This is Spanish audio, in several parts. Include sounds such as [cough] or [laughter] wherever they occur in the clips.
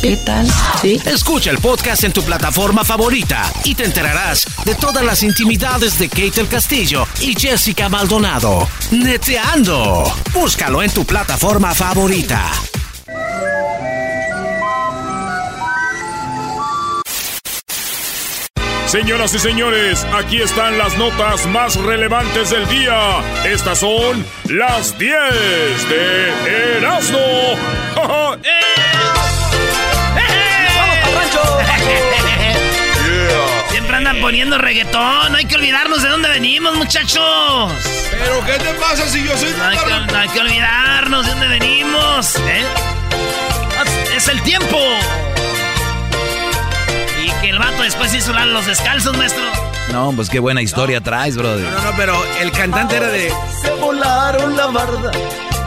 ¿qué tal? ¿Sí? Escucha el podcast en tu plataforma favorita y te enterarás de todas las intimidades de Kate del Castillo y Jessica Maldonado. Neteando. Búscalo en tu plataforma favorita. Señoras y señores, aquí están las notas más relevantes del día. Estas son las 10 de Erasmo. [laughs] [laughs] Siempre andan poniendo reggaetón. No hay que olvidarnos de dónde venimos, muchachos. ¿Pero qué te pasa si yo soy No hay que, no hay que olvidarnos de dónde venimos. ¿eh? Es el tiempo. Y que el vato después hizo la- los descalzos, maestro. No, pues qué buena historia traes, brother. No, no, pero el cantante era de... Se volaron la barda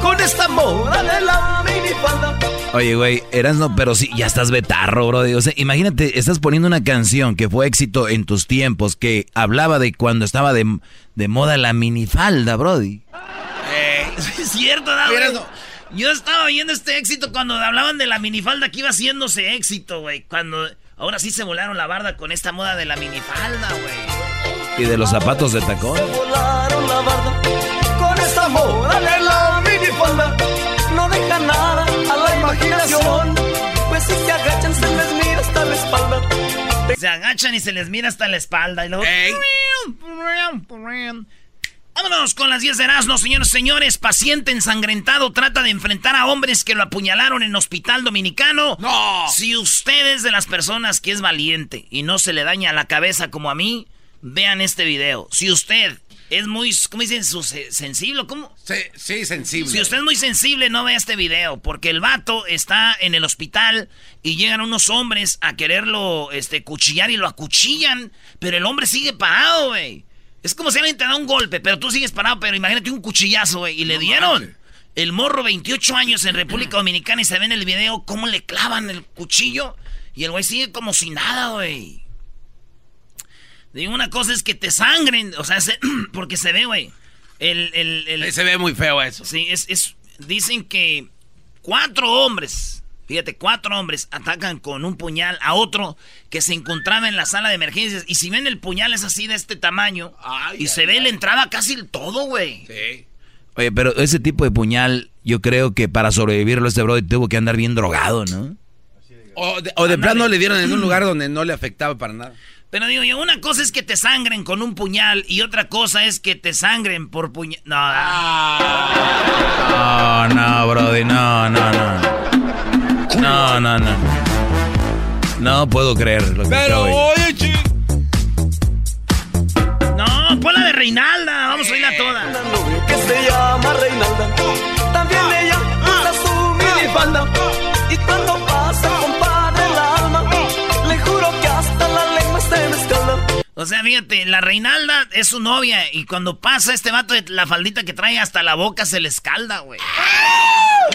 con esta mora de la minifalda. Oye, güey, eras no, pero sí, ya estás betarro, brother. O sea, imagínate, estás poniendo una canción que fue éxito en tus tiempos, que hablaba de cuando estaba de, de moda la minifalda, brody. [laughs] Es cierto, ¿no? Yo estaba viendo este éxito cuando hablaban de la minifalda que iba haciéndose éxito, güey. Cuando ahora sí se volaron la barda con esta moda de la minifalda, güey. Y de los zapatos de tacón. Volaron la barda con esta mora de la minifalda. Imaginación. Pues si se agachan se les mira hasta la espalda. Se agachan y se les mira hasta la espalda. Y luego... Vámonos con las 10 de Erasmo, señores y señores. Paciente ensangrentado trata de enfrentar a hombres que lo apuñalaron en hospital dominicano. ¡No! Si usted es de las personas que es valiente y no se le daña la cabeza como a mí, vean este video. Si usted es muy, ¿cómo dicen? Su- sensible, ¿cómo? Sí, sí, sensible. Si usted es muy sensible, no vea este video, porque el vato está en el hospital y llegan unos hombres a quererlo este, cuchillar y lo acuchillan, pero el hombre sigue parado, güey. Es como si alguien te da un golpe, pero tú sigues parado, pero imagínate un cuchillazo, güey, y le dieron. El morro, 28 años en República Dominicana, y se ve en el video cómo le clavan el cuchillo, y el güey sigue como si nada, güey. Digo, una cosa es que te sangren, o sea, se- [clears throat] porque se ve, güey. El, el, el- se ve muy feo eso. Sí, es, es, dicen que cuatro hombres, fíjate, cuatro hombres atacan con un puñal a otro que se encontraba en la sala de emergencias. Y si ven el puñal es así de este tamaño Ay, y ay, se ve la entrada casi el todo, güey. Sí. Oye, pero ese tipo de puñal, yo creo que para sobrevivirlo este brody tuvo que andar bien drogado, ¿no? O de, o de plano le dieron en un lugar donde no le afectaba para nada. Pero digo yo, una cosa es que te sangren con un puñal y otra cosa es que te sangren por puñal. No, No, no, brody, no, no, no. No, no, no. No puedo creer lo que Pero oye, chi. no, pon la de Reinalda, vamos a oírla toda. O sea, fíjate, la Reinalda es su novia y cuando pasa este vato la faldita que trae hasta la boca se le escalda, güey.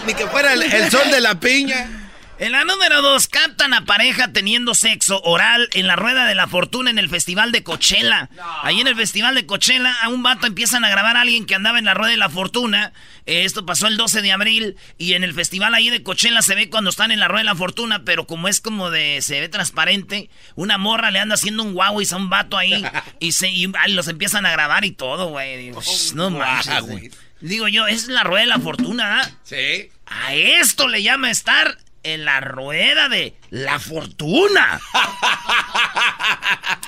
Ni que fuera el, el sol de la piña. En la número dos, captan a pareja teniendo sexo oral en la rueda de la fortuna en el festival de Coachella. Ahí en el festival de Coachella, a un vato empiezan a grabar a alguien que andaba en la rueda de la fortuna. Eh, esto pasó el 12 de abril y en el festival ahí de Coachella se ve cuando están en la rueda de la fortuna, pero como es como de, se ve transparente, una morra le anda haciendo un guau y a un vato ahí [laughs] y, se, y los empiezan a grabar y todo, güey. "Shh, no manches, güey. Digo yo, es la rueda de la fortuna, ¿ah? Sí. A esto le llama estar en la rueda de la fortuna.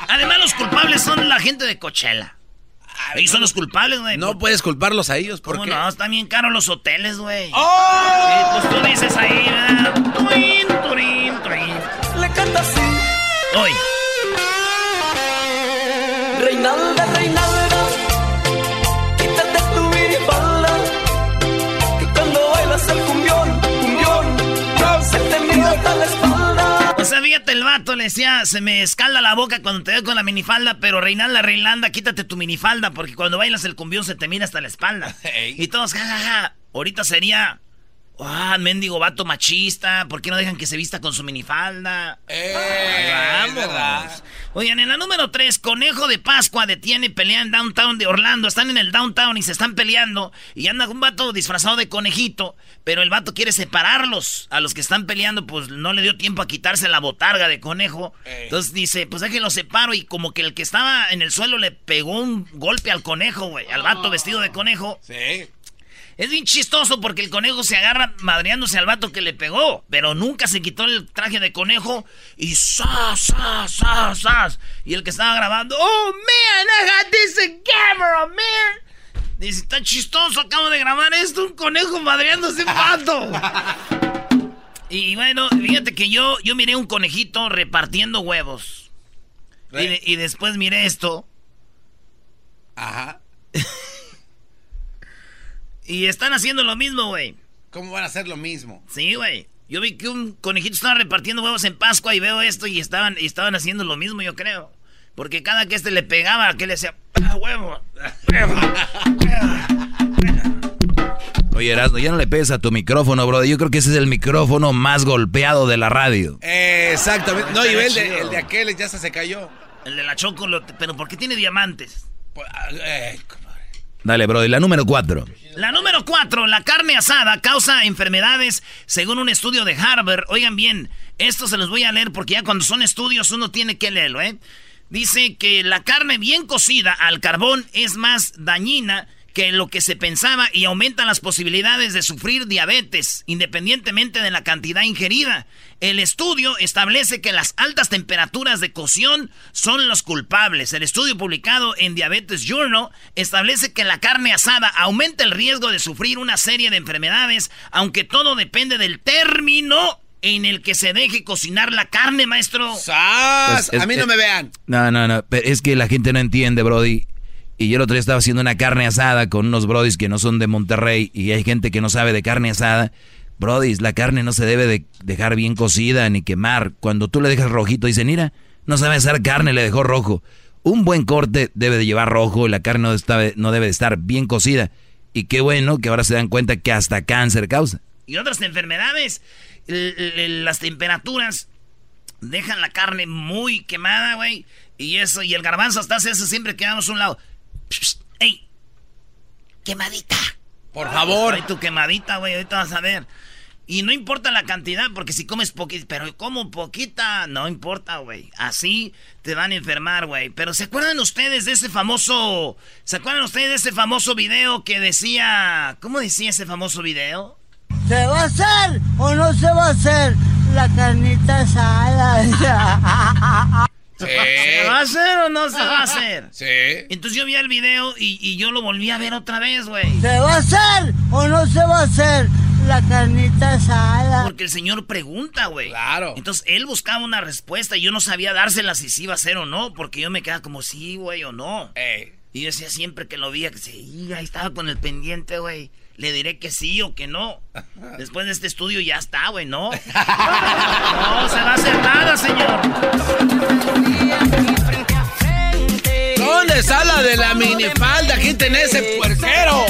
Además, los culpables son la gente de Coachella. Ellos son los culpables, güey. No puedes culparlos a ellos ¿Cómo porque... no? Están bien caros los hoteles, güey. ¡Oh! Sí, pues tú dices ahí, ¿verdad? Turín, turín, turín. Le canta así. Hoy. Reinalda, fíjate, el vato le decía, se me escalda la boca cuando te veo con la minifalda, pero Reinalda, Reinalda, quítate tu minifalda, porque cuando bailas el cumbión se te mira hasta la espalda. [laughs] Y todos, jajaja, ahorita sería, ah, mendigo vato machista, ¿por qué no dejan que se vista con su minifalda? Ay, vamos. Oigan, en la número 3, Conejo de Pascua detiene pelea en downtown de Orlando. Están en el downtown y se están peleando. Y anda un vato disfrazado de conejito. Pero el vato quiere separarlos. A los que están peleando, pues no le dio tiempo a quitarse la botarga de conejo. Entonces dice, pues déjenlo separo. Y como que el que estaba en el suelo le pegó un golpe al conejo, güey. Al vato vestido de conejo. Sí. Es bien chistoso porque el conejo se agarra madreándose al vato que le pegó, pero nunca se quitó el traje de conejo y ¡zas, zas, zas, zas! Y el que estaba grabando, ¡Oh, man, I got this in camera, man! Dice, está chistoso, acabo de grabar esto, un conejo madreándose un vato. [laughs] y bueno, fíjate que yo, yo miré un conejito repartiendo huevos. Y después miré esto. Ajá. [laughs] Y están haciendo lo mismo, güey. ¿Cómo van a hacer lo mismo? Sí, güey. Yo vi que un conejito estaba repartiendo huevos en Pascua y veo esto y estaban, y estaban haciendo lo mismo, yo creo. Porque cada que este le pegaba, que le decía, "Ah, huevo, huevo". Oye, Erasmo, ya no le pegues a tu micrófono, bro. Yo creo que ese es el micrófono más golpeado de la radio. Eh, exactamente. No, y el de, el de aquel ya hasta se cayó. El de la choco, pero ¿por qué tiene diamantes? Pues, eh, Dale, bro. La número cuatro. La número cuatro, la carne asada causa enfermedades según un estudio de Harvard. Oigan bien, esto se los voy a leer porque ya cuando son estudios uno tiene que leerlo, ¿eh? Dice que la carne bien cocida al carbón es más dañina que lo que se pensaba y aumenta las posibilidades de sufrir diabetes, independientemente de la cantidad ingerida. El estudio establece que las altas temperaturas de cocción son los culpables. El estudio publicado en Diabetes Journal establece que la carne asada aumenta el riesgo de sufrir una serie de enfermedades, aunque todo depende del término en el que se deje cocinar la carne, maestro. ¡Sas! Pues, es- a mí no me vean. No, no, no. pero es que la gente no entiende, Brody. Y yo el otro día estaba haciendo una carne asada con unos Brodis que no son de Monterrey y hay gente que no sabe de carne asada. Brodis, la carne no se debe de dejar bien cocida ni quemar. Cuando tú le dejas rojito, dicen, mira, no sabe hacer carne, le dejó rojo. Un buen corte debe de llevar rojo y la carne no, está- no debe de estar bien cocida. Y qué bueno que ahora se dan cuenta que hasta cáncer causa. y otras enfermedades. Las temperaturas dejan la carne muy quemada, güey. Y eso, y el garbanzo hasta hace eso siempre que damos a un lado. ¡Ey! ¡Quemadita! Por favor. Ay, tu quemadita, güey, ahorita vas a ver. Y no importa la cantidad, porque si comes poquita, pero como poquita, no importa, güey. Así te van a enfermar, güey. Pero ¿se acuerdan ustedes de ese famoso... ¿Se acuerdan ustedes de ese famoso video que decía... ¿Cómo decía ese famoso video? ¿Se va a hacer o no se va a hacer la carnita asada? ¿Se va a hacer o no se va a hacer? Sí. Entonces yo vi el video y, y yo lo volví a ver otra vez, güey. ¿Se va a hacer o no se va a hacer la carnita asada? Porque el señor pregunta, güey. Claro. Entonces él buscaba una respuesta y yo no sabía dársela si sí iba a ser o no, porque yo me quedaba como sí, güey, o no. Ey. Y yo decía siempre que lo veía que sí, ahí estaba con el pendiente, güey. Le diré que sí o que no. [laughs] Después de este estudio ya está, güey, ¿no? [laughs] No se va a hacer nada, señor. ¿Dónde está la de la minifalda? Quiten ese puerquero.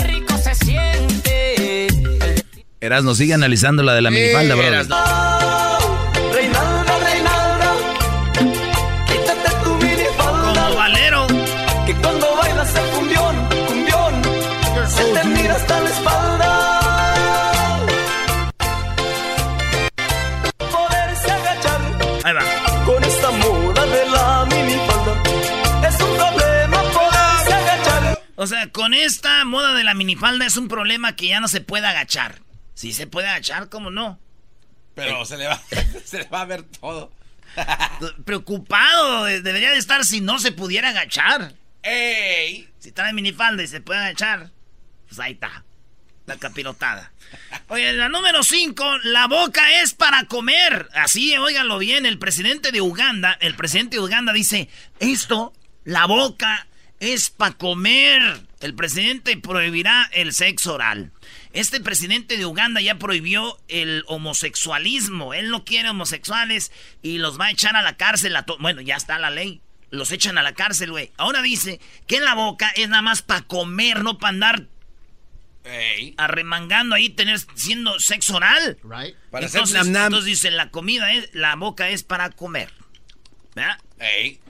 Erasno, sigue analizando la de la minifalda, Sí, bro. Erasno. Reinalda, Reinalda, quítate tu minifalda. Como Valero. Que cuando bailas el cumbión, cumbión, se te mira hasta la espalda. Poderse agachar Ahí va. con esta moda de la minifalda. Es un problema poderse agachar. O sea, con esta moda de la minifalda es un problema que ya no se puede agachar. Si se puede agachar, ¿cómo no? Pero se le va, [laughs] se le va a ver todo. [laughs] Preocupado, eh, debería de estar si no se pudiera agachar. ¡Ey! Si trae minifalda y se puede agachar, pues ahí está. La capirotada. Oye, la número 5, la boca es para comer. Así, óiganlo bien, el presidente de Uganda, el presidente de Uganda dice, esto La boca es para comer. El presidente prohibirá el sexo oral. Este presidente de Uganda ya prohibió el homosexualismo. Él no quiere homosexuales y los va a echar a la cárcel. A bueno, ya está la ley. Los echan a la cárcel, güey. Ahora dice que en la boca es nada más para comer, no para andar arremangando ahí, tener siendo sexo oral. Right. Para entonces, hacer entonces dice, la comida es, la boca es para comer. ¿Verdad?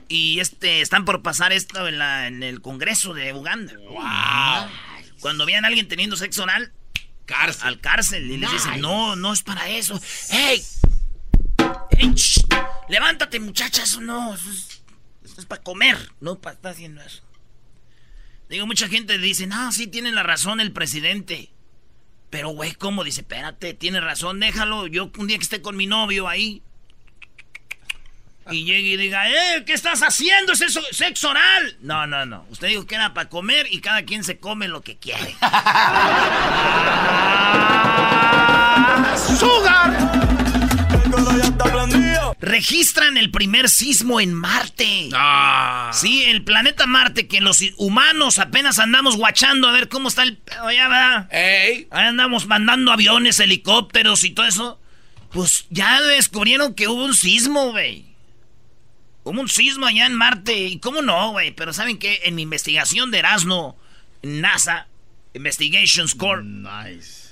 Y este, están por pasar esto en, la, en el Congreso de Uganda. Wow. Cuando vean a alguien teniendo sexo oral, cárcel. al cárcel. Y les dicen, no, no es para eso. ¡Ey! ¡Ey! Levántate, muchacha, eso no. Eso es, para comer, no para estar haciendo eso. Digo, mucha gente dice, no, sí tiene la razón el presidente. Pero, güey, ¿cómo? Dice, espérate, tiene razón, déjalo. Yo un día que esté con mi novio ahí. Y llegue y diga, eh, ¿qué estás haciendo? ¿Es eso, sexo oral? No, no, no. Usted dijo que era para comer y cada quien se come lo que quiere. ¡Sugar! Registran el primer sismo en Marte. Ah. Sí, el planeta Marte, que los humanos apenas andamos guachando a ver cómo está el... ¿verdad? Ey. Ahí andamos mandando aviones, helicópteros y todo eso. Pues ya descubrieron que hubo un sismo, güey. Hubo un sismo allá en Marte. ¿Y cómo no, güey? Pero ¿saben qué? En mi investigación de Erasmo, NASA, Investigations Corp. Nice.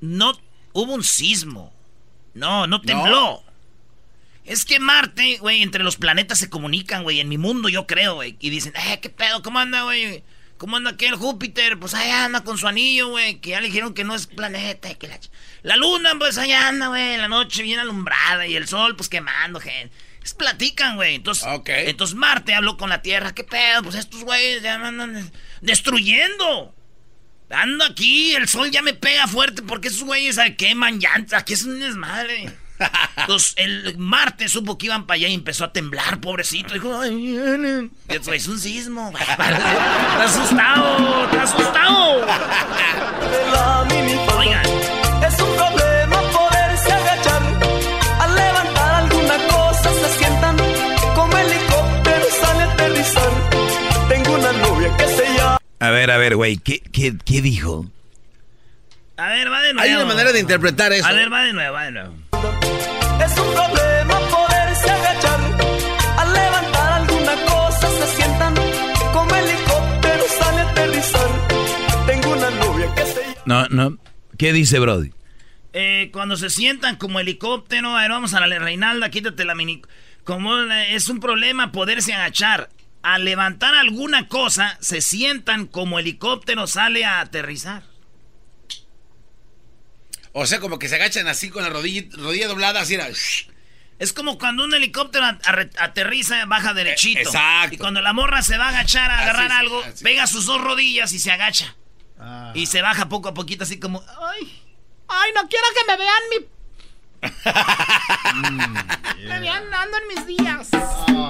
No hubo un sismo. No, no tembló. Es que Marte, güey, entre los planetas se comunican, güey. En mi mundo, yo creo, güey. Y dicen, eh, ¿qué pedo? ¿Cómo anda, güey? ¿Cómo anda aquel Júpiter? Pues allá anda con su anillo, güey. Que ya le dijeron que no es planeta. Que la... la luna, pues allá anda, güey. La noche bien alumbrada. Y el sol, pues quemando, gente. Es platican, güey. Entonces, entonces Marte habló con la Tierra. ¿Qué pedo? Pues estos güeyes ya me andan destruyendo. Ando aquí, el sol ya me pega fuerte porque esos güeyes queman llantas. Aquí es un desmadre. [laughs] Entonces, el martes supo que iban para allá y empezó a temblar, pobrecito. Dijo, ay, eso es un sismo. [laughs] Está asustado, está asustado. Oigan. Aterrizar. Tengo una novia que se llama. A ver, a ver, güey, ¿qué, qué, qué dijo? A ver, va de nuevo. Hay una manera de interpretar eso. A ver, va de nuevo, va de nuevo. Es un problema poderse agachar. Al levantar alguna cosa se sientan como helicóptero sale a aterrizar. Tengo una novia que se No, no. ¿Qué dice Brody? Eh, cuando se sientan como helicóptero, a ver, vamos a la Reinalda, quítate la mini. Como es un problema poderse agachar. Al levantar alguna cosa, se sientan como helicóptero sale a aterrizar. O sea, como que se agachan así con la rodilla, rodilla doblada, así era. Es como cuando un helicóptero aterriza, baja derechito. Eh, exacto. Y cuando la morra se va a agachar a agarrar algo, pega sus dos rodillas y se agacha. Ah. Y se baja poco a poquito así como, ay, ay, no quiero que me vean mi... Me vean ando en mis días.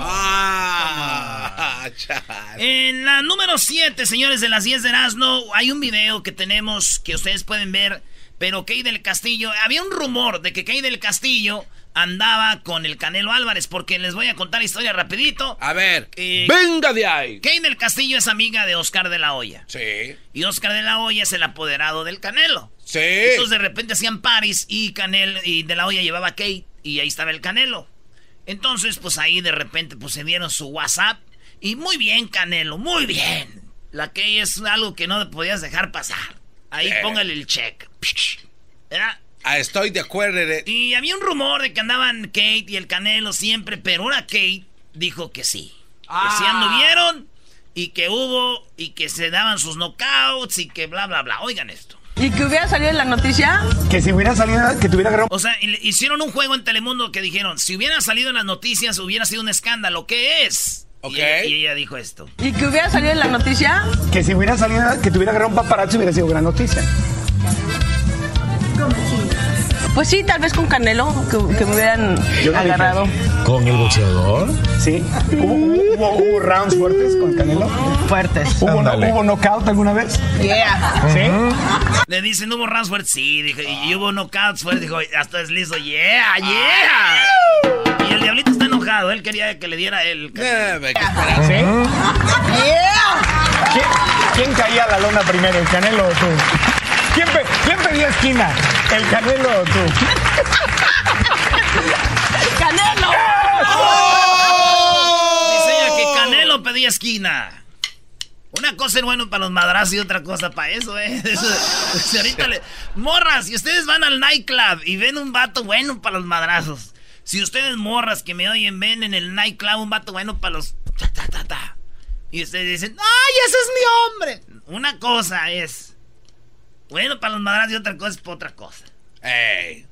Ah, [laughs] en la número 7, señores, de las 10 de Erasmo, hay un video que tenemos que ustedes pueden ver pero Key del Castillo, había un rumor de que Key del Castillo andaba con el Canelo Álvarez, porque les voy a contar la historia rapidito. A ver, venga de ahí. Key del Castillo es amiga de Oscar de la Hoya. Sí. Y Oscar de la Hoya es el apoderado del Canelo. Sí. Entonces de repente hacían paris y Canelo y de la Hoya llevaba a Kate y ahí estaba el Canelo. Entonces, pues ahí de repente pues se dieron su WhatsApp y muy bien Canelo, muy bien. La Kay es algo que no podías dejar pasar. Ahí póngale el check. ¿Verdad? Ah, estoy de acuerdo. eh. Y había un rumor de que andaban Kate y el Canelo siempre, pero una Kate dijo que sí. Que sí anduvieron y que hubo y que se daban sus knockouts y que bla, bla, bla. Oigan esto. ¿Y que hubiera salido en la noticia? Que si hubiera salido, que tuviera agarrado. O sea, hicieron un juego en Telemundo que dijeron, si hubiera salido en las noticias hubiera sido un escándalo. ¿Qué es? Ok. Y, ella, y ella dijo esto. ¿Y que hubiera salido en la noticia? Que si hubiera salido, que tuviera agarrado un paparazzi hubiera sido gran noticia. Pues sí, tal vez con Canelo, que, que me hubieran Yo no agarrado. ¿Con el boxeador? Sí. ¿Hubo, hubo, hubo rounds fuertes con Canelo? Fuertes. ¿Hubo, ¿Hubo knockout alguna vez? Yeah. ¿Sí? Le dicen, ¿hubo rounds fuertes? Sí, dijo, y hubo knockouts fuertes. Dijo, hasta es listo, yeah, yeah. Y el diablito está enojado. Él quería que le diera el. Eh, ¿Sí? ¿Quién, quién caía a la lona primero, el Canelo o tú? ¿Quién, pe- quién pedía esquina, el Canelo o tú? ¡Canelo! Dice ella que Canelo pedía esquina. Una cosa es bueno para los madrazos y otra cosa para eso, ¿eh? [laughs] Eso- si ahorita le- Morras, si ustedes van al nightclub y ven un vato bueno para los madrazos. Si ustedes morras que me oyen ven en el nightclub un vato bueno para los... ta, ta, ta, ta, Y ustedes dicen, ¡ay, ese es mi hombre! Una cosa es... Bueno para los madrazos y otra cosa es para otra cosa. Ey.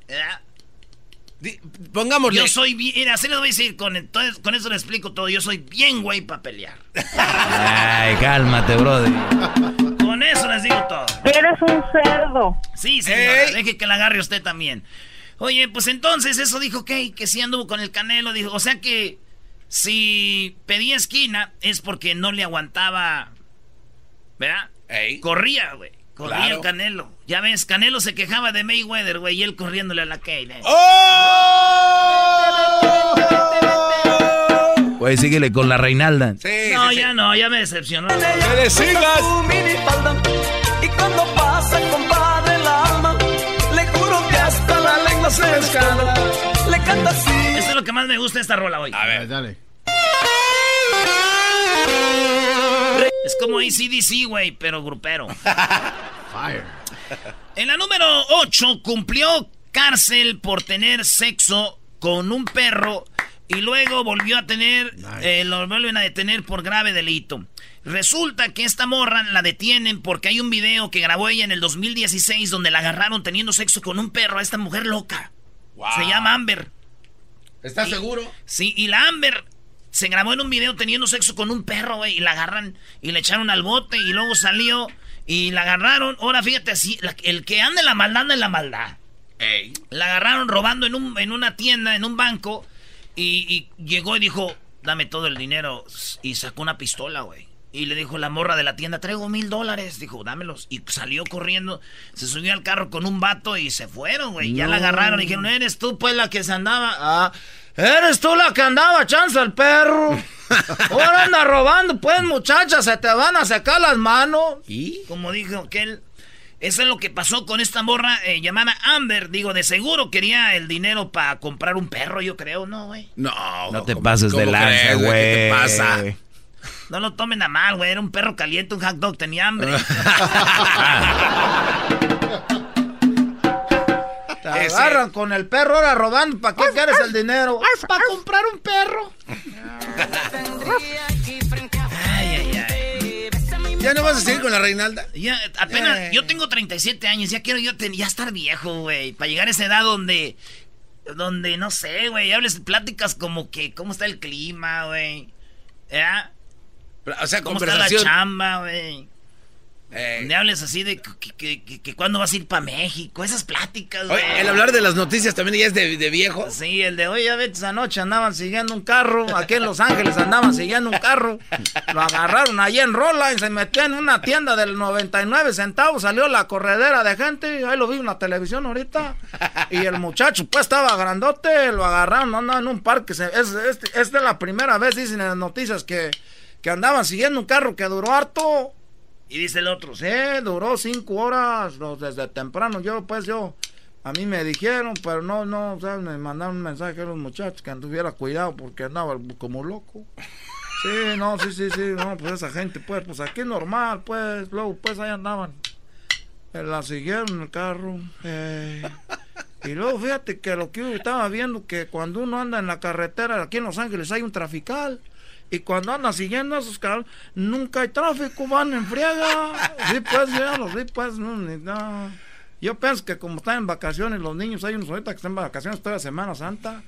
Di- Pongámosle. Yo soy bien... Mira, así les voy a decir, con, entonces, con eso les explico todo. Yo soy bien güey para pelear. Ay, cálmate, brody. Con eso les digo todo. Eres un cerdo. Sí, señora, Ey. deje que la agarre usted también. Oye, pues entonces eso dijo que, que sí anduvo con el Canelo. Dijo, o sea que si pedía esquina es porque no le aguantaba. ¿Verdad? Ey. Corría, güey. Corría Claro. el Canelo. Ya ves, Canelo se quejaba de Mayweather, güey, y él corriéndole a la Kane. Güey, síguele con la Reinalda. Sí, no, sí, sí. ya no, ya me decepcionó. ¡Que le sigas! y cuando pasa compadre el alma le juro que hasta la lengua se escala le canta así Eso es lo que más me gusta de esta rola hoy. A ver. Dale. Es como ACDC, güey, pero grupero. [laughs] Fire. En la número 8 cumplió cárcel por tener sexo con un perro y luego volvió a tener, eh, lo vuelven a detener por grave delito. Resulta que esta morra la detienen porque hay un video que grabó ella en el 2016 donde la agarraron teniendo sexo con un perro a esta mujer loca. Se llama Amber. ¿Estás seguro? Sí, y la Amber se grabó en un video teniendo sexo con un perro, güey, y la agarran y le echaron al bote y luego salió y la agarraron. Ahora fíjate así, la- el que anda en la maldad anda en la maldad. Ey. La agarraron robando en, un, en una tienda, en un banco, y, y llegó y dijo, dame todo el dinero, y sacó una pistola, güey. Y le dijo la morra de la tienda, traigo mil dólares. Dijo, dámelos. Y salió corriendo, se subió al carro con un vato y se fueron, güey. Ya la agarraron y dijeron, eres tú pues la que se andaba. Ah, eres tú la que andaba chance al perro. [laughs] Ahora anda robando, pues muchachas, se te van a sacar las manos. ¿Y? Como dijo aquel. Eso es lo que pasó con esta morra eh, llamada Amber. Digo, de seguro quería el dinero para comprar un perro, yo creo, ¿no, güey? No. No te ¿cómo- pases de lanza, güey. ¿Qué te pasa? No lo tomen a mal, güey. Era un perro caliente, un hot dog, tenía hambre. [laughs] Te Ese- agarran con el perro ahora robando. ¿Para qué quieres el dinero? Para comprar un perro. Ay, ay, ay. ¿Ya no vas a seguir con la Reinalda? Ya, apenas, Eh. yo tengo 37 años, ya quiero yo ten- ya estar viejo, güey, para llegar a esa edad donde, donde, no sé, güey, hables pláticas como que, ¿cómo está el clima, güey? ¿Ya? O sea, ¿Cómo está la chamba, güey? Ey. Donde hables así de que, que, que- que cuándo vas a ir para México, esas pláticas, güey. Oye, el hablar de las noticias también ya es de, de viejos. Sí, el de hoy, ya ves, anoche andaban siguiendo un carro, aquí en Los Ángeles andaban siguiendo un carro, lo agarraron allí en Rola y se metió en una tienda del 99 centavos, salió la corredera de gente, ahí lo vi en la televisión ahorita, y el muchacho pues estaba grandote, lo agarraron, andaba en un parque, es, es, es de la primera vez, dicen en las noticias, que, que andaban siguiendo un carro que duró harto, y dice el otro, sí, duró cinco horas, desde temprano. Yo, pues, yo, a mí me dijeron, pero no, no, o sea, me mandaron un mensaje a los muchachos que anduviera cuidado porque andaba como loco. [laughs] Sí, no, sí, sí, sí, no, pues esa gente, pues, pues aquí normal, pues, luego, pues, ahí andaban. La siguieron en el carro. eh, y luego, fíjate que lo que yo estaba viendo, que cuando uno anda en la carretera, aquí en Los Ángeles hay un trafical. Y cuando andan siguiendo a esos carros, nunca hay tráfico, van en friega. Sí, pues, ya lo sí, pues, no, ni nada. Yo pienso que como están en vacaciones los niños, hay unos ahorita que están en vacaciones toda Semana Santa.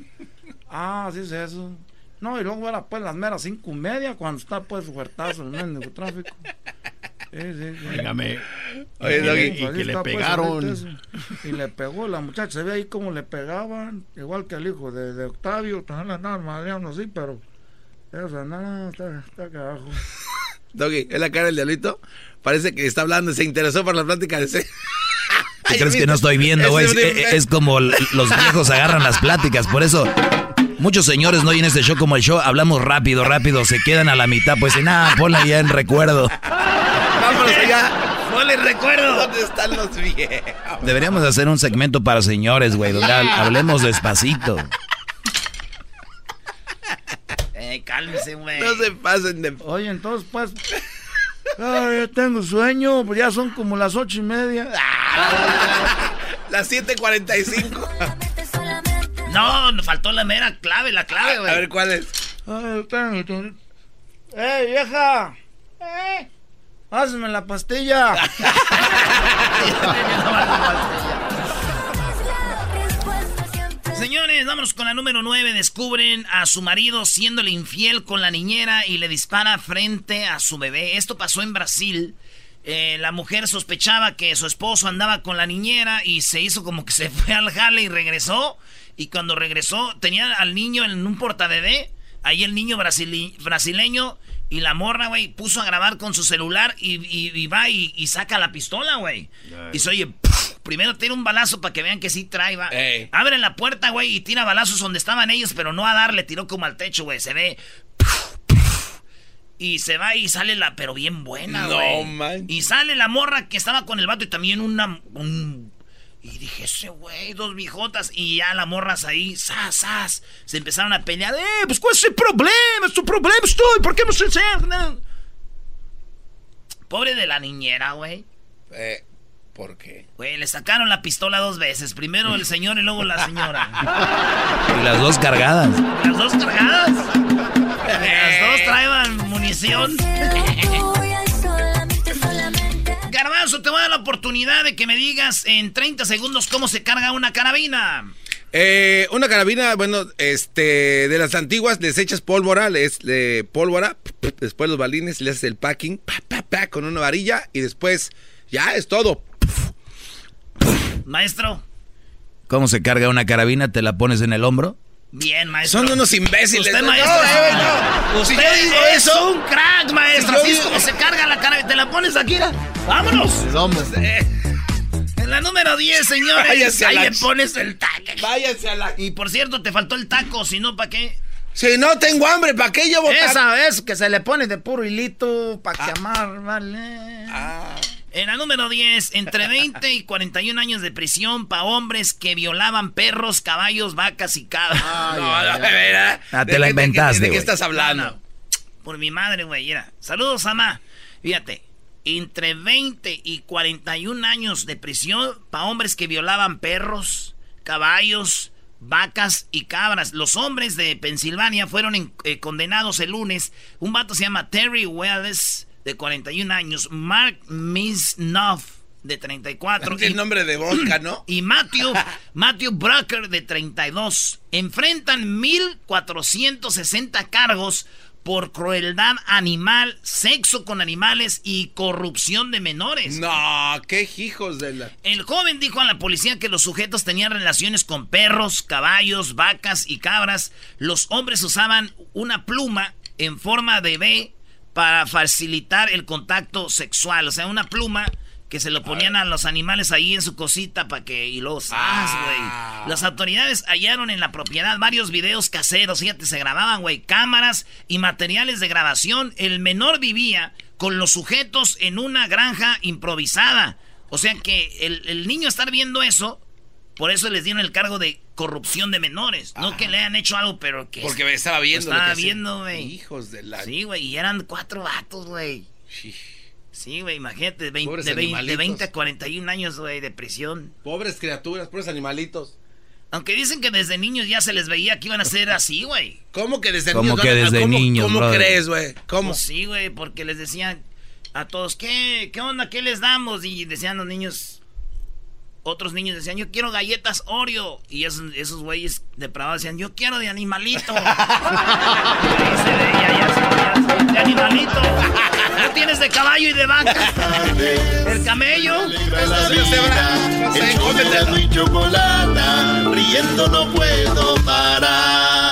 Ah, sí es eso. No, y luego era pues las meras cinco y media cuando está pues fuertazo el mendigo tráfico. Sí, sí, sí. Dígame. Oye, y, y que le pues, pegaron. y le pegó la muchacha, se ve ahí como le pegaban, igual que al hijo de, de Octavio, también le andaban madreando así, pero eso no, está, está carajo. [laughs] Doggy, es la cara del diablito. Parece que está hablando, se interesó por la plática de ese. ¿Qué [laughs] crees que no estoy viendo, güey? Es, es como los viejos agarran las pláticas, por eso Muchos señores no oyen este show como el show, hablamos rápido, rápido, se quedan a la mitad, pues nada, ponla ya en recuerdo. Vámonos allá. Ponle recuerdo. ¿Dónde están los viejos? Deberíamos hacer un segmento para señores, güey, donde hablemos despacito. Eh, cálmese, güey. No se pasen de... Oye, entonces, pues... Ay, yo tengo sueño, pues ya son como las ocho y media. Las 7.45. No, nos faltó la mera clave, la clave, güey. A ver, ¿cuál es? Ay, tengo- ¡Eh, vieja! ¡Eh! ¡Hazme la pastilla! [laughs] Señores, vámonos con la número 9. Descubren a su marido siéndole infiel con la niñera y le dispara frente a su bebé. Esto pasó en Brasil. Eh, la mujer sospechaba que su esposo andaba con la niñera y se hizo como que se [laughs] fue al jale y regresó. Y cuando regresó, tenía al niño en un portabebé. Ahí el niño brasile- brasileño y la morra, güey, puso a grabar con su celular y, y- y va y, y saca la pistola, güey. Y se oye. Primero tira un balazo para que vean que sí trae, va. Ey. Abre la puerta, güey, y tira balazos donde estaban ellos, pero no a dar, le tiró como al techo, güey. Se ve. Y se va y sale la, pero bien buena, No güey. manches. y sale la morra que estaba con el vato y también una. un- y dije, ese güey, dos viejotas. Y ya las morras ahí, sas, sas. Se empezaron a pelear. Eh, pues cuál es el problema, es tu problema, estoy. ¿Por qué no se? Pobre de la niñera, güey. Eh, ¿Por qué? Güey, le sacaron la pistola dos veces. Primero el señor y luego la señora. [laughs] Y las dos cargadas. Las dos cargadas. [laughs] Las dos traían munición. [laughs] Garbanzo, te voy a dar la oportunidad de que me digas en 30 segundos cómo se carga una carabina. Eh, una carabina, bueno, este, de las antiguas, les echas pólvora, les de pólvora, después los balines, le haces el packing, pa, pa, pa, con una varilla y después ya es todo. Maestro, ¿Cómo se carga una carabina? ¿Te la pones en el hombro? bien, maestro. Son unos imbéciles. Usted, No, maestro. eh, no. Usted Si yo digo es eso- un crack, maestro. Si Así es digo- como se carga la carabina. Te la pones aquí. mira. ¡Vámonos! En la número 10, señores. Váyase a ahí la le ch- pones el taco. Váyanse a la... Y por cierto, te faltó el taco, si no, ¿para qué? Si no tengo hambre, ¿para qué llevo tan- Esa es que se le pone de puro hilito para quemar, vale. Ah, En la número 10, entre 20 y 41 años de prisión para hombres que violaban perros, caballos, vacas y cabras. no, no, veras. Ah, te ¿De la qué- de qué- inventaste, ¿De qué estás hablando? Por mi madre, güey. Mira. Saludos, Ama. Fíjate. Entre 20 y 41 años de prisión para hombres que violaban perros, caballos, vacas y cabras. Los hombres de Pensilvania fueron en- eh, condenados el lunes. Un vato se llama Terry Wells, de 41 años. Mark Misnoff, de 34. [laughs] El nombre de vodka, ¿no? [clears throat] Y Matthew, [laughs] Matthew Brucker, de 32, enfrentan 1.460 cargos por crueldad animal, sexo con animales y corrupción de menores. No, qué hijos de la... El joven dijo a la policía que los sujetos tenían relaciones con perros, caballos, vacas y cabras. Los hombres usaban una pluma en forma de B para facilitar el contacto sexual. O sea, una pluma que se lo ponían a los animales ahí en su cosita para que... Y los... güey! Las autoridades hallaron en la propiedad varios videos caseros. Fíjate, se grababan, güey. Cámaras y materiales de grabación. El menor vivía con los sujetos en una granja improvisada. O sea que el, el niño estar viendo eso, por eso les dieron el cargo de corrupción de menores. No que le hayan hecho algo, pero que... Porque me estaba viendo Lo lo estaba viendo, güey. Hijos de la... Sí, güey, y eran cuatro vatos, güey. Sí, güey, imagínate, de 20, Pobres de 20 de animalitos. 20 a 41 años, güey, de prisión. Pobres criaturas, pobres animalitos. Aunque dicen que desde niños ya se les veía que iban a ser así, güey. ¿Cómo que desde ¿Cómo niños? que ¿Cómo- desde cómo- niños, ¿Cómo crees, güey? ¿Cómo? Pues sí, güey, porque les decían a todos, ¿qué, ¿qué onda? ¿Qué les damos? Y decían los niños, otros niños decían, yo quiero galletas Oreo. Y esos, esos güeyes depravados decían, yo quiero de animalito. Ahí se veía, ya se veía, de animalito. ¿No tienes de caballo y de vaca? ¿El camello? la vida, el chocolata, riendo no puedo parar.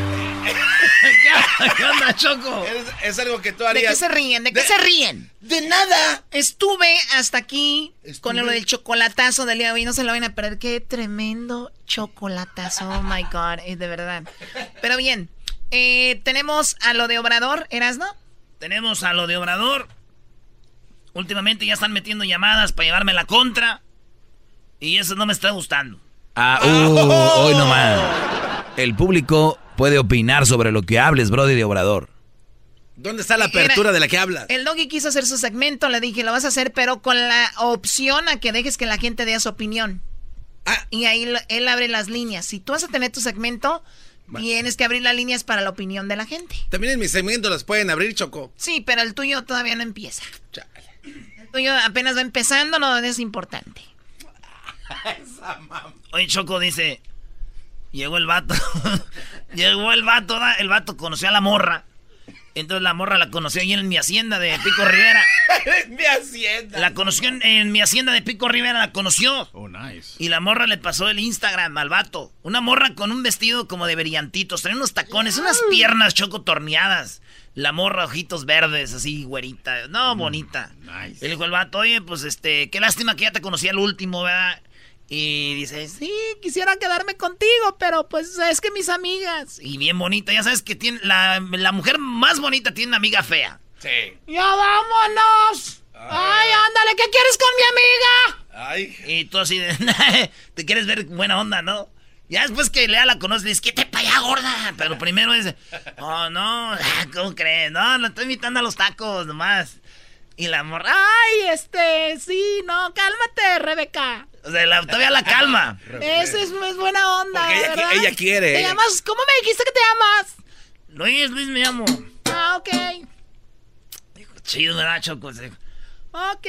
[laughs] ¿Qué onda, Choco? Es, es algo que tú ¿De harías. qué se ríen? ¿De qué se ríen? De nada. Estuve hasta aquí con lo del chocolatazo del día de hoy. No se lo van a perder. Qué tremendo chocolatazo. Oh my God. eh, de verdad. Pero bien. eh, tenemos a lo de Obrador, ¿Erasno? Tenemos a lo de Obrador. Últimamente ya están metiendo llamadas para llevarme la contra. Y eso no me está gustando. Ah, uh, hoy nomás. El público puede opinar sobre lo que hables, Brody de Obrador. ¿Dónde está la apertura Era- de la que hablas? El doggy quiso hacer su segmento. Le dije, lo vas a hacer, pero con la opción a que dejes que la gente dé su opinión. Ah. Y ahí lo- él abre las líneas. Si tú vas a tener tu segmento, tienes que abrir las líneas para la opinión de la gente. También en mi segmento las pueden abrir, Choco. Sí, pero el tuyo todavía no empieza. El tuyo apenas va empezando, no es importante. [laughs] Oye, Choco dice. Llegó el vato. [laughs] llegó el vato, ¿da? el vato conoció a la morra. Entonces la morra la conoció ahí en mi hacienda de Pico Rivera. [laughs] mi hacienda. La conoció en, en mi hacienda de Pico Rivera, la conoció. Oh, nice. Y la morra le pasó el Instagram al vato. Una morra con un vestido como de brillantitos. Trae unos tacones, unas piernas choco torneadas. La morra, ojitos verdes, así, güerita. No, bonita. nice. Y le dijo el vato, oye, pues este, qué lástima que ya te conocí al último, ¿verdad? Y dice, sí, quisiera quedarme contigo, pero pues es que mis amigas. Y bien bonita, ya sabes que tiene, la, la mujer más bonita tiene una amiga fea. Sí. ¡Ya vámonos! ¡Ay, ándale! ¿Qué quieres con mi amiga? Ay. Y tú así de, [laughs] te quieres ver buena onda, ¿no? Ya después que Lea la conoce, le dices, ¿qué te para allá, gorda? Pero primero es, oh, no, ¿cómo crees? No, la estoy invitando a los tacos nomás. Y la morra, ay, este, sí, no, cálmate, Rebeca. O sea, la- todavía la calma. Esa es, es buena onda, Porque ella ¿verdad? ella quiere, ¿Te llamas? ¿Cómo me dijiste que te llamas? Luis, Luis me llamo. Ah, ok. Chido, ¿verdad, Choco? Ok.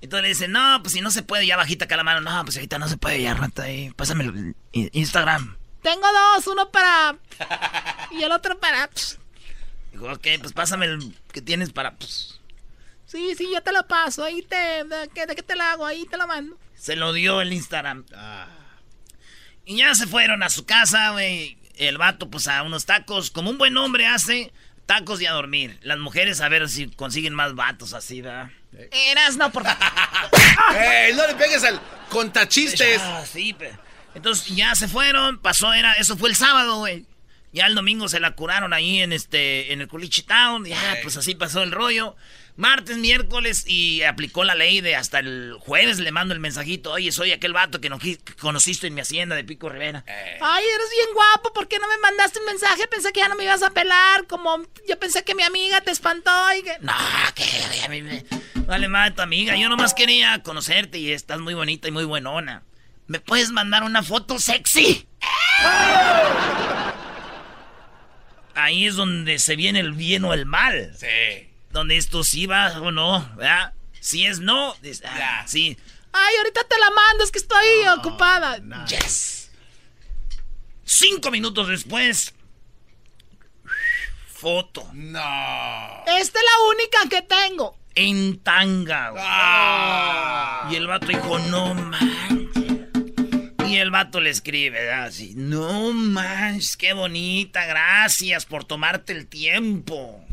Entonces le dice, no, pues si no se puede, ya bajita acá la mano. No, pues ahorita no se puede, ya rata ahí. Pásame el Instagram. Tengo dos, uno para... Y el otro para... Dijo, ok, pues pásame el que tienes para... pues". Sí, sí, yo te lo paso. Ahí te... ¿De qué, de qué te la hago? Ahí te lo mando. Se lo dio el Instagram. Y ya se fueron a su casa, güey. El vato, pues a unos tacos. Como un buen hombre hace, tacos y a dormir. Las mujeres a ver si consiguen más vatos así, ¿verdad? Eras, no, por favor. [laughs] ¡Ey, no le pegues al contachistes! Ah, sí, Entonces ya se fueron, pasó, era, eso fue el sábado, güey. Ya el domingo se la curaron ahí en este, en el Culichi Town, ya, pues así pasó el rollo. Martes, miércoles, y aplicó la ley de hasta el jueves le mando el mensajito, oye, soy aquel vato que, no, que conociste en mi hacienda de Pico Rivera. Ay, eres bien guapo. ¿Por qué no me mandaste un mensaje? Pensé que ya no me ibas a pelar. Como yo pensé que mi amiga te espantó y que... No, que a mí me... Vale madre tu amiga, yo nomás quería conocerte y estás muy bonita y muy buenona. ¿Me puedes mandar una foto sexy? Ahí es donde se viene el bien o el mal. Sí. Donde esto sí va o no, ¿verdad? Si es no, dices, ah, sí. Ay, ahorita te la mando, es que estoy ocupada. Yes. Cinco minutos después. Foto. No. Esta es la única que tengo. En tanga. güey. Y el vato dijo, no manches. Y el vato le escribe, ¿verdad? Así, no manches, qué bonita, gracias por tomarte el tiempo.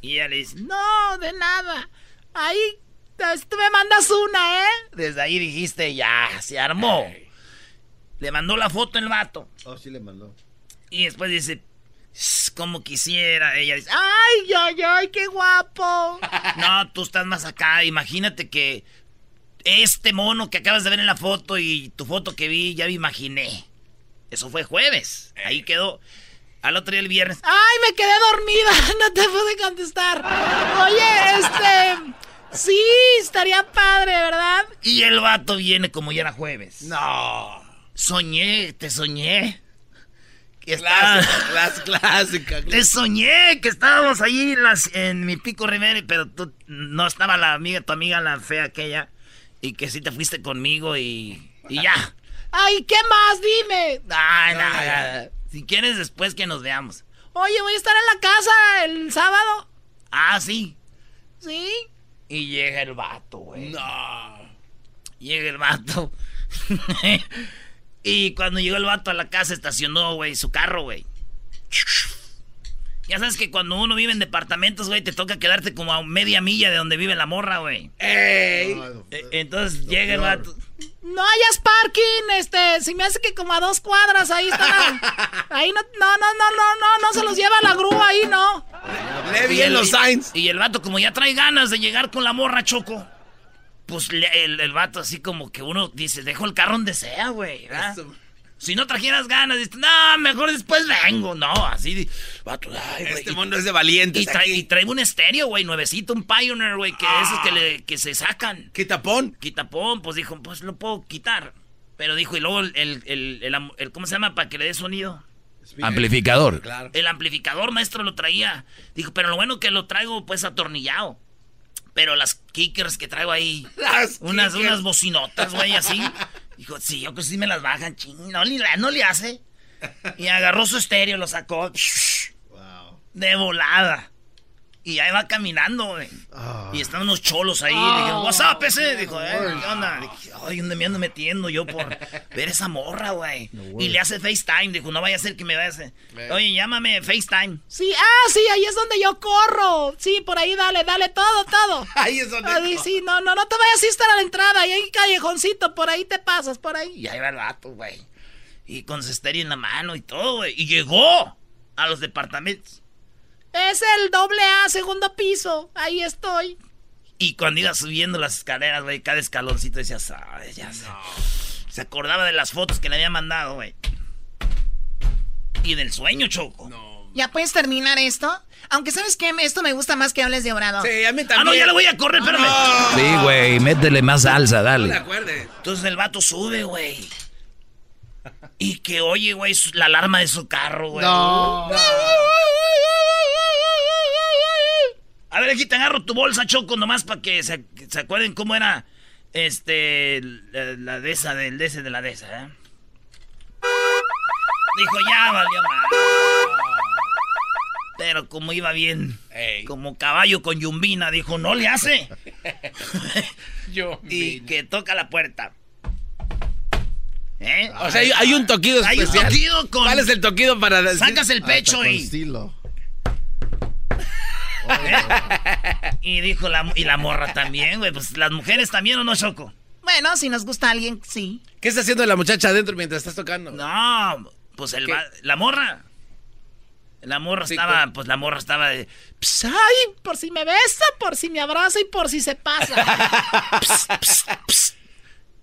Y ella le dice, No, de nada. Ahí tú me mandas una, ¿eh? desde ahí dijiste, ya, se armó. Le mandó la foto el vato. Oh, sí le mandó. Y después dice, "Ss, como quisiera. Ella dice, Ay, ay, ay, qué guapo. [laughs] No, tú estás más acá. Imagínate que este mono que acabas de ver en la foto y tu foto que vi, ya me imaginé. Eso fue jueves. Ahí quedó. Al otro día el viernes. Ay, me quedé dormida, [laughs] no te pude contestar. Oye, este... Sí, estaría padre, ¿verdad? Y el vato viene como ya era jueves. No. Soñé, te soñé. Que estaba- Clásica, clas- [laughs] clásica. Te soñé que estábamos ahí en, las- en mi pico Rivera, pero tú no estaba la amiga, tu amiga la fea aquella, y que sí te fuiste conmigo y, y ya. Ay, ¿qué más? Dime. Ay, no, Si quieres, después que nos veamos. Oye, voy a estar en la casa el sábado. Ah, sí. ¿Sí? Y llega el vato, güey. No. Llega el vato. [laughs] y cuando llegó el vato a la casa, estacionó, güey, su carro, güey. Ya sabes que cuando uno vive en departamentos, güey, te toca quedarte como a media milla de donde vive la morra, güey. ¡Ey! Eh, Entonces llega el vato. No hayas parking, este, si me hace que como a dos cuadras ahí está. [laughs] ahí no, no, no, no, no, no, no se los lleva la grúa ahí, no. Lee bien los signs. Y el vato, como ya trae ganas de llegar con la morra, Choco. Pues el, el vato así como que uno dice, dejo el carro donde sea, güey. ¿verdad? Si no trajeras ganas, dices, no, mejor después vengo. No, así, vato, ay, güey. Este mundo es de valientes Y, aquí. y traigo un estéreo, güey, nuevecito, un Pioneer, güey, que esos que, le, que se sacan. ¿Quitapón? Quitapón, pues dijo, pues lo puedo quitar. Pero dijo, y luego el, el, el- el am- el- ¿cómo se llama? Para que le dé sonido. Amplificador. El amplificador, maestro, lo traía. Dijo, pero lo bueno que lo traigo, pues, atornillado. Pero las kickers que traigo ahí, Las unas, kickers. unas bocinotas, güey, así. [laughs] Dijo, sí, yo que sí me las bajan, ching, no, le- no le hace. Y agarró su estéreo, lo sacó. [laughs] De volada. Y ahí va caminando, güey. Y están unos cholos ahí. Le dije, what's up, ese? Dijo, eh, ¿qué onda? Dije, ay, ¿dónde me ando metiendo yo por [laughs] ver esa morra, güey? y le hace FaceTime. Dijo, no vaya a ser que me vaya a hacer. Oye, llámame FaceTime. Sí, ah, sí, ahí es donde yo corro. Sí, por ahí dale, dale todo, todo. [laughs] Ahí es donde Ahí sí, no, no, no te vayas a estar a la entrada. Ahí hay un callejoncito, por ahí te pasas, por ahí. Y ahí va el vato, güey. Y con su estéreo en la mano y todo, güey. Y llegó a los departamentos. Es el doble A, segundo piso. Ahí estoy. Y cuando iba subiendo las escaleras, güey, cada escaloncito decía, "Ay, ya sé". Se acordaba de las fotos que le había mandado, güey. Y del sueño, Choco. ¿Ya puedes terminar esto? Aunque sabes que esto me gusta más que hables de Obrador. Sí, a mí también. Ah, no, ya le voy a correr, espérame. Sí, güey, métele más salsa, No me dale. acuerde. Entonces el vato sube, güey. Y que oye, güey, la alarma de su carro, güey. No. A ver, aquí te agarro tu bolsa, Choco, nomás para que se, se acuerden cómo era este la, la de esa, del de ese de la de esa, ¿eh? Dijo, ya valió mal. Pero como iba bien, como caballo con yumbina, dijo, no le hace. [laughs] Yo. y que toca la puerta. ¿Eh? O sea, hay, hay un toquido Hay un especial. toquido con- ¿Cuál es el toquido para? Sacas el pecho con y... dijo la, y la morra también, güey. Pues las mujeres también o no, Choco. Bueno, si nos gusta alguien, sí. ¿Qué está haciendo la muchacha adentro mientras estás tocando? No, pues el va- la morra. La morra Sí, estaba, pues la morra estaba de. Pss, ay, por si me besa, por si me abraza y por si se pasa. [laughs]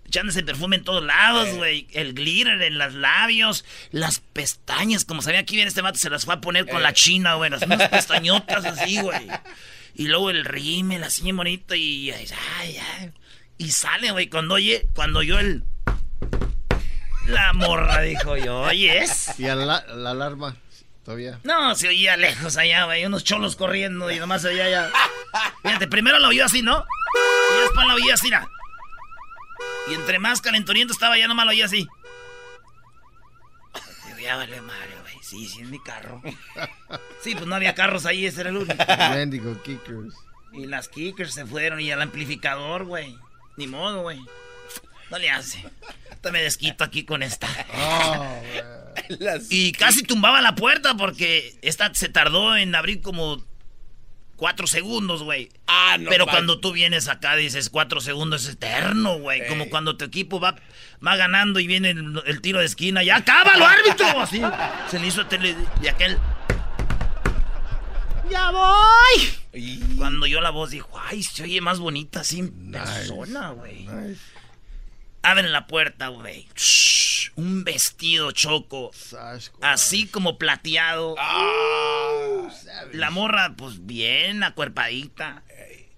echándose perfume en todos lados, güey. El glitter en los labios, las pestañas. Como sabía que viene este vato, se las fue a poner con la china, güey. las- Unas pestañotas así, güey. Y luego el rímel así bien bonito y. Ay, ay. Y sale, güey, cuando oye, cuando oyó el. La morra dijo yo, oyes. Y a la, la alarma, todavía. No, se oía lejos allá, güey. Unos cholos corriendo y nomás se oía allá. Fíjate, primero lo oyó así, ¿no? Y después lo oía así, ¿no? Y entre más calenturiento estaba, ya nomás lo oía así. Ya vale madre, güey. Sí, sí, es mi carro. [laughs] Sí, pues no había carros ahí, ese era el único. [laughs] Mendigo kickers. Y las kickers se fueron y el amplificador, güey. Ni modo, güey. No le hace. Ahorita me desquito aquí con esta. Oh, [laughs] Y casi tumbaba la puerta porque esta se tardó en abrir como cuatro segundos, güey. Ah, no. Pero man. cuando tú vienes acá dices cuatro segundos es eterno, güey. Como cuando tu equipo va, va ganando y viene el, el tiro de esquina. ¡Ya cábalo, árbitro! [laughs] Así se le hizo a tele de aquel. ¡Ya voy! Cuando yo la voz dijo, ay, se oye más bonita así en persona, güey. Abren la puerta, güey. Un vestido choco. Así como plateado. Ah. La morra, pues bien acuerpadita.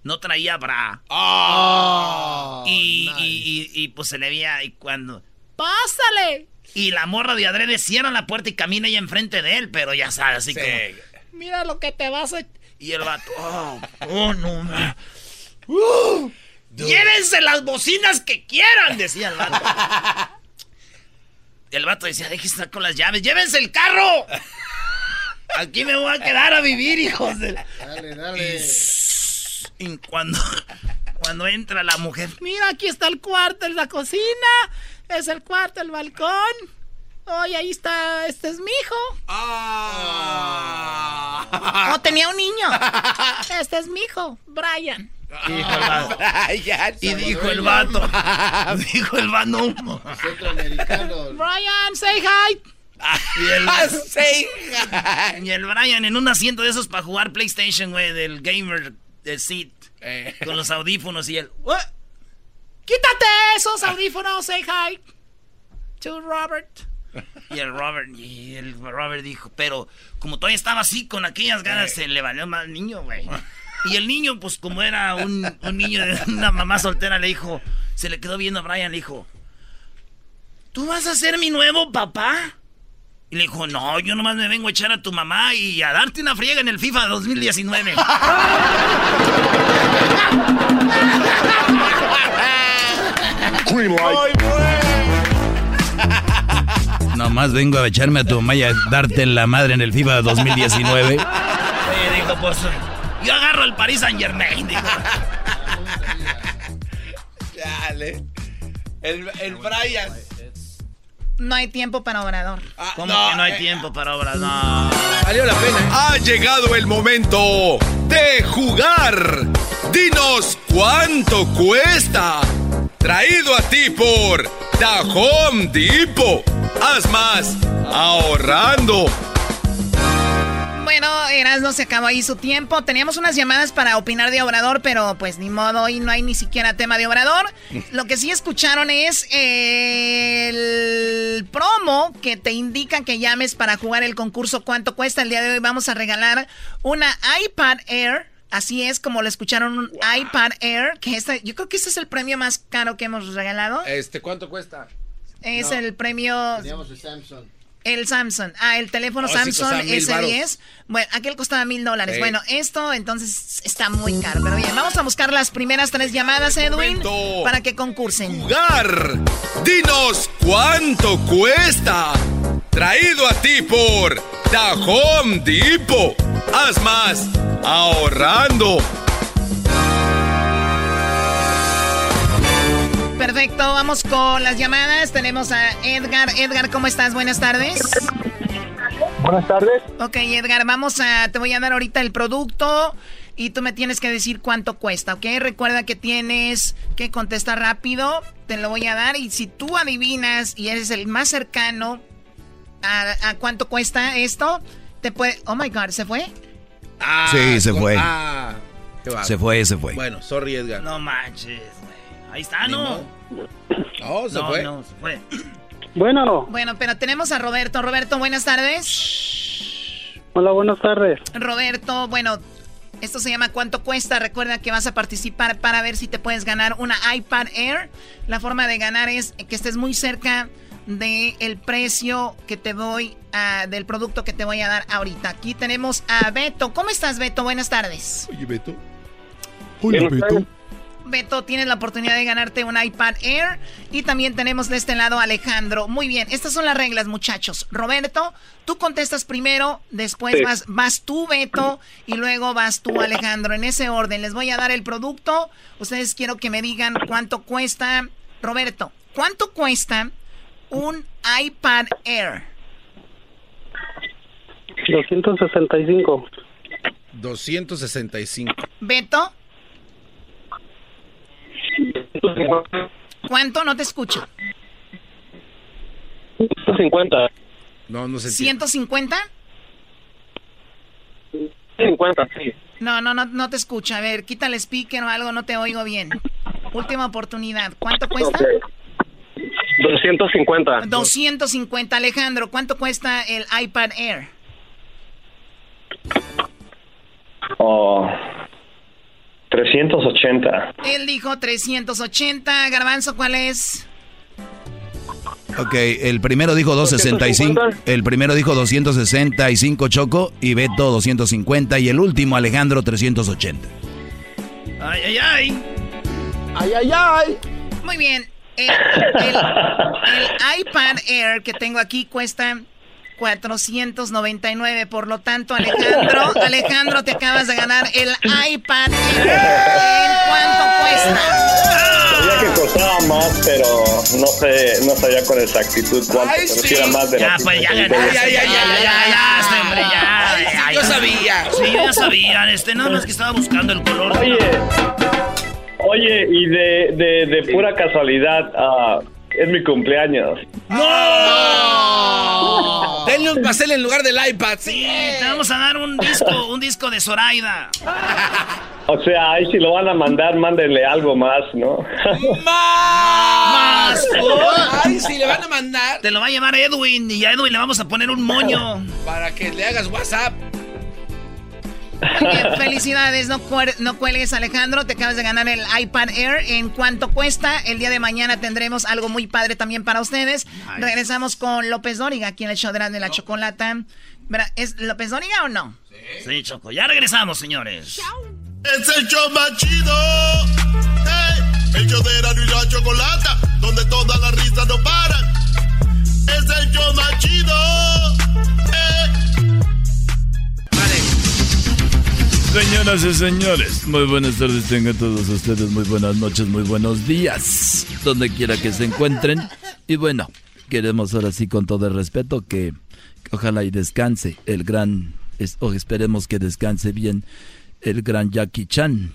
No traía bra. Oh, y, y- y- y, pues se le veía y cuando. ¡Pásale! Y la morra de adrede cierra la puerta y camina ella enfrente de él, pero ya sabes, así Sí. como. Mira lo que te vas a... Y el vato, oh, oh, no, ma. [laughs] Llévense las bocinas que quieran, decía el vato. [laughs] el vato decía, déjese estar con las llaves, llévense el carro. Aquí me voy a quedar a vivir, hijos de... Dale, dale. Y cuando, cuando entra la mujer, mira, aquí está el cuarto, es la cocina, es el cuarto, el balcón. Oye, ahí está, este es mi hijo. Ah. Oh, tenía un niño. Este es mi hijo, Brian. Dijo el vato. y dijo el vato. dijo el vato. Brian, say hi. Y el, [laughs] Say [laughs] y el Brian en un asiento de esos para jugar PlayStation, güey, del gamer del seat. Eh. Con los audífonos y. "What? Quítate esos audífonos, say hi. To Robert. Y el Robert, y el Robert dijo, pero como todavía estaba así con aquellas ganas, se le valió más niño, güey. [laughs] Y el niño, pues como era un, un niño de una mamá soltera, le dijo, se le quedó viendo a Brian, le dijo, ¿tú vas a ser mi nuevo papá? Y le dijo, no, yo nomás me vengo a echar a tu mamá y a darte una friega en el FIFA 2019. Nomás vengo a echarme a tu mamá y a darte en la madre en el FIFA 2019. Oye, dijo, pues yo agarro el Paris Saint Germain. Dale. [laughs] El, el Brian. No hay tiempo para Obrador. ¿Cómo no, que no hay eh, tiempo para obras? No. Valió la pena. ¿eh? Ha llegado el momento de jugar. Dinos cuánto cuesta. Traído a ti por The Home Depot. Haz más ahorrando. Bueno, Erasmo se acabó ahí su tiempo. Teníamos unas llamadas para opinar de Obrador, pero pues ni modo, hoy no hay ni siquiera tema de Obrador. [laughs] Lo que sí escucharon es el promo que te indica que llames para jugar el concurso ¿Cuánto cuesta? El día de hoy vamos a regalar una iPad Air. Así es como lo escucharon, un iPad Air, que este, yo creo que este es el premio más caro que hemos regalado. Este, ¿cuánto cuesta? Es No. el premio... Teníamos el Samsung. El Samsung. Ah, el teléfono Oh, Samsung costaba mil S10. Bueno, aquel costaba mil dólares. Sí. Bueno, esto entonces está muy caro. Pero bien, vamos a buscar las primeras tres llamadas, Edwin, para que concursen. Jugar. Dinos cuánto cuesta. Traído a ti por Home Depot. Haz más ahorrando. Perfecto, vamos con las llamadas. Tenemos a Edgar. Edgar, ¿cómo estás? Buenas tardes. Buenas tardes. Ok, Edgar, vamos a. Te voy a dar ahorita el producto y tú me tienes que decir cuánto cuesta, ¿ok? Recuerda que tienes que contestar rápido. Te lo voy a dar y si tú adivinas y eres el más cercano a, a cuánto cuesta esto, te puede. Oh my God, ¿se fue? Ah, Sí, se con- fue. Ah. Se fue, se fue. Bueno, sorry, Edgar. No manches, güey. Ahí está, ¿no? No, se no, fue. no, se fue. Bueno, Bueno, pero tenemos a Roberto. Roberto, buenas tardes. hola, buenas tardes. Roberto, bueno, esto se llama ¿Cuánto cuesta? Recuerda que vas a participar para ver si te puedes ganar una iPad Air. La forma de ganar es que estés muy cerca del precio que te doy, ah, del producto que te voy a dar ahorita. Aquí tenemos a Beto. ¿Cómo estás, Beto? Buenas tardes. Oye, Beto. Hola, Beto. Beto, tienes la oportunidad de ganarte un iPad Air. Y también tenemos de este lado a Alejandro. Muy bien, estas son las reglas, muchachos. Roberto, tú contestas primero, después Sí. vas, vas tú, Beto, y luego vas tú, Alejandro. En ese orden, les voy a dar el producto. Ustedes quiero que me digan cuánto cuesta. Roberto, ¿cuánto cuesta un iPad Air? 265. 265. Beto, ¿cuánto? No te escucho. 150. No, no entiende. ¿150? 50, sí. No, no, no, no te escucho. A ver, quita el speaker o algo, no te oigo bien. Última oportunidad. ¿Cuánto cuesta? 250. 250. Alejandro, ¿cuánto cuesta el iPad Air? Oh, 380. Él dijo 380. Garbanzo, ¿cuál es? Ok, el primero dijo 265, el primero dijo 265 Choco y Beto 250 y el último Alejandro 380. Ay, ay, ay. Ay, ay, ay. Muy bien. El, el- el [laughs] iPad Air que tengo aquí cuesta 499. Por lo tanto, Alejandro, [laughs] Alejandro, te acabas de ganar el iPad. [laughs] ¿En cuánto cuesta? Sabía que costaba más, pero no sé, no sabía con exactitud cuánto, Ay, pero sí. era más de Ya, la pues ya ganaste. Ya, ya, ya, ya, ya, hombre, ya. Yo ya. sabía. Sí, yo ya sabía. Este, nada más que estaba buscando el color. Oye, oye, y de, de, de pura casualidad, ah, es mi cumpleaños. ¡No! Denle un pastel en lugar del iPad. Sí, te vamos a dar un disco, un disco de Zoraida. O sea, ahí si lo van a mandar, mándenle algo más, ¿no? ¡Más! Ay, si le van a mandar. Te lo va a llevar Edwin y a Edwin le vamos a poner un moño. Para que le hagas WhatsApp. Felicidades, no, no cuelgues Alejandro, te acabas de ganar el iPad Air. ¿En cuánto cuesta? El día de mañana tendremos algo muy padre también para ustedes. Regresamos con López Dóriga, aquí en el show de la Chocolata. Verá, ¿Es López Dóriga o no? Sí, Choco, ya regresamos, señores. Es el show más chido. Hey, el show de Erasmo y la Chocolata, donde todas las risas no paran. Es el show más chido. Hey. Señoras y señores, muy buenas tardes tengan todos ustedes, muy buenas noches, muy buenos días, donde quiera que se encuentren. Y bueno, queremos ahora sí con todo el respeto que, ojalá y descanse el gran, o esperemos que descanse bien el gran Jackie Chan.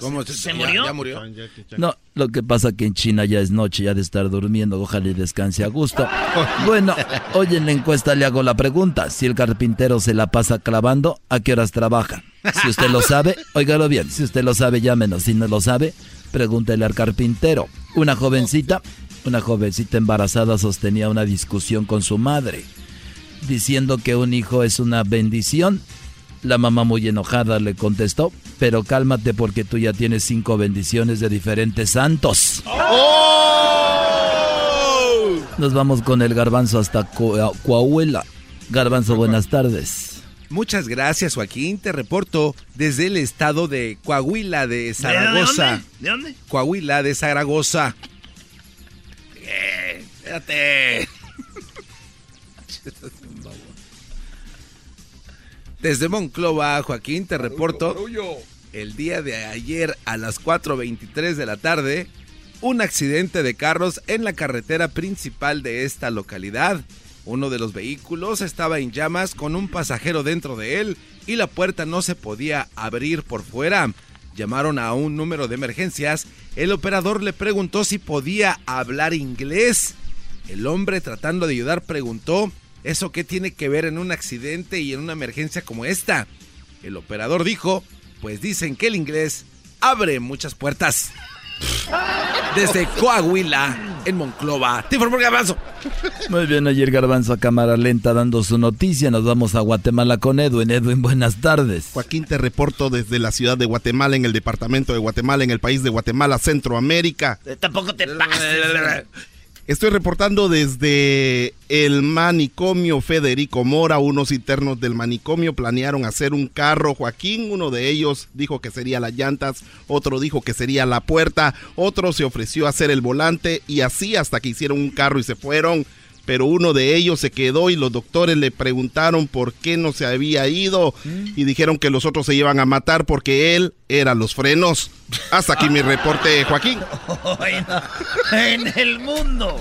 ¿Cómo ¿Se murió? Ya murió. No, lo que pasa que en China ya es noche, ya de estar durmiendo, ojalá y descanse a gusto. [laughs] Bueno, hoy en la encuesta le hago la pregunta, si el carpintero se la pasa clavando, ¿a qué horas trabaja? Si usted lo sabe, [laughs] óigalo bien, si usted lo sabe, llámenos, si no lo sabe, pregúntele al carpintero. Una jovencita, una jovencita embarazada sostenía una discusión con su madre, diciendo que un hijo es una bendición. La mamá muy enojada le contestó, pero cálmate porque tú ya tienes cinco bendiciones de diferentes santos. Nos vamos con el garbanzo hasta Coa- Coahuila. Garbanzo, buenas tardes. Muchas gracias, Joaquín. Te reporto desde el estado de Coahuila de Zaragoza. dónde? ¿De dónde? Coahuila de Zaragoza. Eh, espérate. [laughs] Desde Monclova, Joaquín, te reporto el día de ayer a las 4.23 de la tarde, un accidente de carros en la carretera principal de esta localidad. Uno de los vehículos estaba en llamas con un pasajero dentro de él y la puerta no se podía abrir por fuera. Llamaron a un número de emergencias. El operador le preguntó si podía hablar inglés. El hombre tratando de ayudar preguntó, ¿eso qué tiene que ver en un accidente y en una emergencia como esta? El operador dijo, pues dicen que el inglés abre muchas puertas. Desde Coahuila, en Monclova. Te informó Garbanzo. Muy bien, ayer Garbanzo a cámara lenta dando su noticia. Nos vamos a Guatemala con Edwin. Edwin, buenas tardes. Joaquín, te reporto desde la ciudad de Guatemala, en el departamento de Guatemala, en el país de Guatemala, Centroamérica. Tampoco te pases. Estoy reportando desde el manicomio Federico Mora. Unos internos del manicomio planearon hacer un carro. Joaquín, uno de ellos dijo que sería las llantas, otro dijo que sería la puerta, otro se ofreció a hacer el volante y así hasta que hicieron un carro y se fueron. Pero uno de ellos se quedó y los doctores le preguntaron por qué no se había ido y dijeron que los otros se iban a matar porque él era los frenos. Hasta aquí mi reporte, Joaquín. [laughs] en el mundo.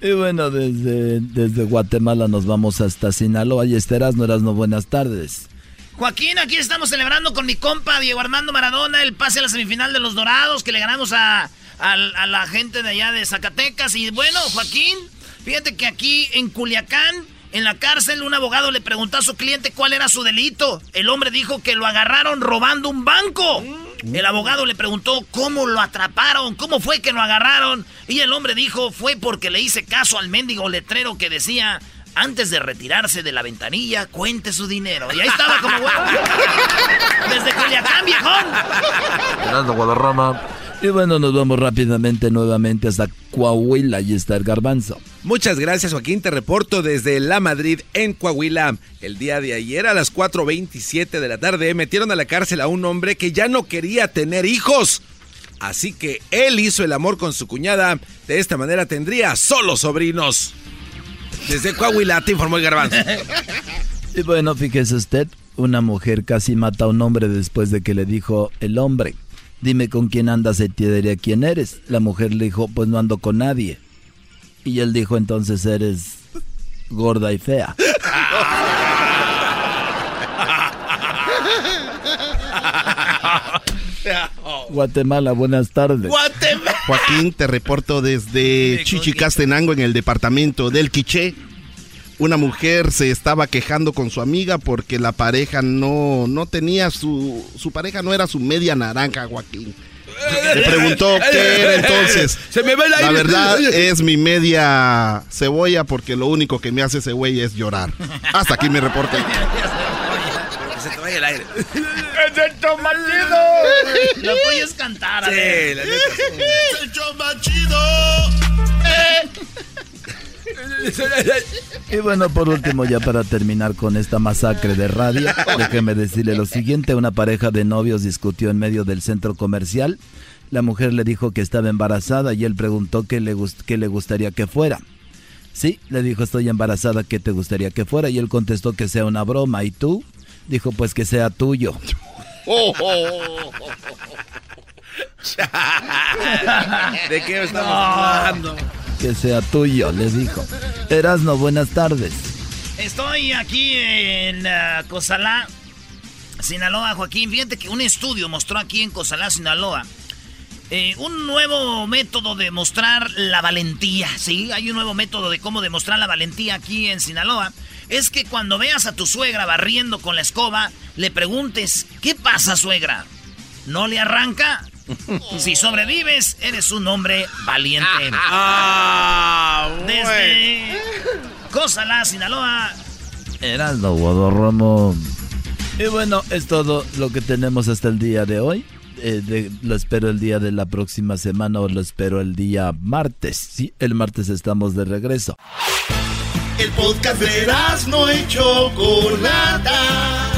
Y bueno, desde, desde Guatemala nos vamos hasta Sinaloa. Y Esteras, no eras no buenas tardes. Joaquín, aquí estamos celebrando con mi compa Diego Armando Maradona el pase a la semifinal de los Dorados que le ganamos a, a- la gente de allá de Zacatecas. Y bueno, Joaquín, fíjate que aquí en Culiacán, en la cárcel, un abogado le preguntó a su cliente cuál era su delito. El hombre dijo que lo agarraron robando un banco. El abogado le preguntó cómo lo atraparon, cómo fue que lo agarraron. Y el hombre dijo, fue porque le hice caso al mendigo letrero que decía, antes de retirarse de la ventanilla, cuente su dinero. Y ahí estaba como bueno. [laughs] Desde Culiacán, viejón. Fernando Guadarrama. Y bueno, nos vamos rápidamente nuevamente hasta Coahuila. Y está el garbanzo. Muchas gracias, Joaquín. Te reporto desde La Madrid, en Coahuila. El día de ayer, a las 4.27 de la tarde, metieron a la cárcel a un hombre que ya no quería tener hijos. Así que él hizo el amor con su cuñada. De esta manera tendría solo sobrinos. Desde Coahuila te informó el garbanzo. [laughs] Y bueno, fíjese usted, una mujer casi mata a un hombre después de que le dijo el hombre, dime con quién andas y te diré quién eres. La mujer le dijo, pues no ando con nadie. Y él dijo, entonces eres gorda y fea. [laughs] Guatemala, buenas tardes. Joaquín, te reporto desde Chichicastenango en el departamento del Quiché. Una mujer se estaba quejando con su amiga porque la pareja no, no tenía su, su pareja no era su media naranja, Joaquín. Le preguntó qué era entonces. Se me va el La aire. verdad es mi media cebolla porque lo único que me hace ese güey es llorar. Hasta aquí mi reporte. [laughs] Que se te vaya el aire. ¡Es el tomatito! Lo tuyo es cantar, a Sí, la neta. Es el show más chido. Y bueno, por último, ya para terminar con esta masacre de radio, déjeme decirle lo siguiente, una pareja de novios discutió en medio del centro comercial. La mujer le dijo que estaba embarazada y él preguntó qué le, qué le gustaría que fuera. Sí, le dijo, estoy embarazada, ¿qué te gustaría que fuera? Y él contestó que sea una broma. ¿Y tú? Dijo, pues que sea tuyo. [laughs] ¿De qué estamos hablando? Que sea tuyo, le dijo. Erasno, buenas tardes. Estoy aquí en ah, Cozalá, Sinaloa, Joaquín. Fíjate que un estudio mostró aquí en Cozalá, Sinaloa, eh, un nuevo método de mostrar la valentía. Sí, hay un nuevo método de cómo demostrar la valentía aquí en Sinaloa. Es que cuando veas a tu suegra barriendo con la escoba, le preguntes, ¿qué pasa, suegra? ¿No le arranca? [laughs] Si sobrevives, eres un hombre valiente. [laughs] Ah, Desde Cozalá, Sinaloa, Heraldo Guadarramo. Y bueno, es todo lo que tenemos hasta el día de hoy. Eh, de- lo espero el día de la próxima semana o lo espero el día martes. Sí, el martes estamos de regreso. El podcast de no y Chocolata.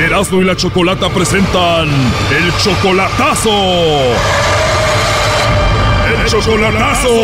Erasmo y la Chocolata presentan el chocolatazo. ¡El chocolatazo! [laughs]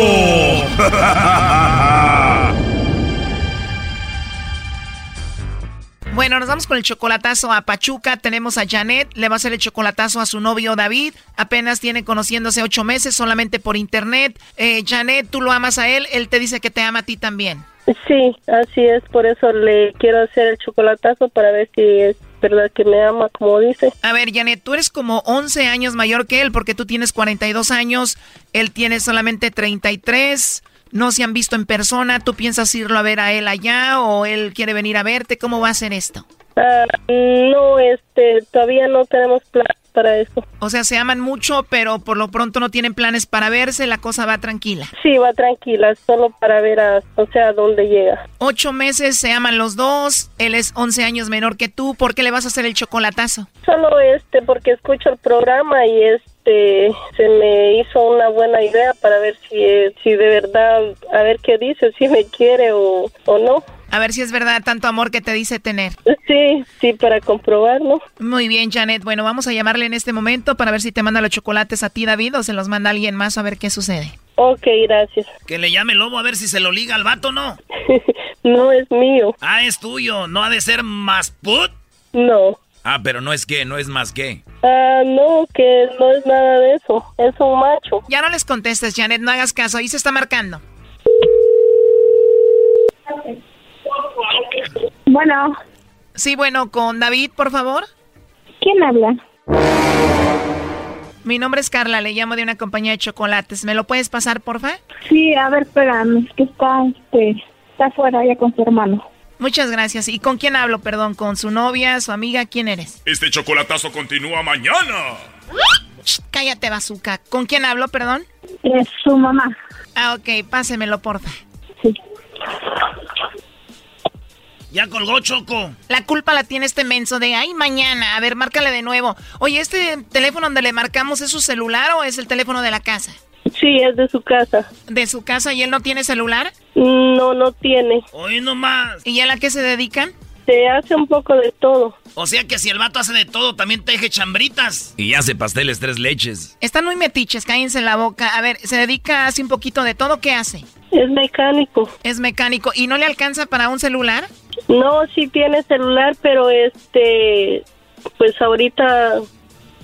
Bueno, nos vamos con el chocolatazo a Pachuca. Tenemos a Janet, le va a hacer el chocolatazo a su novio David. Apenas tiene conociéndose ocho meses solamente por internet. Eh, Janet, tú lo amas a él, él te dice que te ama a ti también. Sí, así es, por eso le quiero hacer el chocolatazo para ver si es verdad que me ama, como dice. A ver, Janet, tú eres como 11 años mayor que él porque tú tienes 42 años, él tiene solamente 33. No se han visto en persona, ¿tú piensas irlo a ver a él allá o él quiere venir a verte? ¿Cómo va a ser esto? Ah, no, este, todavía no tenemos plan para eso. O sea, se aman mucho, pero por lo pronto no tienen planes para verse, la cosa va tranquila. Sí, va tranquila, solo para ver a, o sea, dónde llega. Ocho meses, se aman los dos, él es 11 años menor que tú, ¿por qué le vas a hacer el chocolatazo? Solo este, porque escucho el programa y este, se me hizo una buena idea para ver si, si de verdad, a ver qué dice, si me quiere o, o no. A ver si es verdad tanto amor que te dice tener. Sí, sí, para comprobarlo. Muy bien, Janet. Bueno, vamos a llamarle en este momento para ver si te manda los chocolates a ti, David, o se los manda alguien más a ver qué sucede. Ok, gracias. que le llame el lobo a ver si se lo liga al vato, ¿no? [laughs] No es mío. Ah, es tuyo, ¿no ha de ser más put? No. Ah, pero no es que, no es más que. Ah, no, que no es nada de eso. Es un macho. Ya no les contestes, Janet, no hagas caso. Ahí se está marcando. Bueno. Sí, bueno, con David, por favor. ¿Quién habla? Mi nombre es Carla, le llamo de una compañía de chocolates. ¿Me lo puedes pasar, porfa? Sí, a ver, espérame, es que está, este, está afuera ya con su hermano. Muchas gracias. ¿Y con quién hablo, perdón? ¿Con su novia, su amiga? ¿Quién eres? Este chocolatazo continúa mañana. Shh, cállate, bazooka. ¿Con quién hablo, perdón? Es su mamá. Ah, ok, pásemelo, porfa. Ya colgó Choco. La culpa la tiene este menso de, ay, mañana. A ver, márcale de nuevo. Oye, ¿este teléfono donde le marcamos es su celular o es el teléfono de la casa? Sí, es de su casa. ¿De su casa y él no tiene celular? No, no tiene. Hoy nomás. ¿Y él a qué se dedican? Se hace un poco de todo. O sea que si el vato hace de todo, también teje chambritas. Y hace pasteles tres leches. Están muy metiches, cállense en la boca. A ver, se dedica, hace un poquito de todo, ¿qué hace? Es mecánico. Es mecánico. ¿Y no le alcanza para un celular? No, sí tiene celular, pero este, pues ahorita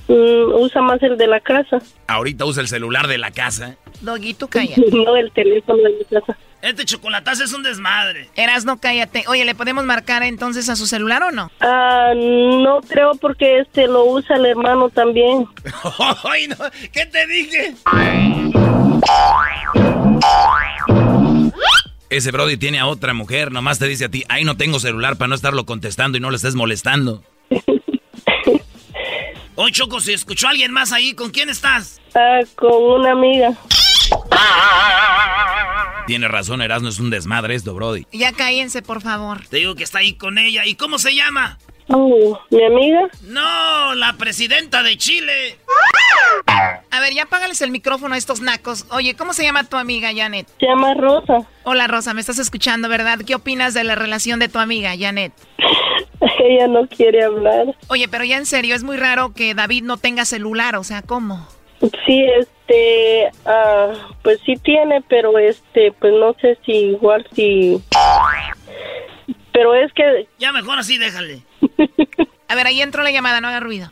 mm, usa más el de la casa. Ahorita usa el celular de la casa. Doggy, tú [laughs] calla. no, el teléfono de mi casa. Este chocolatazo es un desmadre. Eras, no cállate. Oye, ¿le podemos marcar entonces a su celular o no? Ah, no creo porque este lo usa el hermano también. [laughs] Ay, no. ¿Qué te dije? [laughs] Ese Brody tiene a otra mujer, nomás te dice a ti, ay, no tengo celular para no estarlo contestando y no le estés molestando. [laughs] Oye, Choco, si escuchó a alguien más ahí, ¿con quién estás? Ah, con una amiga. Tiene razón, Erasmo es un desmadre esto, Brody. Ya cállense, por favor. Te digo que está ahí con ella. ¿Y cómo se llama? Oh, ¿Mi amiga? No, la presidenta de Chile. A ver, ya apágales el micrófono a estos nacos. Oye, ¿cómo se llama tu amiga, Janet? Se llama Rosa. Hola, Rosa, me estás escuchando, ¿verdad? ¿Qué opinas de la relación de tu amiga, Janet? [laughs] Ella no quiere hablar. Oye, pero ya en serio, es muy raro que David no tenga celular, o sea, ¿cómo? Sí, este, ah, pues sí tiene, pero este, pues no sé si igual si... Pero es que... Ya mejor así, déjale. [laughs] A ver, ahí entró la llamada, no haga ruido.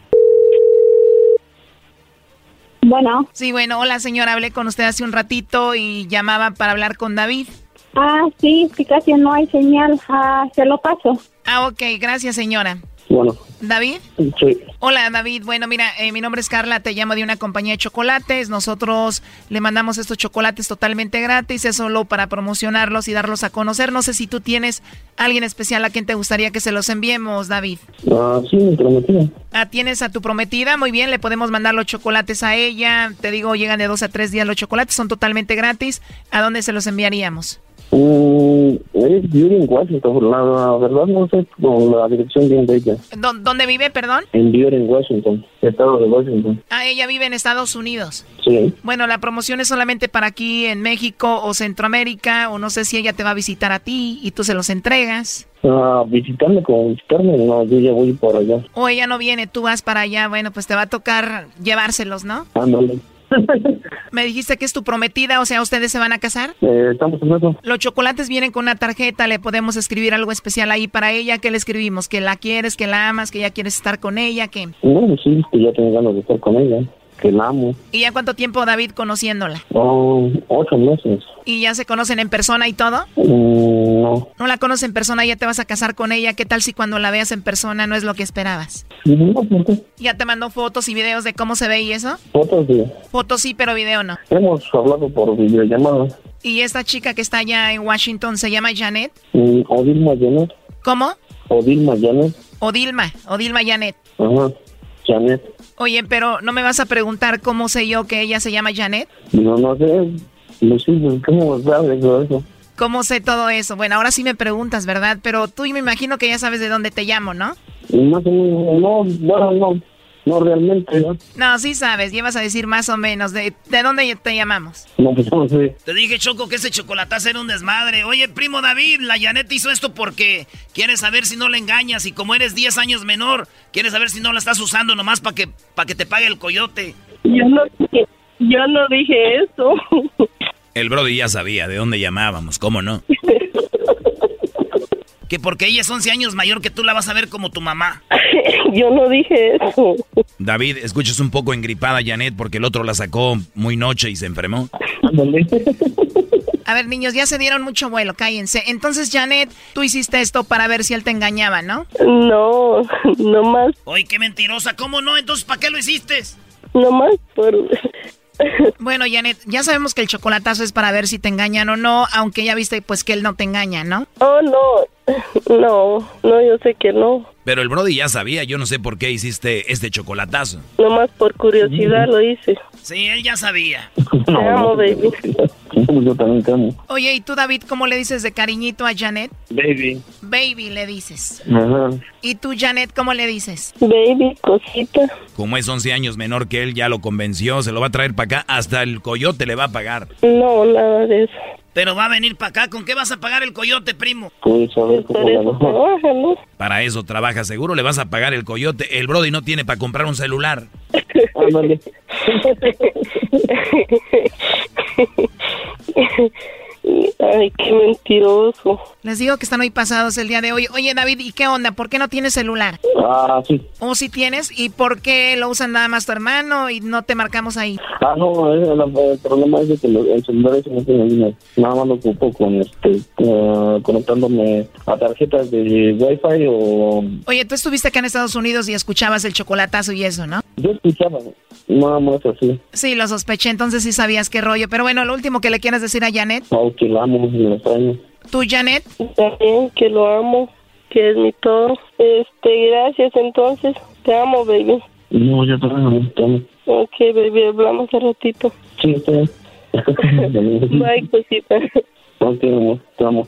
Bueno. Sí, bueno, hola señora, hablé con usted hace un ratito y llamaba para hablar con David. Ah, sí, sí, casi no hay señal. Ah, se lo paso. Ah, ok, gracias señora. Bueno. ¿David? Sí. Hola David, bueno mira, eh, mi nombre es Carla, te llamo de una compañía de chocolates, nosotros le mandamos estos chocolates totalmente gratis, es solo para promocionarlos y darlos a conocer, no sé si tú tienes alguien especial a quien te gustaría que se los enviemos, David. Ah, sí, mi prometida. Ah, tienes a tu prometida, muy bien, le podemos mandar los chocolates a ella, te digo, llegan de dos a tres días los chocolates, son totalmente gratis, ¿a dónde se los enviaríamos? Mm, es Beauty en Washington, la, la verdad no sé con la dirección bien de ella. ¿Dó- ¿Dónde vive, perdón? En Beauty en Washington, estado de Washington. Ah, ella vive en Estados Unidos. Sí. Bueno, la promoción es solamente para aquí en México o Centroamérica, o no sé si ella te va a visitar a ti y tú se los entregas. Ah, visitarme como visitarme, no, yo ya voy por allá. O ella no viene, tú vas para allá, bueno, pues te va a tocar llevárselos, ¿no? Ándale. Me dijiste que es tu prometida, o sea, ustedes se van a casar. Eh, estamos en eso. Los chocolates vienen con una tarjeta, le podemos escribir algo especial ahí para ella. ¿Qué le escribimos? ¿Que la quieres, que la amas, que ya quieres estar con ella? ¿Qué? No, sí, que ya tengo ganas de estar con ella, que la amo. ¿Y ya cuánto tiempo, David, conociéndola? Oh, ocho meses. ¿Y ya se conocen en persona y todo? Mm, no. No la conoces en persona, ya te vas a casar con ella. ¿Qué tal si cuando la veas en persona no es lo que esperabas? No, ¿por qué? ¿Ya te mandó fotos y videos de cómo se ve y eso? Fotos de... Fotos sí, pero video no. Hemos hablado por videollamada. ¿Y esta chica que está allá en Washington se llama Janet? Mm, Odilma Janet. ¿Cómo? Odilma Janet. Odilma, Odilma Janet. Ajá. Janet. Oye, pero ¿no me vas a preguntar cómo sé yo que ella se llama Janet? No, no sé. No sé, ¿cómo sabes todo eso? ¿Cómo sé todo eso? Bueno, ahora sí me preguntas, ¿verdad? Pero tú me imagino que ya sabes de dónde te llamo, ¿no? Más o menos, no, bueno, no, no realmente, ¿no? No, sí sabes, llevas a decir más o menos. ¿De, de dónde te llamamos? No, pues no sé. Te dije, Choco, que ese chocolatazo era un desmadre. Oye, primo David, la Janet hizo esto porque quiere saber si no le engañas. Y como eres 10 años menor, quiere saber si no la estás usando nomás para que, pa que te pague el coyote. Yo no, yo no dije eso. El Brody ya sabía de dónde llamábamos, ¿cómo no? [laughs] Que porque ella es 11 años mayor que tú la vas a ver como tu mamá. [laughs] yo no dije eso. David, escuchas un poco engripada a Janet porque el otro la sacó muy noche y se enfermó. [laughs] A ver, niños, ya se dieron mucho vuelo, cállense. Entonces, Janet, tú hiciste esto para ver si él te engañaba, ¿no? No, no más, Oye, qué mentirosa. ¿Cómo no? Entonces, ¿para qué lo hiciste? no más por... [laughs] Bueno, Janet, ya sabemos que el chocolatazo es para ver si te engañan o no, aunque ya viste pues que él no te engaña, ¿no? Oh, no, No, no, yo sé que no. Pero el Brody ya sabía, yo no sé por qué hiciste este chocolatazo. Nomás por curiosidad lo hice. Sí, él ya sabía. Te amo, baby. Yo también te amo. Oye, ¿y tú, David, cómo le dices de cariñito a Janet? Baby. Baby, le dices. Ajá. ¿Y tú, Janet, cómo le dices? Baby, cosita. Como es 11 años menor que él, ya lo convenció, se lo va a traer para acá, hasta el coyote le va a pagar. No, nada de eso. Pero va a venir para acá. ¿Con qué vas a pagar el coyote, primo? Pues a ver cómo Por la eso trabaja, ¿no? Para eso trabaja seguro, le vas a pagar el coyote. El Brody no tiene para comprar un celular. [laughs] Ay, qué mentiroso. Les digo que están hoy pasados el día de hoy. Oye, David, ¿y qué onda? ¿Por qué no tienes celular? Ah, sí. ¿O si tienes? ¿Y por qué lo usan nada más tu hermano y no te marcamos ahí? Ah, no, eh, el, el problema es que el celular ese no tiene. Nada más lo ocupo con este, eh, conectándome a tarjetas de Wi-Fi o... Oye, tú estuviste acá en Estados Unidos y escuchabas el chocolatazo y eso, ¿no? Yo escuchaba, nada más así. Sí, lo sospeché, entonces sí sabías qué rollo. Pero bueno, lo último que le quieras decir a Janet. Que la amo y la extraño. ¿Tú, Janet? También que lo amo, que es mi todo. Este, gracias entonces. Te amo, baby. No, yo también te amo. Ok, baby, hablamos un ratito. Sí, está bien. [laughs] [laughs] Bye, cosita. Ok, amor, te amo.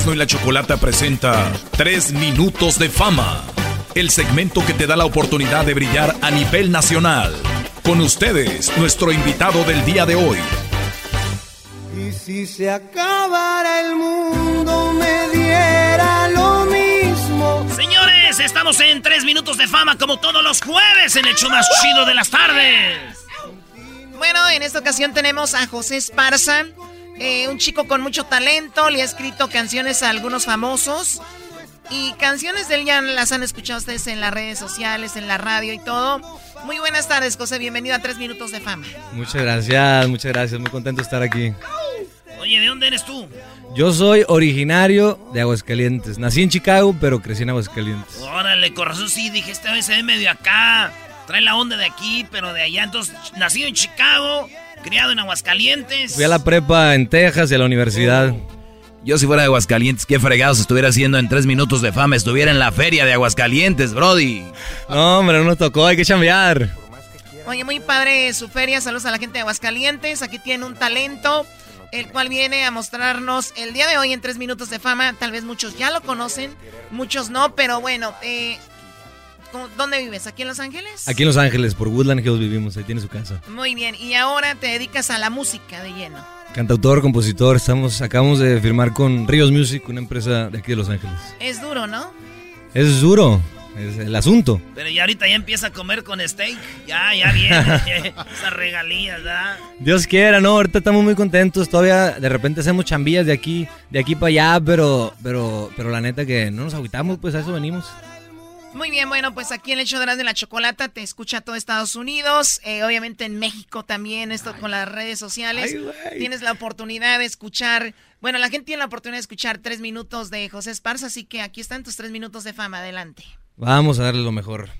Erasmo y la Chocolata presenta Tres Minutos de Fama, el segmento que te da la oportunidad de brillar a nivel nacional. Con ustedes, nuestro invitado del día de hoy. Y si se acabara el mundo, me diera lo mismo. Señores, estamos en tres minutos de fama como todos los jueves en el show más chido de las tardes. Bueno, en esta ocasión tenemos a José Esparza, eh, un chico con mucho talento, le ha escrito canciones a algunos famosos. Y canciones de él ya las han escuchado ustedes en las redes sociales, en la radio y todo. Muy buenas tardes, José. Bienvenido a Tres Minutos de Fama. Muchas gracias, muchas gracias. Muy contento de estar aquí. Oye, ¿de dónde eres tú? Yo soy originario de Aguascalientes. Nací en Chicago, pero crecí en Aguascalientes. Órale, corazón, sí, dije, este vez se ve medio acá. Trae la onda de aquí, pero de allá. Entonces, nacido en Chicago, criado en Aguascalientes. Fui a la prepa en Texas y a la universidad. Yo si fuera de Aguascalientes, qué fregados estuviera haciendo en tres minutos de fama. Estuviera en la feria de Aguascalientes, Brody. No, hombre, no nos tocó, hay que chambear. Oye, muy padre su feria. Saludos a la gente de Aguascalientes. Aquí tiene un talento, el cual viene a mostrarnos el día de hoy en Tres Minutos de Fama. Tal vez muchos ya lo conocen, muchos no, pero bueno, eh, ¿cómo- ¿dónde vives? ¿Aquí en Los Ángeles? Aquí en Los Ángeles, por Woodland Hills vivimos, ahí tiene su casa. Muy bien, y ahora te dedicas a la música de lleno. Cantautor, compositor, estamos, acabamos de firmar con Ríos Music, una empresa de aquí de Los Ángeles. Es duro, ¿no? Es duro, es el asunto. Pero ya ahorita ya empieza a comer con steak. Ya, ya viene. [laughs] [laughs] Esas regalías, ¿verdad? Dios quiera, no, ahorita estamos muy contentos, todavía de repente hacemos chambillas de aquí, de aquí para allá, pero, pero, pero la neta que no nos agüitamos, pues a eso venimos. Muy bien, bueno, pues aquí en el show de de la Chocolata te escucha todo Estados Unidos, eh, obviamente en México también, esto con las redes sociales. Tienes la oportunidad de escuchar, bueno, la gente tiene la oportunidad de escuchar tres minutos de José Esparza, así que aquí están tus tres minutos de fama, adelante. Vamos a darle lo mejor.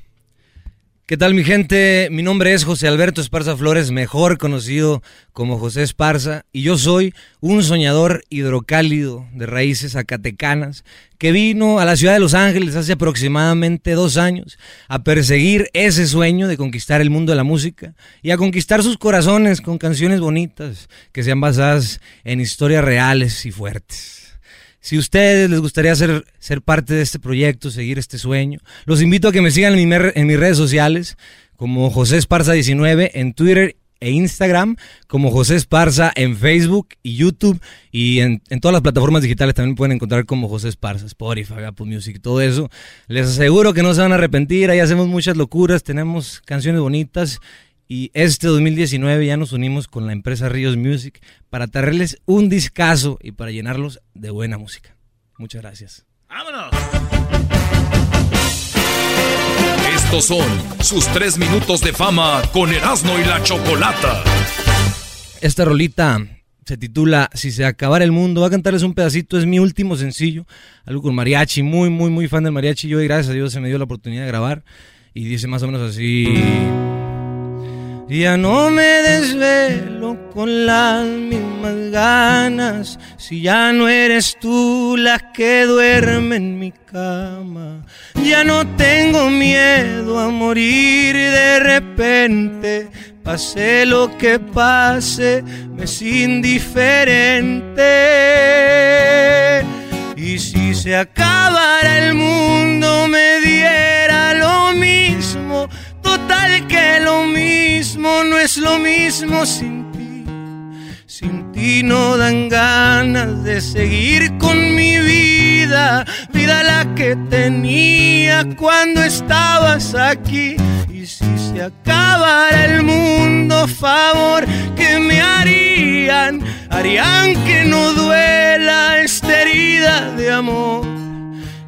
¿Qué tal mi gente? Mi nombre es José Alberto Esparza Flores, mejor conocido como José Esparza, y yo soy un soñador hidrocálido de raíces zacatecanas que vino a la ciudad de Los Ángeles hace aproximadamente dos años a perseguir ese sueño de conquistar el mundo de la música y a conquistar sus corazones con canciones bonitas que sean basadas en historias reales y fuertes. Si a ustedes les gustaría ser, ser parte de este proyecto, seguir este sueño, los invito a que me sigan en, mi en mis redes sociales como José Esparza 19 en Twitter e Instagram, como José Esparza en Facebook y YouTube y en, en todas las plataformas digitales también pueden encontrar como José Esparza, Spotify, Apple Music, todo eso. Les aseguro que no se van a arrepentir, ahí hacemos muchas locuras, tenemos canciones bonitas y este 2019 ya nos unimos con la empresa Ríos Music para traerles un discazo y para llenarlos de buena música. Muchas gracias. ¡Vámonos! Estos son sus tres minutos de fama con Erasmo y la Chocolata. Esta rolita se titula Si se acabara el mundo. Va a cantarles un pedacito, es mi último sencillo. Algo con mariachi, muy, muy, muy fan del mariachi. Yo, y gracias a Dios, se me dio la oportunidad de grabar. Y dice más o menos así. Ya no me desvelo con las mismas ganas si ya no eres tú la que duerme en mi cama. Ya no tengo miedo a morir de repente. Pase lo que pase, me es indiferente. Y si se acabara el mundo, me diera lo mismo. Total que lo mismo no es lo mismo sin ti. Sin ti no dan ganas de seguir con mi vida. Vida la que tenía cuando estabas aquí. Y si se acabara el mundo, favor que me harían, harían que no duela esta herida de amor.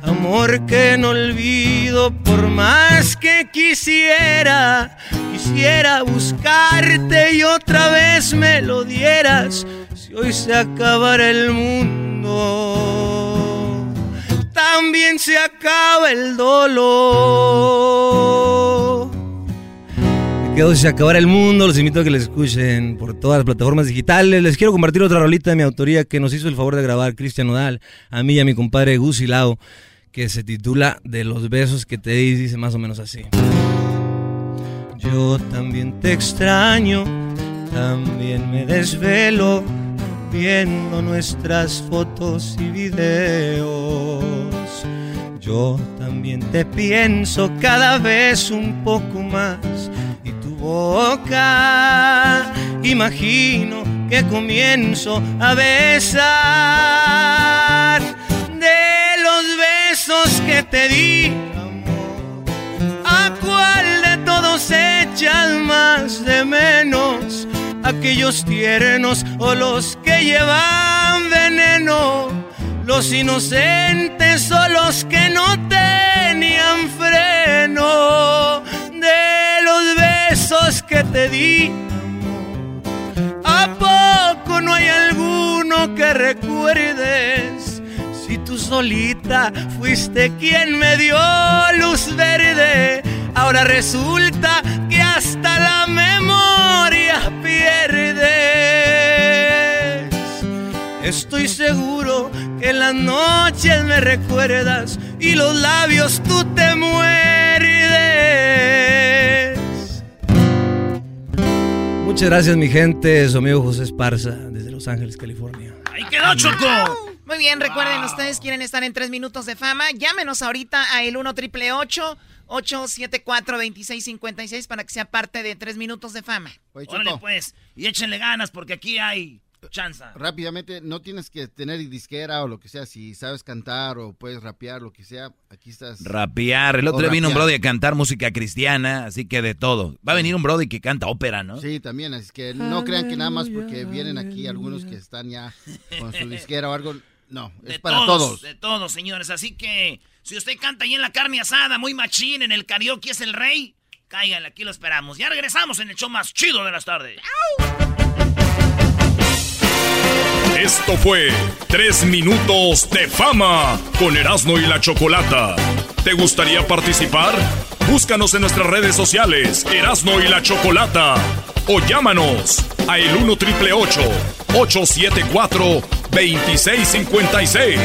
Amor que no olvido por más que quisiera. Quisiera buscarte y otra vez me lo dieras. Si hoy se acabara el mundo, también se acaba el dolor. Me quedo si se acabara el mundo. Los invito a que les escuchen por todas las plataformas digitales. Les quiero compartir otra rolita de mi autoría que nos hizo el favor de grabar Cristian Nodal, a mí y a mi compadre Gus Lao, que se titula De los besos que te di, dice más o menos así. Yo también te extraño, también me desvelo viendo nuestras fotos y videos. Yo también te pienso cada vez un poco más y tu boca imagino que comienzo a besar de los besos que te di. ¿A cuál de todos echas más de menos? Aquellos tiernos o los que llevan veneno, los inocentes o los que no tenían freno. De los besos que te di, ¿a poco no hay alguno que recuerdes? Si tú solita fuiste quien me dio luz verde, ahora resulta que hasta la memoria pierdes. Estoy seguro que en las noches me recuerdas y los labios tú te muerdes. Muchas gracias mi gente, su amigo José Esparza desde Los Ángeles, California. ¡Ahí quedó Choco! Muy bien, recuerden, ustedes quieren estar en tres minutos de fama, llámenos ahorita a el 1 triple 874 2656 para que sea parte de tres minutos de fama. Oye, Órale pues, y échenle ganas porque aquí hay chanza. rápidamente, no tienes que tener disquera o lo que sea. Si sabes cantar o puedes rapear, lo que sea, aquí estás. Rapear. El otro día vino un brody a cantar música cristiana, así que de todo. Va a venir un brody que canta ópera, ¿no? Sí, también, así que no crean que nada más porque vienen aquí algunos que están ya con su disquera o algo. No, es De para todos. De todos, señores. Así que si usted canta ahí en la carne asada, muy machín, en el karaoke es el rey, cáiganle, aquí lo esperamos. Ya regresamos en el show más chido de las tardes. Esto fue Tres Minutos de Fama con Erasmo y la Chocolata. ¿Te gustaría participar? Búscanos en nuestras redes sociales, Erasmo y la Chocolata. O llámanos a el 1 triple 874 2656.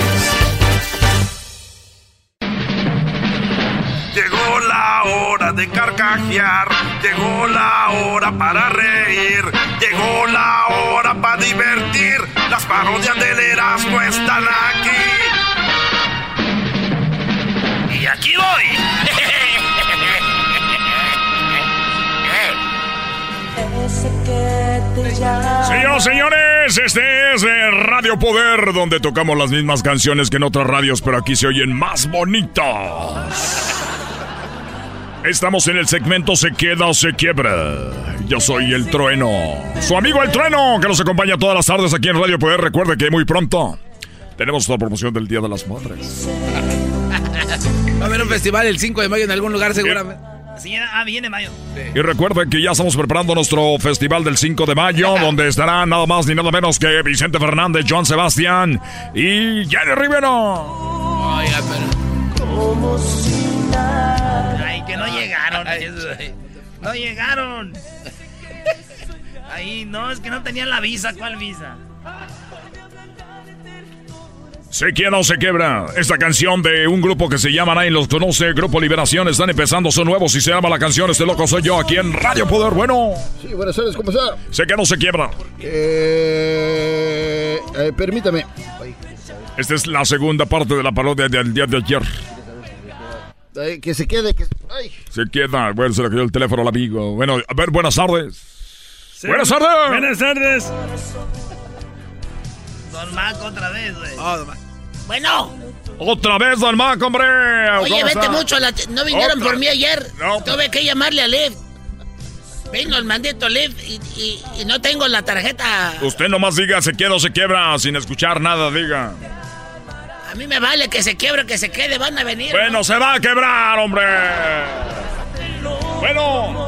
Llegó la hora de carcajear, llegó la hora para reír, llegó la hora para divertir. Las parodias del Erasmo están aquí. Y aquí voy. [laughs] Señoras señores, este es Radio Poder, donde tocamos las mismas canciones que en otras radios, pero aquí se oyen más bonitas. Estamos en el segmento Se queda o se quiebra. Yo soy el trueno. Su amigo el trueno, que nos acompaña todas las tardes aquí en Radio Poder. Recuerde que muy pronto tenemos la promoción del Día de las Madres. Va a haber un festival el 5 de mayo en algún lugar seguramente. Sí, ah, viene mayo. Y recuerden que ya estamos preparando nuestro festival del 5 de mayo, donde estarán nada más ni nada menos que Vicente Fernández, John Sebastián y Jenny Rivero. Oiga, pero. Ay, que no llegaron. No llegaron. Ahí, no, es que no tenían la visa. ¿Cuál visa? Se quiebra o se quebra. Esta canción de un grupo que se llama Nadie los conoce, Grupo Liberación, están empezando, son nuevos y se llama la canción Este loco soy yo aquí en Radio Poder. Bueno, Sí, buenas tardes, ¿cómo está? se queda o se quiebra. Eh, eh, permítame. Esta es la segunda parte de la parodia del día de ayer. Que se quede, que... Ay. Se queda, bueno, se le cayó el teléfono al amigo. Bueno, a ver, buenas tardes. Buenas tardes. Buenas tardes. Don Mac otra vez, güey. Bueno. Otra vez, Don Mac, hombre. Oye, ¿Cómo vete está? mucho a la... No vinieron Otra- por mí ayer. No. Tuve que llamarle a Lev. Vino el y, y- y no tengo la tarjeta. Usted nomás diga se queda o se quiebra sin escuchar nada, diga. A mí me vale que se quiebre, que se quede. Van a venir. Bueno, se va a quebrar, hombre. Bueno.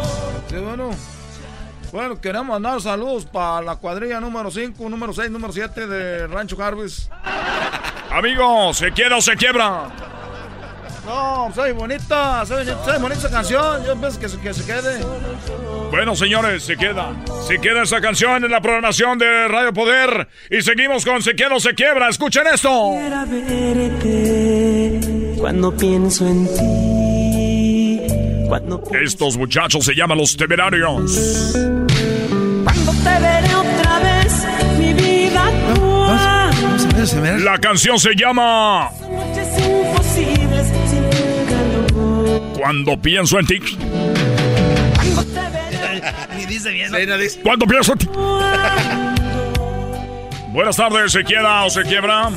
Bueno. Queremos mandar saludos para la cuadrilla número 5, número 6, número 7 de Rancho Harvest. Amigo, se queda o se quiebra. No, soy bonita, soy, soy bonita esa canción. Yo pienso que se, que se quede. Bueno, señores, se queda. Se queda esa canción en la programación de Radio Poder. Y seguimos con Se queda o se quiebra. Escuchen esto. Cuando pienso en ti, cuando, Estos muchachos se llaman los temerarios. cuando te veré otra vez, mi vida actual. La canción se llama. Cuando pienso en ti. [laughs] Ni dice bien. Cuando pienso en ti. Buenas tardes, ¿se queda o se quiebra?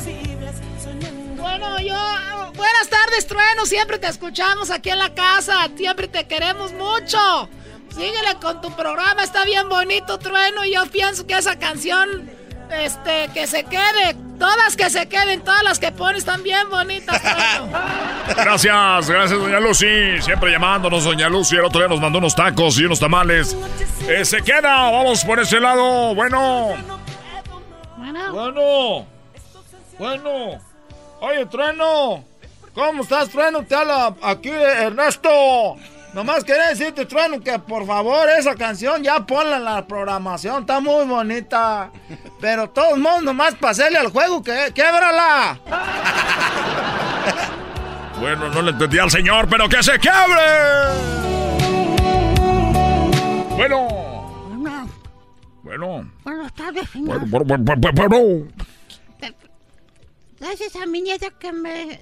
Bueno. Buenas tardes, Trueno. Siempre te escuchamos aquí en la casa. Siempre te queremos mucho. Síguele con tu programa. Está bien bonito, Trueno. Y yo pienso que esa canción. Este, que se quede. Todas que se queden. Todas las que pones están bien bonitas, Trueno. [laughs] Gracias, gracias, doña Lucy. Siempre llamándonos, doña Lucy. El otro día nos mandó unos tacos y unos tamales. Eh, se queda, vamos por ese lado. Bueno. Bueno. Bueno. Oye, Trueno. ¿Cómo estás, Trueno? Te habla aquí Ernesto. Nomás quería decirte, Trueno, que por favor esa canción ya ponla en la programación. Está muy bonita. Pero todos modos, nomás pasarle al juego, que québrala. [laughs] Bueno, no le entendí al señor, pero que se quiebre. Bueno. Bueno. Buenas tardes, señor. Bueno, bueno, bueno, bueno, bueno. Gracias a mi nieta que me.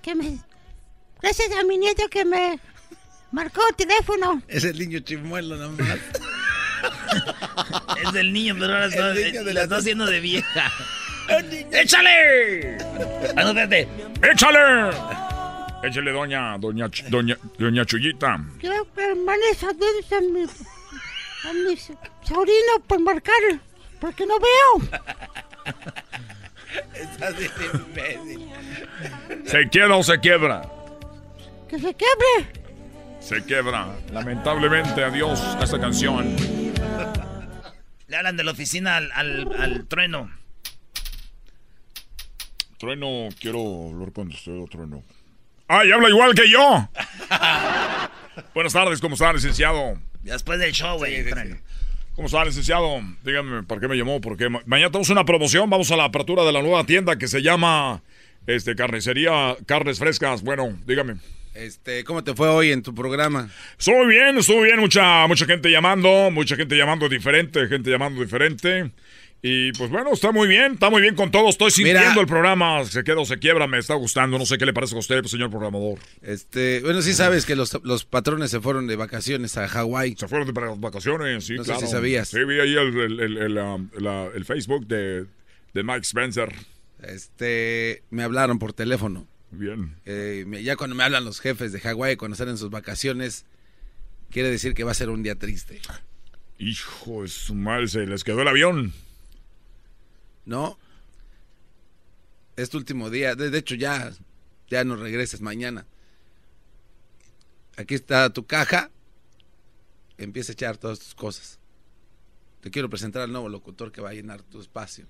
Que me. Gracias a mi nieta que me. marcó el teléfono. Es el niño chimuelo nomás. [laughs] Es del niño, pero ahora está, El niño de la está haciendo de vieja. [laughs] ¡Échale! Ah, no, espérate. ¡Échale! Échale, doña, doña, doña, doña Chuyita. Quiero que mande saludos a mi. a mi sobrino por marcar. porque no veo. [laughs] Estás bien imbécil. ¿Se queda o se quiebra? Que se quiebre. Se quiebra. Lamentablemente, adiós a esta canción. Le hablan de la oficina al, al, al trueno. Trueno, quiero hablar con usted, Trueno. ¡Ay, habla igual que yo! [laughs] Buenas tardes, ¿cómo está, licenciado? Después del show, güey. trueno. ¿Cómo está, licenciado? Dígame, ¿para qué me llamó? Porque ma- mañana tenemos una promoción. Vamos a la apertura de la nueva tienda que se llama este, Carnicería Carnes Frescas. Bueno, dígame. Este, ¿cómo te fue hoy en tu programa? Estuvo bien, estuvo bien. Mucha, mucha gente llamando, mucha gente llamando diferente, gente llamando diferente. Y pues bueno, está muy bien, está muy bien con todo. Estoy sintiendo Mira. el programa. Se queda o se quiebra, me está gustando. No sé qué le parece a usted, señor programador. Este, bueno, sí sabes que los, los patrones se fueron de vacaciones a Hawái. Se fueron de vacaciones, sí, No sé claro. si sabías. Sí, vi ahí el, el- um, la- el Facebook de, de Mike Spencer. Este, me hablaron por teléfono. Bien. Eh, ya cuando me hablan los jefes de Hawái cuando están en sus vacaciones, quiere decir que va a ser un día triste. Hijo su madre, se les quedó el avión. ¿No? Este último día, de, de hecho ya, ya no regresas mañana. aquí está tu caja. Empieza a echar todas tus cosas. Te quiero presentar al nuevo locutor que va a llenar tu espacio.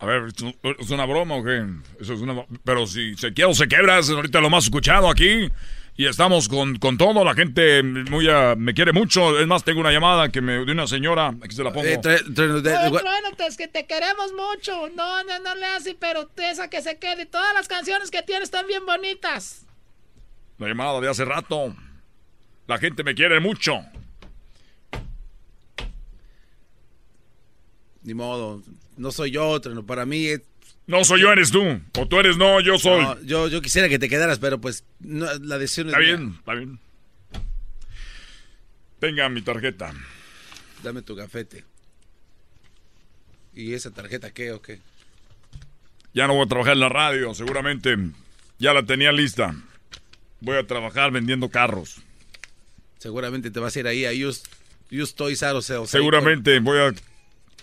A ver, ¿es una broma o qué? Eso es una... Pero si se quiere o se quebra, es ahorita lo más escuchado aquí. Y estamos con, con todo, la gente muy me quiere mucho. Es más, tengo una llamada que me de una señora, aquí se la pongo. Eh, es que te queremos mucho. No, no, no le hace, pero esa que se quede. Todas las canciones que tienes están bien bonitas. La llamada de hace rato. La gente me quiere mucho. Ni modo, no soy yo, Trueno. Para mí es no soy yo, eres tú. O tú eres no, yo soy. yo, yo quisiera que te quedaras, pero pues la decisión es. Está bien, está bien. Tenga mi tarjeta. Dame tu gafete. ¿Y esa tarjeta qué o qué? Ya no voy a trabajar en la radio, seguramente. Ya la tenía lista. Voy a trabajar vendiendo carros. Seguramente te vas a ir ahí a Just, Just Toys R Seguramente voy a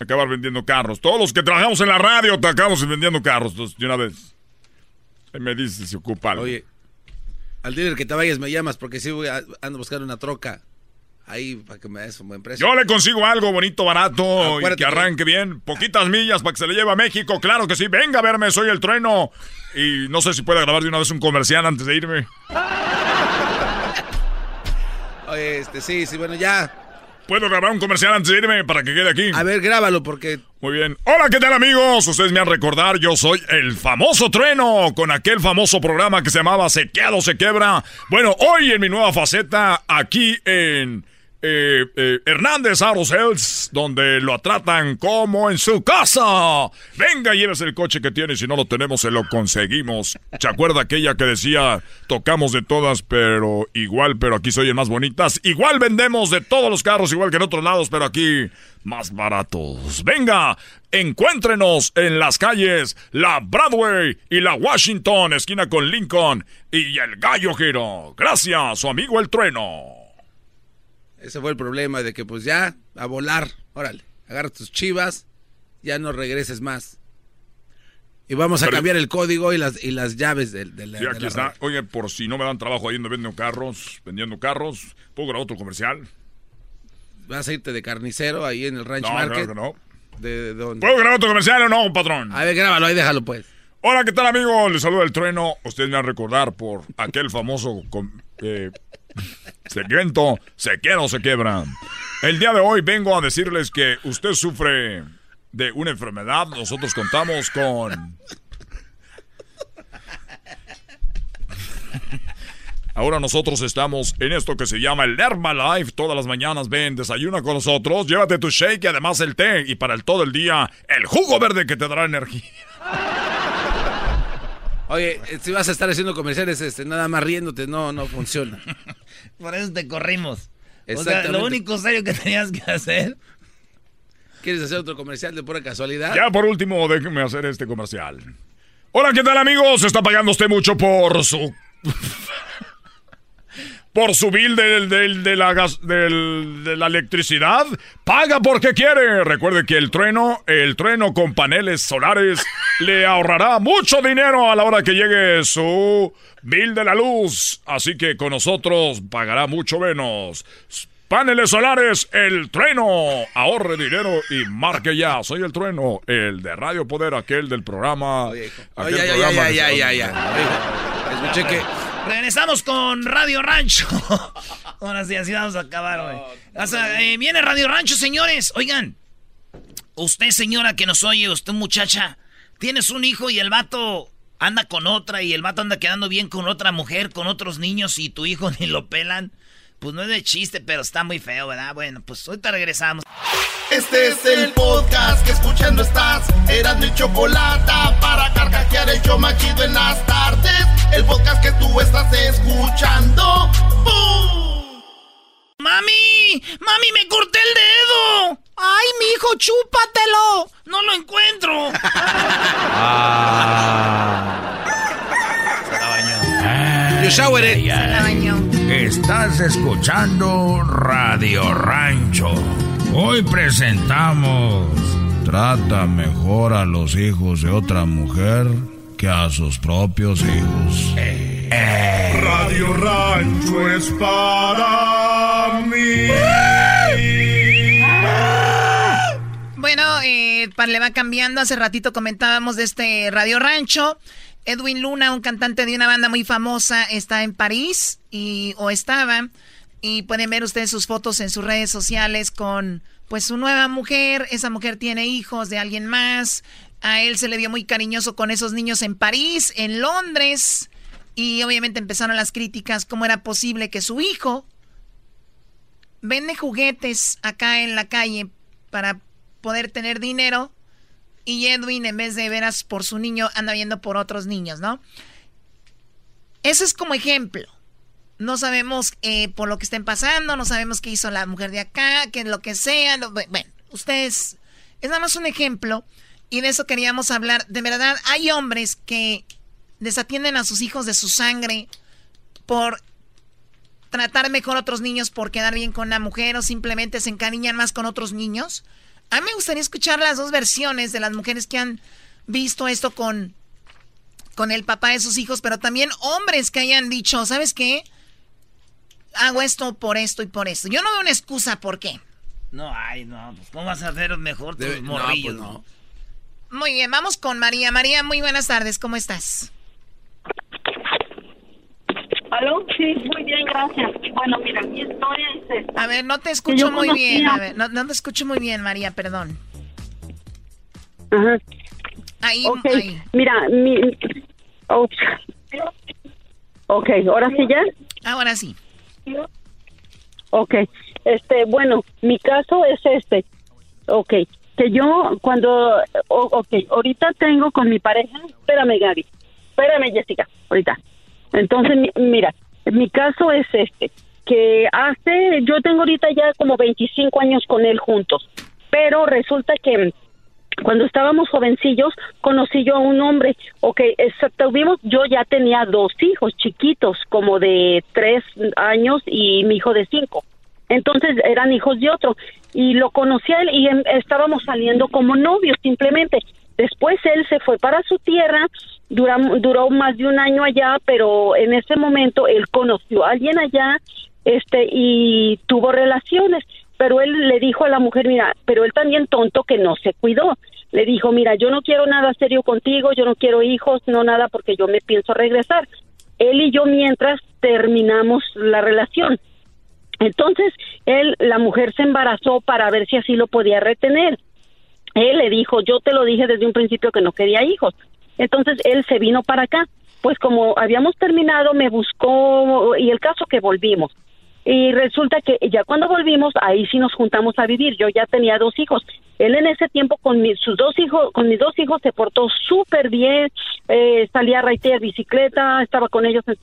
acabar vendiendo carros. Todos los que trabajamos en la radio te acabamos vendiendo carros. Entonces, de una vez. me dices si ocupa algo. Oye, al dealer que te vayas me llamas porque si voy a, ando buscando una troca. Ahí para que me des un buen precio. Yo le consigo algo bonito, barato y que arranque bien. Poquitas millas para que se le lleve a México. Claro que sí. Venga a verme, soy el trueno. Y no sé si puede grabar de una vez un comercial antes de irme. [laughs] Oye, este, sí, sí, bueno, ya. ¿Puedo grabar un comercial antes de irme para que quede aquí? A ver, grábalo porque... Muy bien. Hola, ¿qué tal amigos? Ustedes me han recordar, yo soy el famoso trueno con aquel famoso programa que se llamaba Se queda o se quebra. Bueno, hoy en mi nueva faceta aquí en eh, eh, Hernández Autos donde lo tratan como en su casa. Venga, lleves el coche que tiene, si no lo tenemos, se lo conseguimos. ¿Se acuerda aquella que decía, tocamos de todas, pero igual, pero aquí soy el más bonitas? Igual vendemos de todos los carros, igual que en otros lados, pero aquí más baratos. Venga, encuéntrenos en las calles La Broadway y la Washington, esquina con Lincoln y el Gallo Giro. Gracias, su amigo el trueno. Ese fue el problema de que pues ya, a volar, órale, agarra tus chivas, ya no regreses más. Y vamos a cambiar el código y las, y las llaves del... De, la, aquí está. Oye, por si no me dan trabajo ahí donde venden carros, vendiendo carros, ¿puedo grabar otro comercial? ¿Vas a irte de carnicero ahí en el Ranch no, Market? Claro que no. ¿De, dónde? ¿Puedo grabar otro comercial o no, patrón? A ver, grábalo ahí, déjalo pues. Hola, ¿qué tal, amigo? Les saluda el trueno. Ustedes me van a recordar por aquel famoso eh, segmento Se quiera o se quiebra. El día de hoy vengo a decirles que usted sufre de una enfermedad. Nosotros contamos con. Ahora nosotros estamos en esto que se llama el Herbalife. Todas las mañanas ven, desayuna con nosotros, llévate tu shake y además el té. Y para el todo el día, el jugo verde que te dará energía. Oye, si vas a estar haciendo comerciales, este, nada más riéndote, no, no funciona. [laughs] Por eso te corrimos. O sea, lo único serio que tenías que hacer. ¿Quieres hacer otro comercial de pura casualidad? Ya por último, déjeme hacer este comercial. Hola, ¿qué tal amigos? ¿Está pagando usted mucho por su por su bill del, de, la gas, de la electricidad, paga porque quiere. Recuerde que el trueno, el trueno con paneles solares, [laughs] le ahorrará mucho dinero a la hora que llegue su bill de la luz. Así que con nosotros pagará mucho menos. Paneles solares, el trueno. Ahorre dinero y marque ya. Soy el trueno, el de Radio Poder, aquel del programa. Oye, ya, ya, ya, ya, Escuché que Regresamos con Radio Rancho. [laughs] Ahora sí, así vamos a acabar, güey. Eh, viene Radio Rancho, señores. Oigan, usted, señora que nos oye, usted, muchacha, tienes un hijo y el vato anda con otra y el vato anda quedando bien con otra mujer, con otros niños y tu hijo [laughs] ni lo pelan. Pues no es de chiste, pero está muy feo, ¿verdad? Bueno, pues ahorita regresamos. Este es el podcast que escuchando estás. Eran mi chocolate para carcajear el yo machido en las tardes. El podcast que tú estás escuchando. ¡Bum! ¡Mami! ¡Mami, me corté el dedo! ¡Ay, mi hijo, chúpatelo! ¡No lo encuentro! [laughs] ah. Se Estás escuchando Radio Rancho. Hoy presentamos. Trata mejor a los hijos de otra mujer que a sus propios hijos. Eh. Radio Rancho es para mí. Bueno, eh, le va cambiando. Hace ratito comentábamos de este Radio Rancho. Edwin Luna, un cantante de una banda muy famosa, está en París y o estaba y pueden ver ustedes sus fotos en sus redes sociales con pues su nueva mujer. Esa mujer tiene hijos de alguien más. A él se le vio muy cariñoso con esos niños en París, en Londres. Y obviamente empezaron las críticas, cómo era posible que su hijo vende juguetes acá en la calle para poder tener dinero y Edwin en vez de veras por su niño anda viendo por otros niños, ¿no? Eso es como ejemplo. No sabemos eh, por lo que estén pasando, no sabemos qué hizo la mujer de acá, qué es lo que sea. bueno, ustedes, es nada más un ejemplo y de eso queríamos hablar. De verdad, hay hombres que desatienden a sus hijos de su sangre por tratar mejor a otros niños, por quedar bien con la mujer o simplemente se encariñan más con otros niños. A mí me gustaría escuchar las dos versiones de las mujeres que han visto esto con, con el papá de sus hijos, pero también hombres que hayan dicho, ¿sabes qué? hago esto por esto y por esto. Yo no veo una excusa por qué. No, ay, no, pues ¿cómo vas a hacer mejor tus morrillos? Pues, no, Muy bien, vamos con María. María, muy buenas tardes, ¿cómo estás? ¿Aló? Sí, muy bien, gracias. Bueno, mira, mi historia es esta. A ver, no te escucho muy bien. A ver, no, te escucho muy bien, María, perdón. Ajá. Ahí, ahí. Mira, mi... Oh. Ok, ¿ahora sí ya? Ahora sí. Ok, este, bueno, mi caso es este. Ok, que yo cuando, ok, ahorita tengo con mi pareja, espérame Gaby, espérame Jessica, ahorita. Entonces, mira, mi caso es este, que hace, yo tengo ahorita ya como 25 años con él juntos, pero resulta que cuando estábamos jovencillos, conocí yo a un hombre, ok, tuvimos, yo ya tenía dos hijos chiquitos, como de tres años y mi hijo de cinco. Entonces eran hijos de otro. Y lo conocí a él y em, estábamos saliendo como novios simplemente. Después él se fue para su tierra, duró más de un año allá, pero en ese momento él conoció a alguien allá este y tuvo relaciones pero él le dijo a la mujer, mira, pero él también tonto que no se cuidó. Le dijo, mira, yo no quiero nada serio contigo, yo no quiero hijos, no nada porque yo me pienso regresar. Él y yo mientras terminamos la relación. Entonces, él, la mujer se embarazó para ver si así lo podía retener. Él le dijo, yo te lo dije desde un principio que no quería hijos. Entonces, él se vino para acá. Pues como habíamos terminado, me buscó y el caso que volvimos. Y resulta que ya cuando volvimos, ahí sí nos juntamos a vivir. Yo ya tenía dos hijos. Él en ese tiempo con sus dos hijos, con mis dos hijos se portó súper bien, eh, salía a raitear bicicleta, estaba con ellos en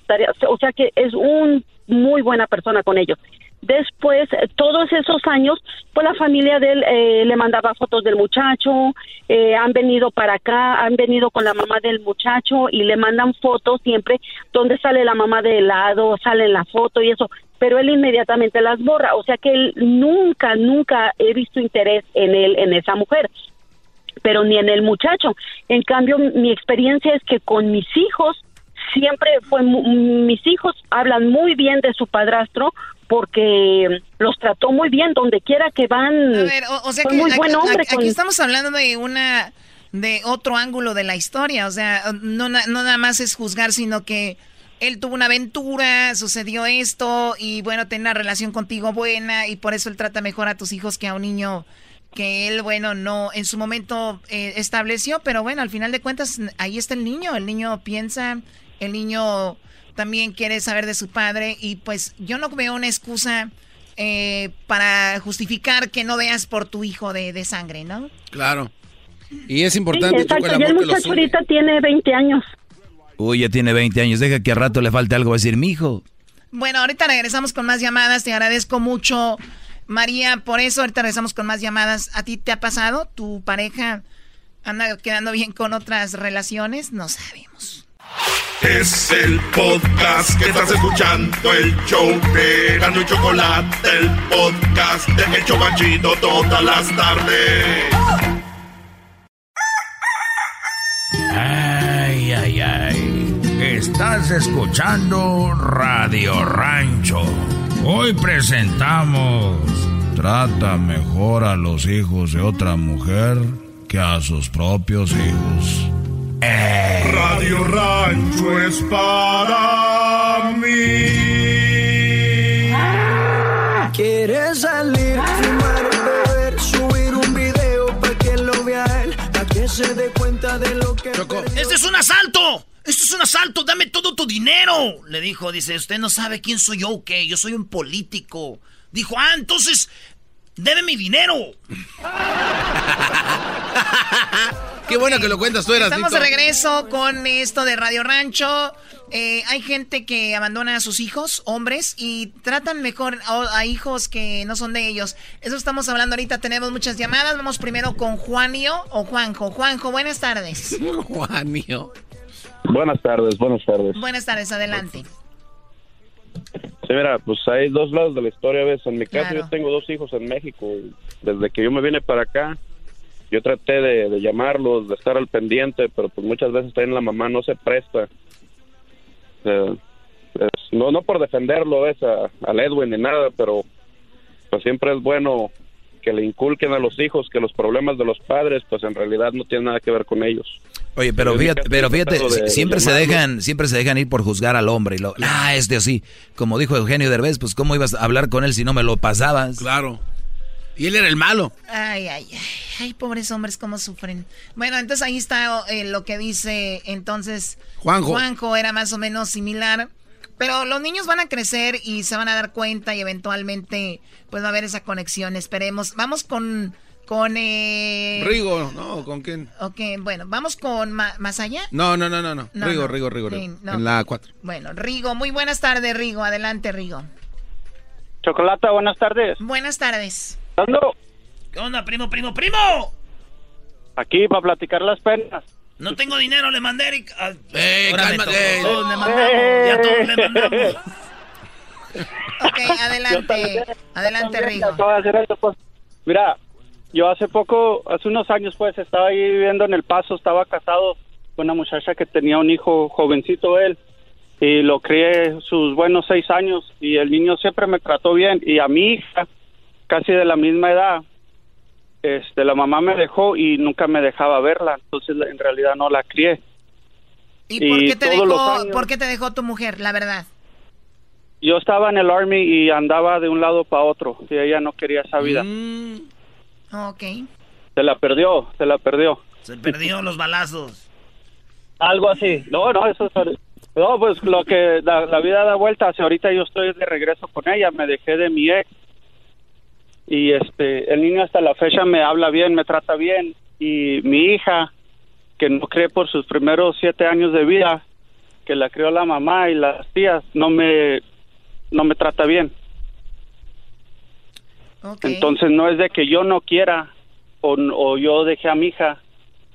o sea que es un muy buena persona con ellos. Después, todos esos años, pues la familia de él eh, le mandaba fotos del muchacho, eh, han venido para acá, han venido con la mamá del muchacho y le mandan fotos siempre donde sale la mamá de lado, sale la foto y eso pero él inmediatamente las borra. O sea que él nunca, nunca he visto interés en él, en esa mujer, pero ni en el muchacho. En cambio, mi experiencia es que con mis hijos, siempre fue, mis hijos hablan muy bien de su padrastro porque los trató muy bien donde quiera que van. A ver, o, sea que muy aquí, buen hombre aquí, estamos hablando de una de otro ángulo de la historia, o sea, no, no nada más es juzgar, sino que él tuvo una aventura, sucedió esto y bueno, tiene una relación contigo buena y por eso él trata mejor a tus hijos que a un niño que él, bueno, no en su momento eh, estableció, pero bueno, al final de cuentas ahí está el niño, el niño piensa, el niño también quiere saber de su padre y pues yo no veo una excusa eh, para justificar que no veas por tu hijo de, sangre, ¿no? Claro. Y es importante, sí, el, el muchacho ahorita tiene 20 años. Uy, ya tiene 20 años. Deja que a rato le falte algo. a decir, mi hijo. Bueno, ahorita regresamos con más llamadas. Te agradezco mucho, María. Por eso ahorita regresamos con más llamadas. ¿A ti te ha pasado? ¿Tu pareja anda quedando bien con otras relaciones? No sabemos. Es el podcast que estás escuchando, el show de Gano y Chocolate, el podcast de Hecho Machito todas las tardes. Ay, ay, ay. Estás escuchando Radio Rancho. Hoy presentamos Trata mejor a los hijos de otra mujer que a sus propios hijos. Eh. Radio Rancho es para mí. ¿Quieres salir, fumar, beber, subir un video para que lo vea él? Para que se dé cuenta de lo que... ¡Este es un asalto! ¡Esto es un asalto! ¡Dame todo tu dinero! Le dijo, dice, ¿usted no sabe quién soy yo o qué? Yo soy un político. Dijo, ah, entonces, debe mi dinero. [laughs] [laughs] Qué bueno que lo cuentas tú, eras. Estamos de regreso con esto de Radio Rancho. Eh, hay gente que abandona a sus hijos, hombres, y tratan mejor a, a, hijos que no son de ellos. Eso estamos hablando ahorita. Tenemos muchas llamadas. Vamos primero con Juanio o Juanjo. Juanjo, buenas tardes. [laughs] Juanio. Buenas tardes, buenas tardes. Buenas tardes, adelante. Sí, mira, pues hay dos lados de la historia, ¿ves? En mi caso, yo tengo dos hijos en México. Desde que yo me vine para acá, yo traté de, de, llamarlos, de estar al pendiente, pero pues muchas veces también la mamá no se presta. Eh, es, no, no por defenderlo, ¿ves? A, al Edwin ni nada, pero pues siempre es bueno que le inculquen a los hijos que los problemas de los padres, pues en realidad no tienen nada que ver con ellos. Oye, pero fíjate, pero fíjate, de, siempre de se dejan, siempre se dejan ir por juzgar al hombre y lo, ah, este así, como dijo Eugenio Derbez, pues cómo ibas a hablar con él si no me lo pasabas. Claro. Y él era el malo. Ay, ay, ay, ay pobres hombres, cómo sufren. Bueno, entonces ahí está eh, lo que dice entonces Juanjo. Juanjo era más o menos similar. Pero los niños van a crecer y se van a dar cuenta y eventualmente pues va a haber esa conexión. Esperemos. Vamos con con eh... Rigo, no, ¿con quién? Ok, bueno, vamos con ma más allá. No, no, no, no, no. Rigo, no. Rigo, Rigo, Rigo. No. En la 4. Bueno, Rigo, muy buenas tardes, Rigo. Adelante, Rigo. Chocolata, buenas tardes. Buenas tardes. ¿Dónde? ¿Qué onda, primo, primo, primo? Aquí para platicar las penas. No tengo dinero, le mandé Eric. Ah, eh, cálmate. Todos le mandamos. Eh. Ya todos le mandamos. ok, adelante. Adelante, Rigo. Pues. Mira, yo hace poco, hace unos años, pues, estaba ahí viviendo en El Paso, estaba casado con una muchacha que tenía un hijo jovencito él. Y lo crié sus buenos seis años y el niño siempre me trató bien. Y a mi hija, casi de la misma edad, este, la mamá me dejó y nunca me dejaba verla, entonces en realidad no la crié. ¿Y, por, qué te dejó, años, por qué te dejó tu mujer, la verdad? Yo estaba en el Army y andaba de un lado para otro, y ella no quería esa vida. Mm. Ok. Se la perdió, se la perdió. Se perdió los balazos. Algo así. No, no, eso es... No, pues lo que la, la vida da vueltas, ahorita yo estoy de regreso con ella, me dejé de mi ex y este el niño hasta la fecha me habla bien, me trata bien y mi hija que no cree por sus primeros siete años de vida que la crió la mamá y las tías no me no me trata bien. Okay. Entonces no es de que yo no quiera o, o yo dejé a mi hija,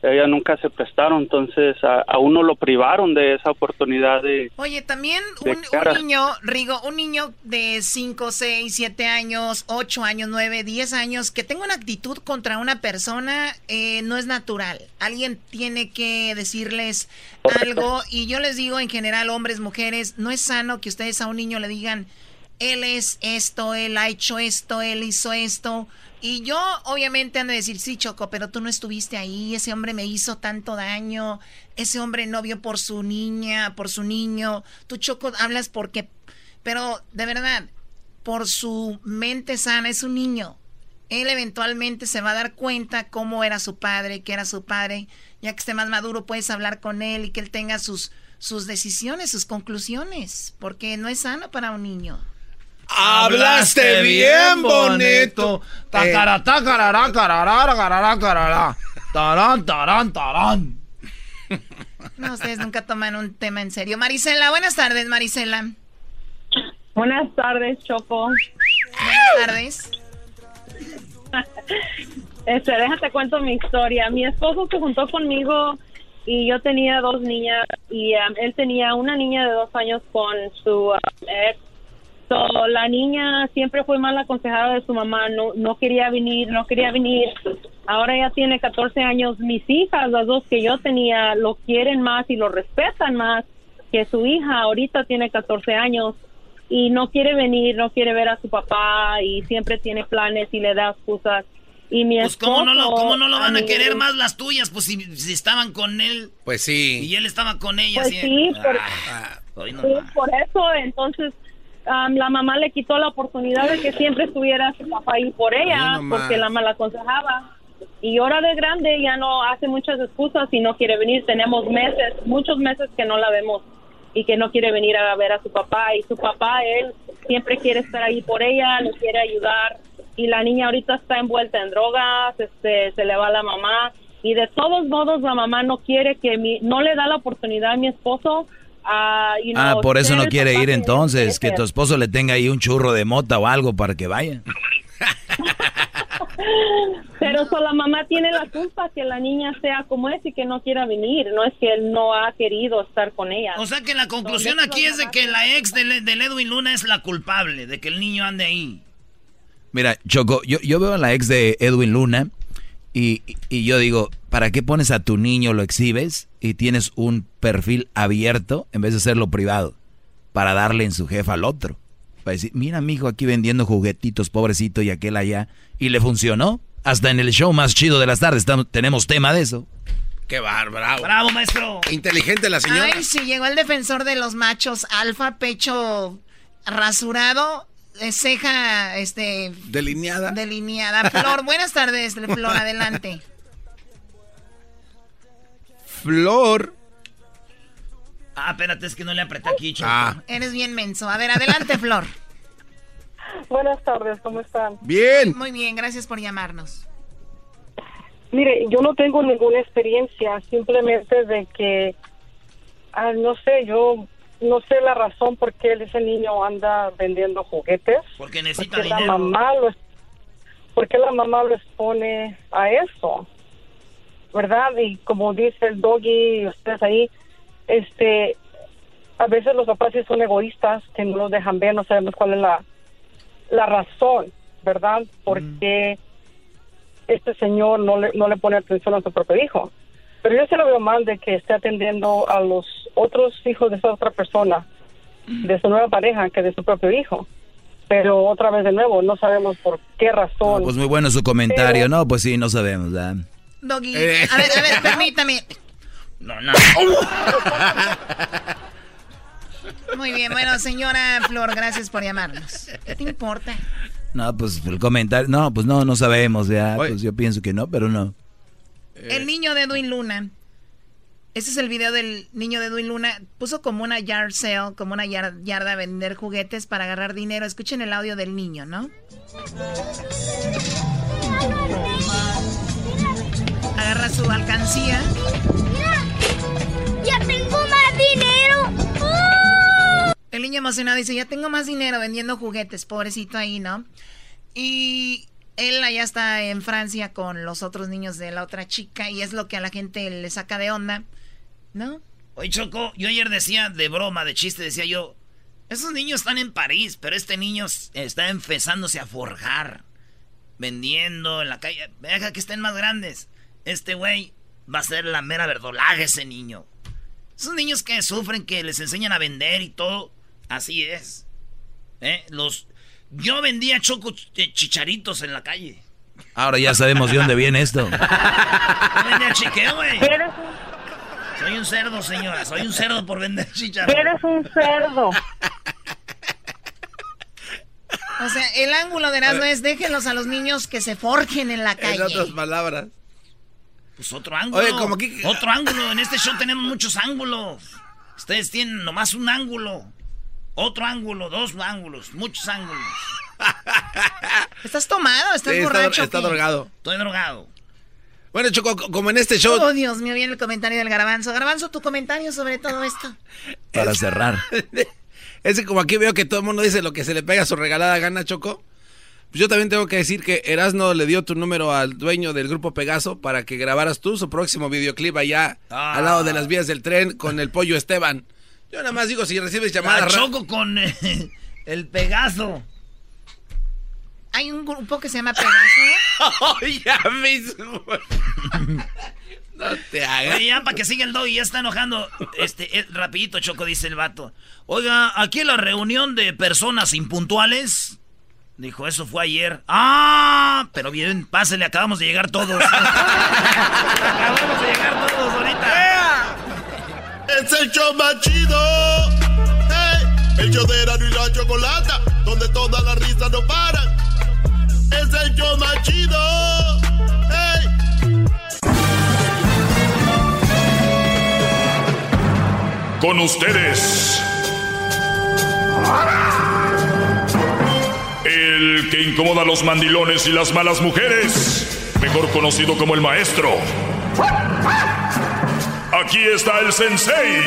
ella nunca se prestaron, entonces a, a, uno lo privaron de esa oportunidad de... Oye, también un, un, niño, Rigo, un niño de 5, 6, 7 años, 8 años, 9, 10 años, que tenga una actitud contra una persona, eh, no es natural. Alguien tiene que decirles algo y yo les digo en general, hombres, mujeres, no es sano que ustedes a un niño le digan, él es esto, él ha hecho esto, él hizo esto. Y yo obviamente han de decir, sí, Choco, pero tú no estuviste ahí, ese hombre me hizo tanto daño, ese hombre no vio por su niña, por su niño, tú, Choco, hablas porque, pero de verdad, por su mente sana, es un niño. Él eventualmente se va a dar cuenta cómo era su padre, que era su padre, ya que esté más maduro puedes hablar con él y que él tenga sus, sus decisiones, sus conclusiones, porque no es sano para un niño. Hablaste bien bonito. Tacará, tacarará, carará, carará, carará. Tarán, tarán, tarán. No, ustedes nunca toman un tema en serio. Marisela, buenas tardes, Marisela. Buenas tardes, Choco. Buenas tardes. [laughs] Este, déjate cuento mi historia. Mi esposo se juntó conmigo y yo tenía dos niñas y um, él tenía una niña de dos años con su um, ex So, la niña siempre fue mal aconsejada de su mamá, no, no quería venir, no quería venir. Ahora ya tiene 14 años. Mis hijas, las dos que yo tenía, lo quieren más y lo respetan más. que su hija ahorita tiene 14 años y no quiere venir, no quiere ver a su papá y siempre tiene planes y le da excusas. Y mi pues cómo no, lo, esposo, cómo no lo van a querer más las tuyas, pues si, si estaban con él Pues sí. y él estaba con ella. Pues sí, por- Ah, hoy no Sí, por eso, entonces la mamá le quitó la oportunidad de que siempre estuviera su papá ahí por ella, porque la mala aconsejaba. Y ahora de grande ya no hace muchas excusas y no quiere venir. Tenemos meses, muchos meses que no la vemos y que no quiere venir a ver a su papá. Y su papá, él siempre quiere estar ahí por ella, le quiere ayudar. Y la niña ahorita está envuelta en drogas, este, se le va la mamá. Y de todos modos la mamá no quiere que mi, no le da la oportunidad a mi esposo you Ah, know, por eso no quiere ir entonces, que tu esposo le tenga ahí un churro de mota o algo para que vaya. [laughs] Pero so, la mamá tiene la culpa que la niña sea como es y que no quiera venir. No es que él no ha querido estar con ella. O sea que la conclusión aquí es de que la ex del, del Edwin Luna es la culpable de que el niño ande ahí. Mira, Choco, yo, yo veo a la ex de Edwin Luna y, y yo digo, ¿para qué pones a tu niño, lo exhibes y tienes un perfil abierto en vez de hacerlo privado? Para darle en su jefa al otro. Para decir, mira, mi hijo aquí vendiendo juguetitos, pobrecito, y aquel allá. Y le funcionó. Hasta en el show más chido de las tardes estamos- tenemos tema de eso. Qué bárbaro. Bravo, maestro. Inteligente la señora. Ay, sí, llegó el defensor de los machos, alfa, pecho rasurado, ceja, este... Delineada. Delineada. Flor, [laughs] buenas tardes, Flor, adelante. Flor. Ah, espérate, es que no le apreté aquí, Choco. Ah. Eres bien menso. A ver, adelante, Flor. Buenas tardes, ¿cómo están? Bien. Muy bien, gracias por llamarnos. Mire, yo no tengo ninguna experiencia, simplemente de que, ah, no sé, yo no sé la razón por qué ese niño anda vendiendo juguetes. Porque necesita Porque la mamá lo, ¿Por qué la mamá lo expone a eso? ¿Verdad? Y como dice el doggy ustedes ahí, este, a veces los papás sí son egoístas, que no los dejan ver, no sabemos cuál es la, la razón, ¿verdad? ¿Por qué este señor no le, no le pone atención a su propio hijo? Pero yo se lo veo mal de que esté atendiendo a los otros hijos de esa otra persona, de su nueva pareja, que de su propio hijo. Pero otra vez de nuevo, no sabemos por qué razón. Pues muy bueno su comentario. No, pues sí, no sabemos. ¿verdad? Doggy, Eh. a ver, a ver, [laughs] permítame. No, no. [laughs] Muy bien, bueno, señora Flor, gracias por llamarnos. ¿Qué te importa? No, pues el comentario. No, pues no, no sabemos. Ya, pues yo pienso que no, pero no. El niño de Edwin Luna. Este es el video del niño de Edwin Luna. Puso como una yard sale, como una yar- yarda a vender juguetes para agarrar dinero. Escuchen el audio del niño, ¿no? Agarra su alcancía. ¡Ya tengo más dinero! El niño emocionado dice, ya tengo más dinero vendiendo juguetes, pobrecito ahí, ¿no? Y él allá está en Francia con los otros niños de la otra chica y es lo que a la gente le saca de onda, ¿no? Oye, Choco, yo ayer decía de broma, de chiste, decía yo, esos niños están en París, pero este niño está empezándose a forjar, vendiendo en la calle. Deja que estén más grandes. Este güey va a ser la mera verdolaga ese niño. Esos niños que sufren, que les enseñan a vender y todo, así es. ¿Eh? Los... Yo vendía choco ch- eh, chicharitos en la calle. Ahora ya sabemos de dónde viene esto. Yo vendía chiqueo, güey. Soy un cerdo, señora. Soy un cerdo por vender chicharros. Eres un cerdo. O sea, el ángulo de Erasmo es déjenlos a los niños que se forjen en la En calle. otras palabras. Pues otro ángulo. Oye, como que- Otro ángulo. En este show tenemos muchos ángulos. Ustedes tienen nomás un ángulo. Otro ángulo, dos ángulos, muchos ángulos. [laughs] ¿Estás tomado? ¿Estás Sí, borracho? está drogado. Estoy drogado. Bueno, Choco, co- como en este show. Oh, Dios mío, viene el comentario del garbanzo. Garbanzo, tu comentario sobre todo esto. [laughs] Para cerrar. [laughs] Es que como aquí veo que todo el mundo dice lo que se le pega a su regalada gana, Choco. Yo también tengo que decir que Erasno le dio tu número al dueño del grupo Pegaso para que grabaras tú su próximo videoclip allá Ah. al lado de las vías del tren con el pollo Esteban. Yo nada más digo, si recibes La llamadas... ra- choco con eh, [laughs] el Pegaso. Hay un grupo que se llama Pegaso. [laughs] ya mismo. [laughs] No te hagas. Oye, ya para que siga el doggy, ya está enojando. Este, eh, rapidito, Choco, dice el vato. Oiga, aquí en la reunión de personas impuntuales. Dijo, eso fue ayer. ¡Ah! Pero bien, pásele, acabamos de llegar todos. acabamos de llegar todos. Es el show más chido. Hey, el show de Erasmo y la Chocolata, donde todas las risas no paran. Es el show más chido. Hey. Con ustedes. El que incomoda a los mandilones y las malas mujeres. Mejor conocido como el maestro. Aquí está el sensei.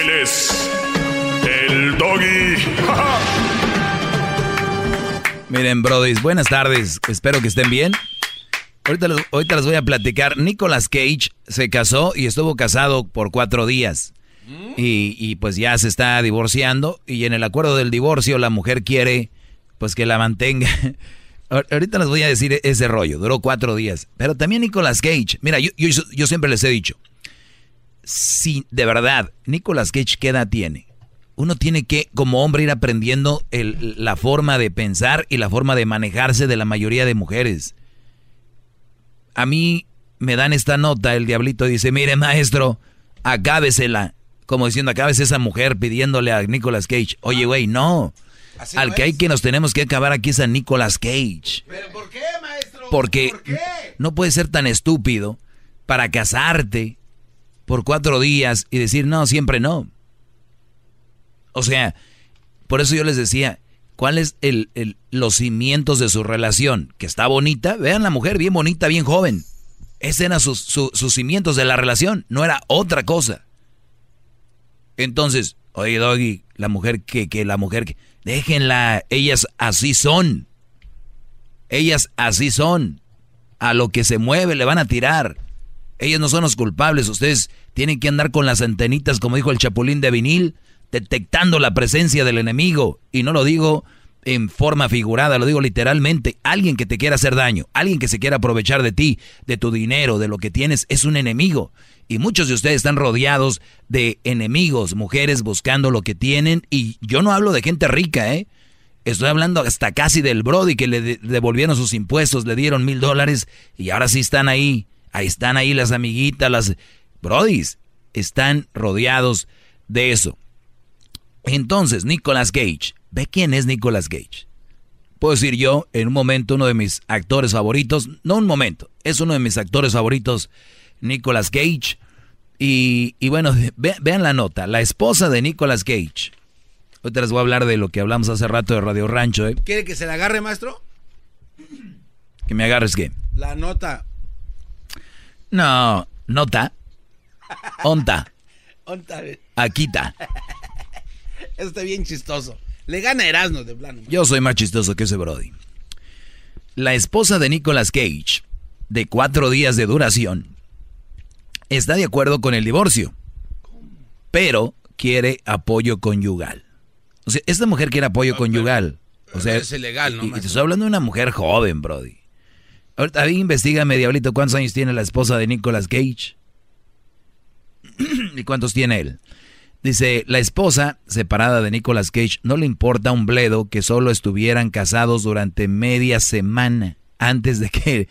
Él es el doggy. [laughs] Miren, brodis, buenas tardes. Espero que estén bien. Ahorita, les- ahorita les voy a platicar. Nicolas Cage se casó y estuvo casado por cuatro días. Y, y, pues ya se está divorciando. Y en el acuerdo del divorcio la mujer quiere pues que la mantenga. [laughs] Ahor- Ahorita les voy a decir ese rollo. Duró cuatro días. Pero también Nicolas Cage. Mira, yo, yo, yo siempre les he dicho. Si de verdad Nicolas Cage, ¿qué edad tiene? Uno tiene que, como hombre, ir aprendiendo el- la forma de pensar y la forma de manejarse de la mayoría de mujeres. A mí me dan esta nota, el diablito dice, mire maestro, acábesela. Como diciendo, acábese esa mujer pidiéndole a Nicolas Cage. Oye, güey, no. Al que hay que nos tenemos que acabar aquí es a Nicolas Cage. ¿Pero por qué, maestro? Porque no puedes ser tan estúpido para casarte por cuatro días y decir no, siempre no. O sea, por eso yo les decía, ¿cuáles el, el- los cimientos de su relación? Que está bonita, vean la mujer bien bonita, bien joven. Esos eran sus, su- sus cimientos de la relación, no era otra cosa. Entonces, oye Doggy, la mujer que, que la mujer que, déjenla, ellas así son. Ellas así son. A lo que se mueve le van a tirar. Ellos no son los culpables. Ustedes tienen que andar con las antenitas, como dijo el chapulín de vinil, detectando la presencia del enemigo. Y no lo digo en forma figurada, lo digo literalmente. Alguien que te quiera hacer daño, alguien que se quiera aprovechar de ti, de tu dinero, de lo que tienes, es un enemigo. Y muchos de ustedes están rodeados de enemigos, mujeres buscando lo que tienen. Y yo no hablo de gente rica, ¿eh? Estoy hablando hasta casi del Brody que le de- devolvieron sus impuestos, le dieron mil dólares y ahora sí están ahí. Ahí están ahí las amiguitas, las Brodis. Están rodeados de eso. Entonces, Nicolas Cage. ¿Ve quién es Nicolas Cage? Puedo decir yo, en un momento, uno de mis actores favoritos. No un momento, es uno de mis actores favoritos, Nicolas Cage. Y, y bueno, ve- vean la nota. La esposa de Nicolas Cage. Ahorita les voy a hablar de lo que hablamos hace rato de Radio Rancho, ¿eh? ¿Quiere que se la agarre, maestro? Que me agarres qué. La nota. No, nota. Onta. Onta. Aquita. Está bien chistoso. Le gana Erasmo de plano. Yo soy más chistoso que ese Brody. La esposa de Nicolas Cage, de cuatro días de duración, está de acuerdo con el divorcio, pero quiere apoyo conyugal. O sea, esta mujer quiere apoyo conyugal. O sea, es ilegal, ¿no, y- y, te estoy hablando de una mujer joven, Brody. Ahorita, investigame, diablito, ¿cuántos años tiene la esposa de Nicolas Cage? [clears throat] ¿Y cuántos tiene él? Dice, la esposa separada de Nicolas Cage no le importa un bledo que solo estuvieran casados durante media semana antes de que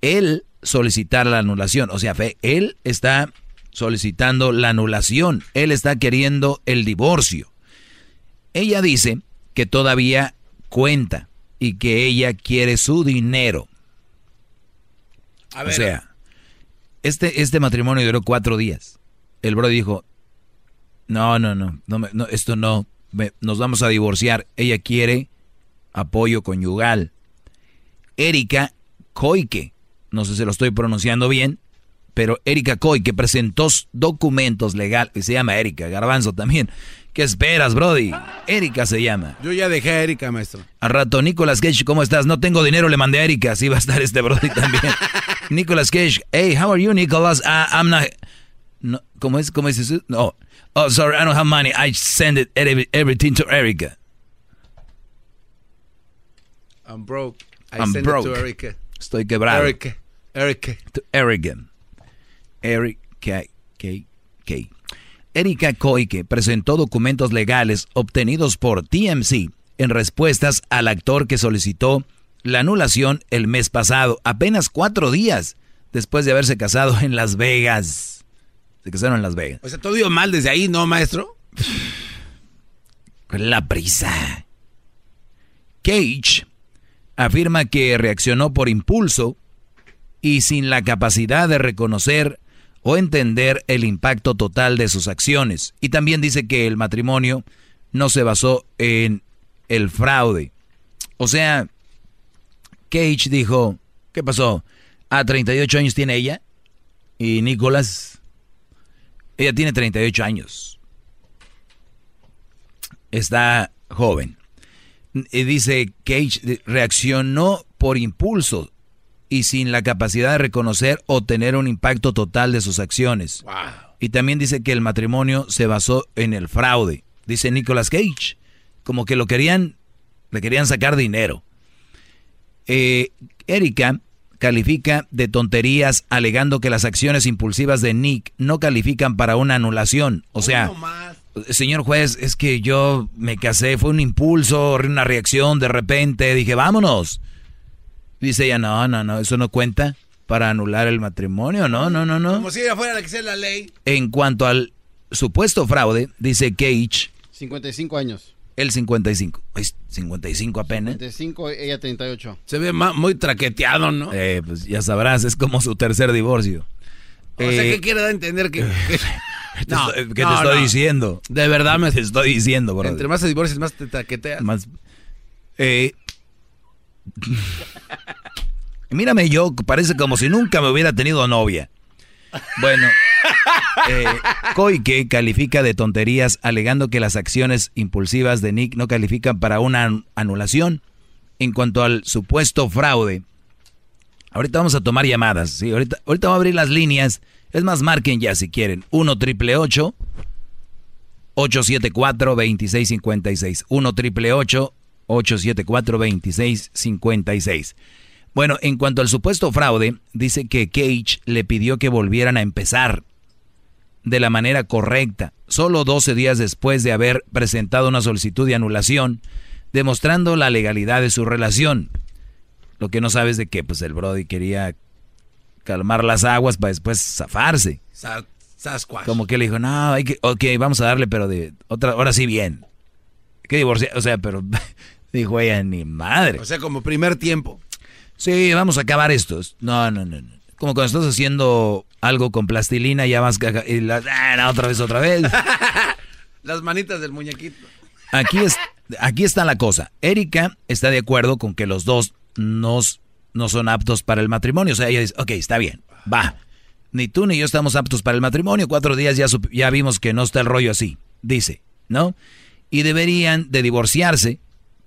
él solicitara la anulación. O sea, él está solicitando la anulación, él está queriendo el divorcio. Ella dice que todavía cuenta y que ella quiere su dinero. A O sea, este, este matrimonio duró cuatro días. El bro dijo, no, no, no, no, me- no, esto no, me- nos vamos a divorciar. Ella quiere apoyo conyugal. Erika Koike, no sé si lo estoy pronunciando bien, pero Erika Koike presentó s- documentos legales, y se llama Erika, Garbanzo también. ¿Qué esperas, Brody? Erika se llama. Yo ya dejé a Erika, maestro. Al rato, Nicolas Cage, ¿cómo estás? No tengo dinero, le mandé a Erika, así va a estar este Brody también. [laughs] Nicolas Cage, hey, how are you, Nicolas? Ah, I'm not... No, ¿Cómo es? ¿Cómo es eso? No. Oh, sorry, I don't have money. I send it every- everything to Erika. I'm broke. I I'm send broke. it to Erika. Estoy quebrado. Erika. Erika. To Erika. Erika Erika Koike presentó documentos legales obtenidos por TMC en respuestas al actor que solicitó la anulación el mes pasado, apenas cuatro días después de haberse casado en Las Vegas. Se casaron en Las Vegas. O sea, todo dio mal desde ahí, ¿no, maestro? La prisa. Cage afirma que reaccionó por impulso y sin la capacidad de reconocer o entender el impacto total de sus acciones. Y también dice que el matrimonio no se basó en el fraude. O sea, Cage dijo, ¿qué pasó? A 38 años tiene ella y Nicolás, ella tiene 38 años. Está joven. Y dice Cage reaccionó por impulso y sin la capacidad de reconocer o tener un impacto total de sus acciones. Y también dice que el matrimonio se basó en el fraude. Dice Nicolas Cage, como que lo querían, le querían sacar dinero. Eh, Erika califica de tonterías alegando que las acciones impulsivas de Nick no califican para una anulación. O sea, señor juez, es que yo me casé, fue un impulso, una reacción de repente, dije, vámonos. Dice ella, no, no, no, eso no cuenta para anular el matrimonio, no, no, no, no. Como si ella fuera la que sea la ley. En cuanto al supuesto fraude, dice Cage. 55 años. El 55. 55 apenas. 55, ella 38. Se ve muy traqueteado, ¿no? Eh, pues ya sabrás, es como su tercer divorcio. O sea, ¿qué quiere dar a entender que... [laughs] no, ¿Qué te estoy diciendo? De verdad me te estoy diciendo, bro. Entre más te divorcias, más te traqueteas. Más... Eh... [laughs] Mírame yo, parece como si nunca me hubiera tenido novia. Bueno, eh, Koike califica de tonterías alegando que las acciones impulsivas de Nick no califican para una anulación. En cuanto al supuesto fraude, ahorita vamos a tomar llamadas, ¿sí? Ahorita, ahorita voy a abrir las líneas. Es más, marquen ya si quieren. 1 triple 874 2656. 1 triple 874 2656. Bueno, en cuanto al supuesto fraude, dice que Cage le pidió que volvieran a empezar de la manera correcta, solo 12 días después de haber presentado una solicitud de anulación, demostrando la legalidad de su relación. Lo que no sabes de que pues el Brody quería calmar las aguas para después zafarse. Como que le dijo, no, hay que, ok, vamos a darle, pero de otra, ahora sí bien. Que divorciar, o sea, pero dijo ella, ni madre. O sea, como primer tiempo. Sí, vamos a acabar esto. No, no, no, no. Como cuando estás haciendo algo con plastilina, ya vas y la, ah, otra vez, otra vez. [laughs] Las manitas del muñequito. Aquí, es, aquí está la cosa. Erika está de acuerdo con que los dos nos, no son aptos para el matrimonio. O sea, ella dice, ok, está bien, va. Ni tú ni yo estamos aptos para el matrimonio. Cuatro días ya, ya vimos que no está el rollo así. Dice, ¿no? Y deberían de divorciarse,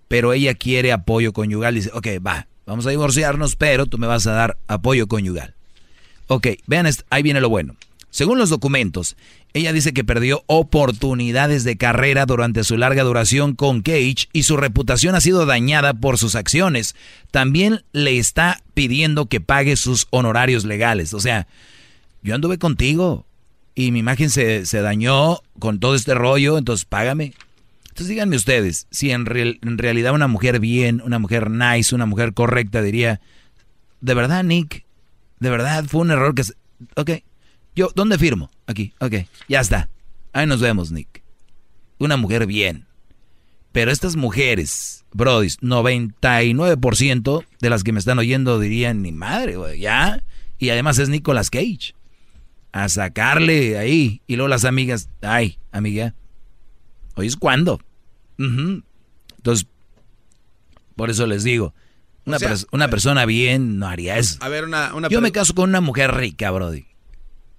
pero ella quiere apoyo conyugal. Dice, ok, va, Vamos a divorciarnos, pero tú me vas a dar apoyo conyugal. Ok, vean, ahí viene lo bueno. Según los documentos, ella dice que perdió oportunidades de carrera durante su larga duración con Cage y su reputación ha sido dañada por sus acciones. También le está pidiendo que pague sus honorarios legales. O sea, yo anduve contigo y mi imagen se, se dañó con todo este rollo, entonces págame. Entonces díganme ustedes, si en, realidad una mujer bien, una mujer nice, una mujer correcta diría, de verdad Nick, de verdad fue un error que... Ok, yo, ¿dónde firmo? Aquí, ok, ya está. Ahí nos vemos, Nick. Una mujer bien. Pero estas mujeres, Brody, 99% de las que me están oyendo dirían, ni madre, güey, ya. Y además es Nicolas Cage. A sacarle ahí. Y luego las amigas, ay, amiga, hoy es cuando. Entonces, por eso les digo, una, una persona bien no haría eso. A ver, una, Yo me caso con una mujer rica, Brody.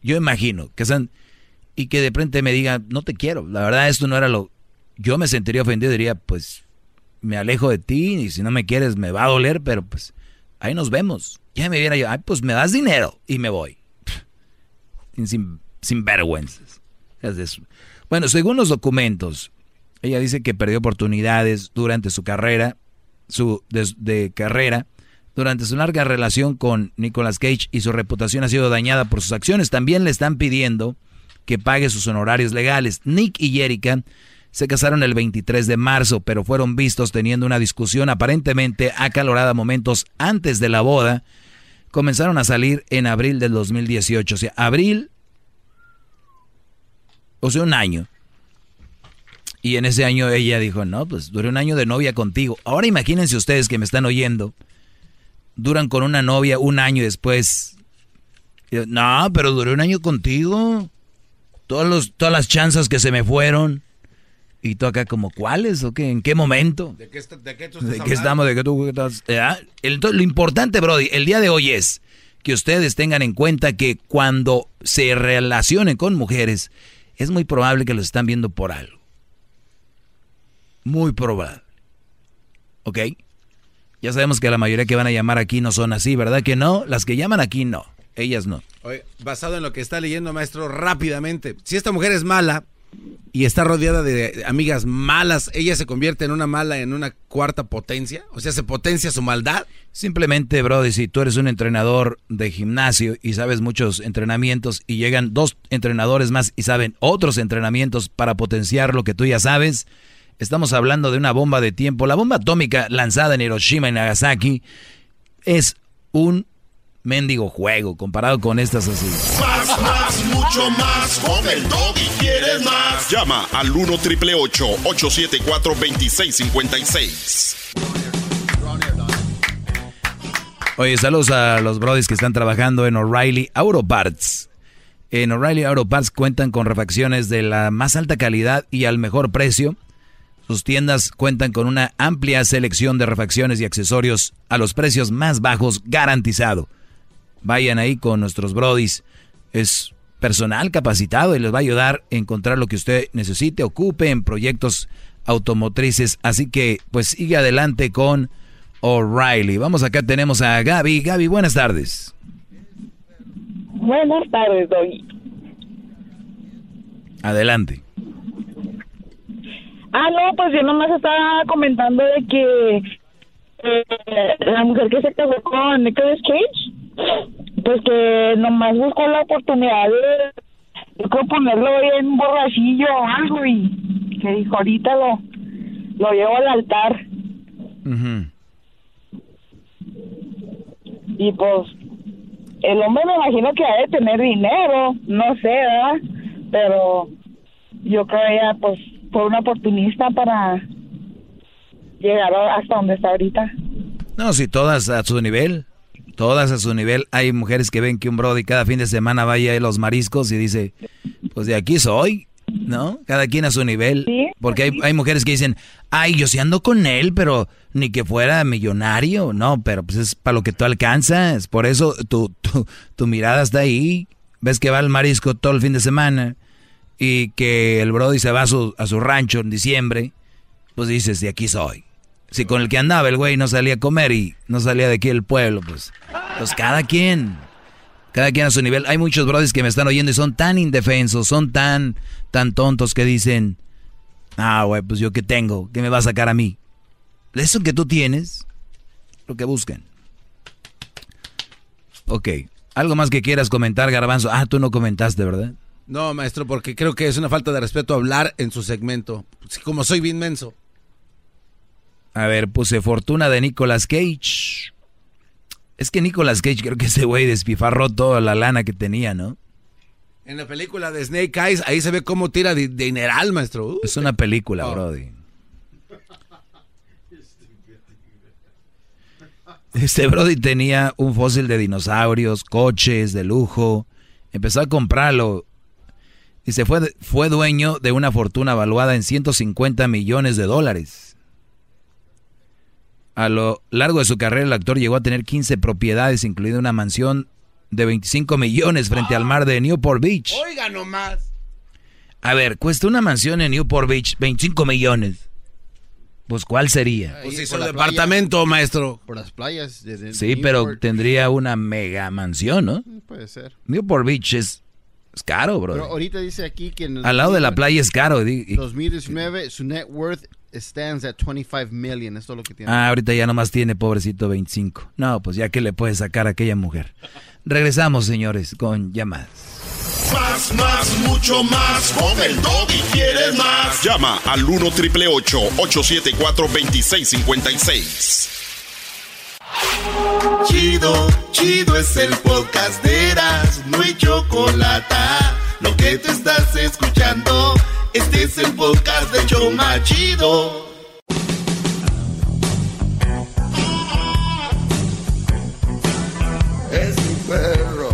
Yo imagino que sean y que de frente me diga, no te quiero. La verdad, esto no era lo. Yo me sentiría ofendido, diría, pues me alejo de ti y si no me quieres me va a doler, pero pues ahí nos vemos. Ya me viera yo, ay, pues me das dinero y me voy. Sin, sin vergüenzas. Bueno, según los documentos, ella dice que perdió oportunidades durante su carrera, su de, carrera, durante su larga relación con Nicolas Cage y su reputación ha sido dañada por sus acciones. También le están pidiendo que pague sus honorarios legales. Nick y Jerica se casaron el 23 de marzo, pero fueron vistos teniendo una discusión aparentemente acalorada momentos antes de la boda. Comenzaron a salir en abril del 2018, o sea, abril, o sea, un año. Y en ese año ella dijo, no, pues duré un año de novia contigo. Ahora imagínense ustedes que me están oyendo duran con una novia un año después. No, pero duré un año contigo. Todos los, todas las chances que se me fueron. Y tú acá como, ¿cuáles o qué? ¿En qué momento? ¿De qué, de qué, tú estás ¿De qué estamos? ¿De qué tú estás? lo importante, Brody, el día de hoy es que ustedes tengan en cuenta que cuando se relacionen con mujeres, es muy probable que los están viendo por algo. Muy probable. ¿Ok? Ya sabemos que la mayoría que van a llamar aquí no son así, ¿verdad que no? Las que llaman aquí no, ellas no. Oye, basado en lo que está leyendo, maestro, rápidamente, si esta mujer es mala y está rodeada de amigas malas, ¿ella se convierte en una mala en una cuarta potencia? O sea, ¿se potencia su maldad? Simplemente, Brody, si tú eres un entrenador de gimnasio y sabes muchos entrenamientos y llegan dos entrenadores más y saben otros entrenamientos para potenciar lo que tú ya sabes, Estamos hablando de una bomba de tiempo. La bomba atómica lanzada en Hiroshima y Nagasaki es un mendigo juego comparado con estas así. Más, más, mucho más. Con el y quieres más. Llama al 1 triple 874 2656. Oye, saludos a los brodis que están trabajando en O'Reilly Auto Parts. En O'Reilly Auto Parts cuentan con refacciones de la más alta calidad y al mejor precio sus tiendas cuentan con una amplia selección de refacciones y accesorios a los precios más bajos garantizado. Vayan ahí con nuestros brodis. Es personal capacitado y les va a ayudar a encontrar lo que usted necesite, ocupe en proyectos automotrices. Así que pues sigue adelante con O'Reilly. Vamos acá, tenemos a Gaby. Gaby, buenas tardes. Buenas tardes, Doggy. Adelante. Ah, no, pues yo nomás estaba comentando de que eh, la mujer que se casó con Nicolas Cage, pues que nomás buscó la oportunidad de, ponerlo en borrachillo o algo y que dijo, ahorita lo, lo llevo al altar. Y pues el hombre me imagino que ha de tener dinero, no sé, ¿verdad? Pero yo creo ya pues por una oportunista para llegar hasta donde está ahorita. No, si todas a su nivel, todas a su nivel. Hay mujeres que ven que un brody cada fin de semana vaya a los mariscos y dice, pues de aquí soy, ¿no? Cada quien a su nivel. Porque hay, hay mujeres que dicen, ay, yo sí ando con él, pero ni que fuera millonario. No, pero pues es para lo que tú alcanzas. Por eso tu, tu, tu mirada está ahí. Ves que va al marisco todo el fin de semana y que el Brody se va a su, a su rancho en diciembre, pues dices, de aquí soy. Si con el que andaba el güey no salía a comer y no salía de aquí el pueblo, pues, pues cada quien, cada quien a su nivel. Hay muchos brodis que me están oyendo y son tan indefensos, son tan, tan tontos que dicen, ah, güey, pues yo qué tengo, ¿qué me va a sacar a mí? Eso que tú tienes, lo que buscan. Ok, algo más que quieras comentar, Garbanzo. Ah, tú no comentaste, ¿verdad? No, maestro, porque creo que es una falta de respeto hablar en su segmento. Como soy bien menso. A ver, puse fortuna de Nicolas Cage. Es que Nicolas Cage creo que ese güey despifarró toda la lana que tenía, ¿no? En la película de Snake Eyes, ahí se ve cómo tira de dineral, maestro. Uh, es una película, oh. Brody. Este Brody tenía un fósil de dinosaurios, coches de lujo. Empezó a comprarlo y se fue, fue dueño de una fortuna valuada en 150 millones de dólares. A lo largo de su carrera, el actor llegó a tener 15 propiedades, incluida una mansión de 25 millones frente al mar de Newport Beach. Oiga nomás. A ver, cuesta una mansión en Newport Beach 25 millones. Pues ¿cuál sería? Pues hizo el departamento, maestro. Por las playas. sí, pero tendría una mega mansión, ¿no? Puede ser. Newport Beach es es caro, bro. Pero ahorita dice aquí que... Al lado de la playa es caro. Stands at 25 million. Esto es lo que tiene. Ah, ahorita ya nomás tiene, pobrecito, 25. No, pues ya que le puede sacar a aquella mujer. Regresamos, señores, con llamadas. Más, más, mucho más. Con el y quieres más. Llama al 1 triple 874 2656. Chido, chido es el podcast de Eras. No hay chocolate. Lo que te estás escuchando. Este es el podcast de Choma Chido. Es mi perro.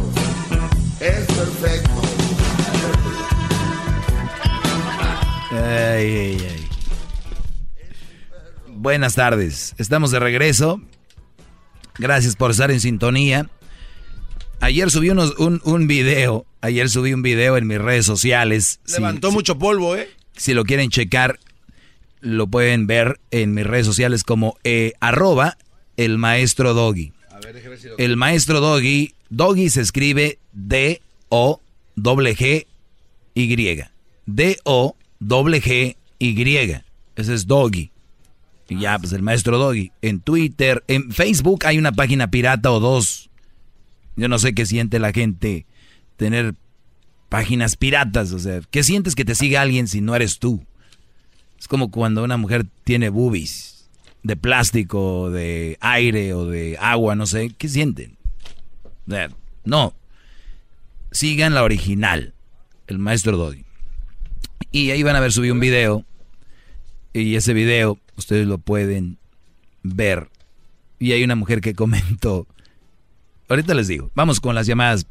Es perfecto. Ay, ay, ay. Buenas tardes. Estamos de regreso. Gracias por estar en sintonía. Ayer subí unos, un, un video. Ayer subí un video en mis redes sociales. Levantó mucho polvo, ¿eh? Si lo quieren checar, lo pueden ver en mis redes sociales como eh, arroba el maestro Doggy. El maestro Doggy, Doggy se escribe D-O-G-Y. D-O-G-Y. Ese es Doggy. Y ya, pues el maestro Doggy. En Twitter, en Facebook hay una página pirata o dos. Yo no sé qué siente la gente tener páginas piratas. O sea, ¿qué sientes que te siga alguien si no eres tú? Es como cuando una mujer tiene boobies de plástico, de aire o de agua, no sé. ¿Qué sienten? O sea, no. Sigan la original, el maestro Doggy. Y ahí van a ver, subí un video. Y ese video ustedes lo pueden ver. Y hay una mujer que comentó. Ahorita les digo. Vamos con las llamadas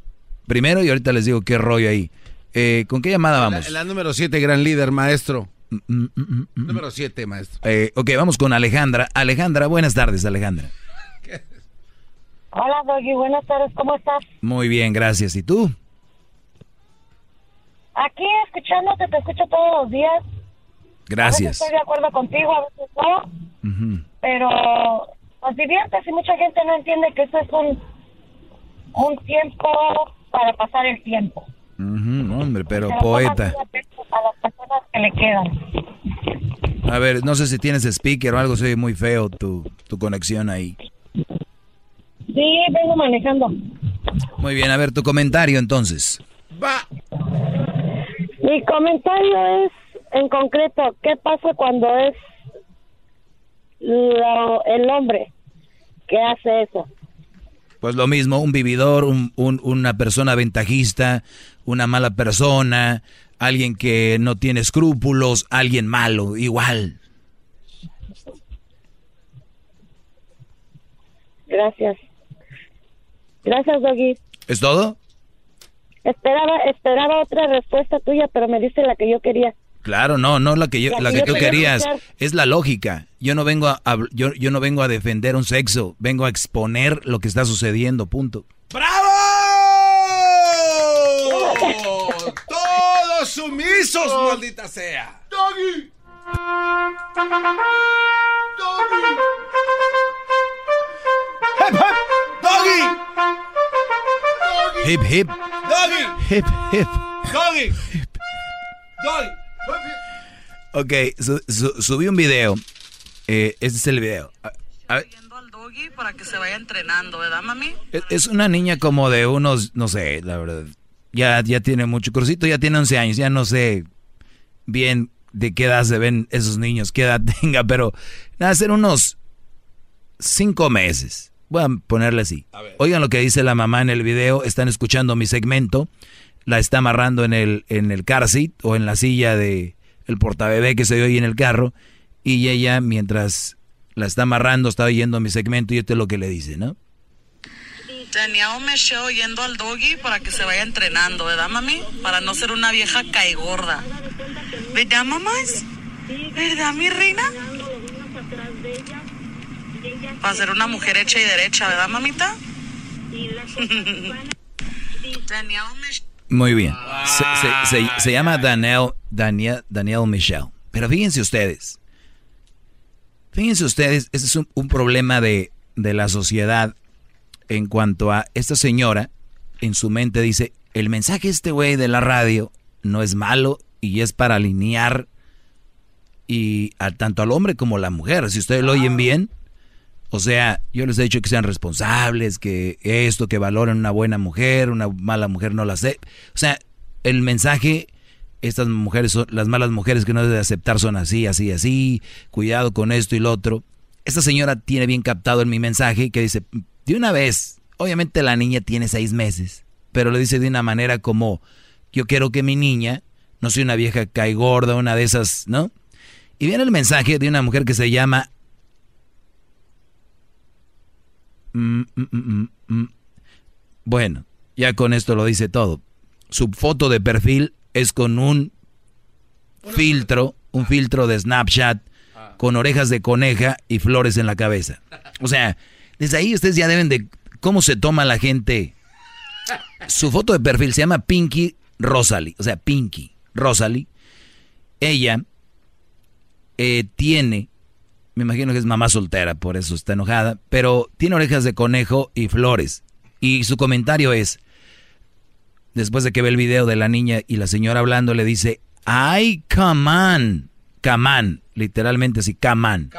primero y ahorita les digo qué rollo ahí. Eh, ¿Con qué llamada vamos? La, la número 7, gran líder, maestro. Mm, mm, mm, Número 7, maestro. Eh, ok, vamos con Alejandra. Alejandra, buenas tardes, Alejandra. Hola, Doggy, buenas tardes, ¿cómo estás? Muy bien, gracias. ¿Y tú? Aquí escuchándote, te escucho todos los días. A veces Gracias. estoy de acuerdo contigo, a veces no, pero nos diviertes y mucha gente no entiende que eso es un, un tiempo para pasar el tiempo. Ujú, hombre, pero poeta. a las personas que le quedan. A ver, no sé si tienes speaker o algo, se oye muy feo tu, tu conexión ahí. Sí, vengo manejando. Muy bien, a ver, tu comentario entonces. Mi comentario es, en concreto, ¿qué pasa cuando es lo- el hombre que hace eso? Pues lo mismo, un vividor, un, un- una persona ventajista, una mala persona, alguien que no tiene escrúpulos, alguien malo, igual. Gracias. Gracias, Doggy. ¿Es todo? Esperaba, esperaba otra respuesta tuya, pero me diste la que yo quería. Claro, no, no la que yo, La la que tú quería querías, escuchar. es la lógica. Yo no vengo a, a- yo, yo no vengo a defender un sexo, vengo a exponer lo que está sucediendo, punto. [laughs] ¡Todos sumisos, maldita sea! Doggy. ¡Doggy! Hip, hip, ¡Doggy! hip, hip. ¡Doggy! ¡Doggy! Ok, su- su- subí un video. Eh, este es el video. A- a ver, Doggy para que se vaya entrenando, ¿verdad, mami? es- es una niña como de unos, no sé, la verdad. Ya, ya tiene mucho crucito, ya tiene 11 años, ya no sé bien de qué edad se ven esos niños, qué edad [laughs] tenga, pero nada, ser unos 5 meses. Voy a ponerle así. Oigan lo que dice la mamá en el video, están escuchando mi segmento, la está amarrando en el, en el car seat o en la silla de el portabebé que se oye en el carro, y ella mientras la está amarrando está oyendo mi segmento y esto es lo que le dice, ¿no? Tenía un mecheo yendo al doggy para que se vaya entrenando, ¿verdad, mami? Para no ser una vieja caigorda. ¿Verdad, mamás? ¿Verdad, mi reina? Para ser una mujer hecha y derecha, ¿verdad, mamita? [laughs] Tenía un mecheo. Muy bien. Se, se- llama Daniel, Daniel, Daniel Michel. Pero fíjense ustedes. Fíjense ustedes, este es un, problema de, de la sociedad en cuanto a esta señora en su mente dice, el mensaje este güey de la radio no es malo y es para alinear y a, tanto al hombre como a la mujer. Si ustedes lo oyen bien, o sea, yo les he dicho que sean responsables, que esto, que valoren una buena mujer, una mala mujer no la sé. O sea, el mensaje, estas mujeres, las malas mujeres que no deben aceptar son así, así, así, cuidado con esto y lo otro. Esta señora tiene bien captado en mi mensaje que dice, de una vez, obviamente la niña tiene seis meses, pero lo dice de una manera como, yo quiero que mi niña no sea una vieja caigorda, una de esas, ¿no? Y viene el mensaje de una mujer que se llama... Mm, mm, mm, bueno, ya con esto lo dice todo. Su foto de perfil es con un filtro, un filtro de Snapchat con orejas de coneja y flores en la cabeza. O sea, desde ahí ustedes ya deben de cómo se toma la gente. Su foto de perfil se llama Pinky Rosalie, o sea, Pinky Rosalie. Ella eh, tiene, me imagino que es mamá soltera, por eso está enojada, pero tiene orejas de conejo y flores. Y su comentario es, después de que ve el video de la niña y la señora hablando, le dice, ay, come on, come on, literalmente así, come on.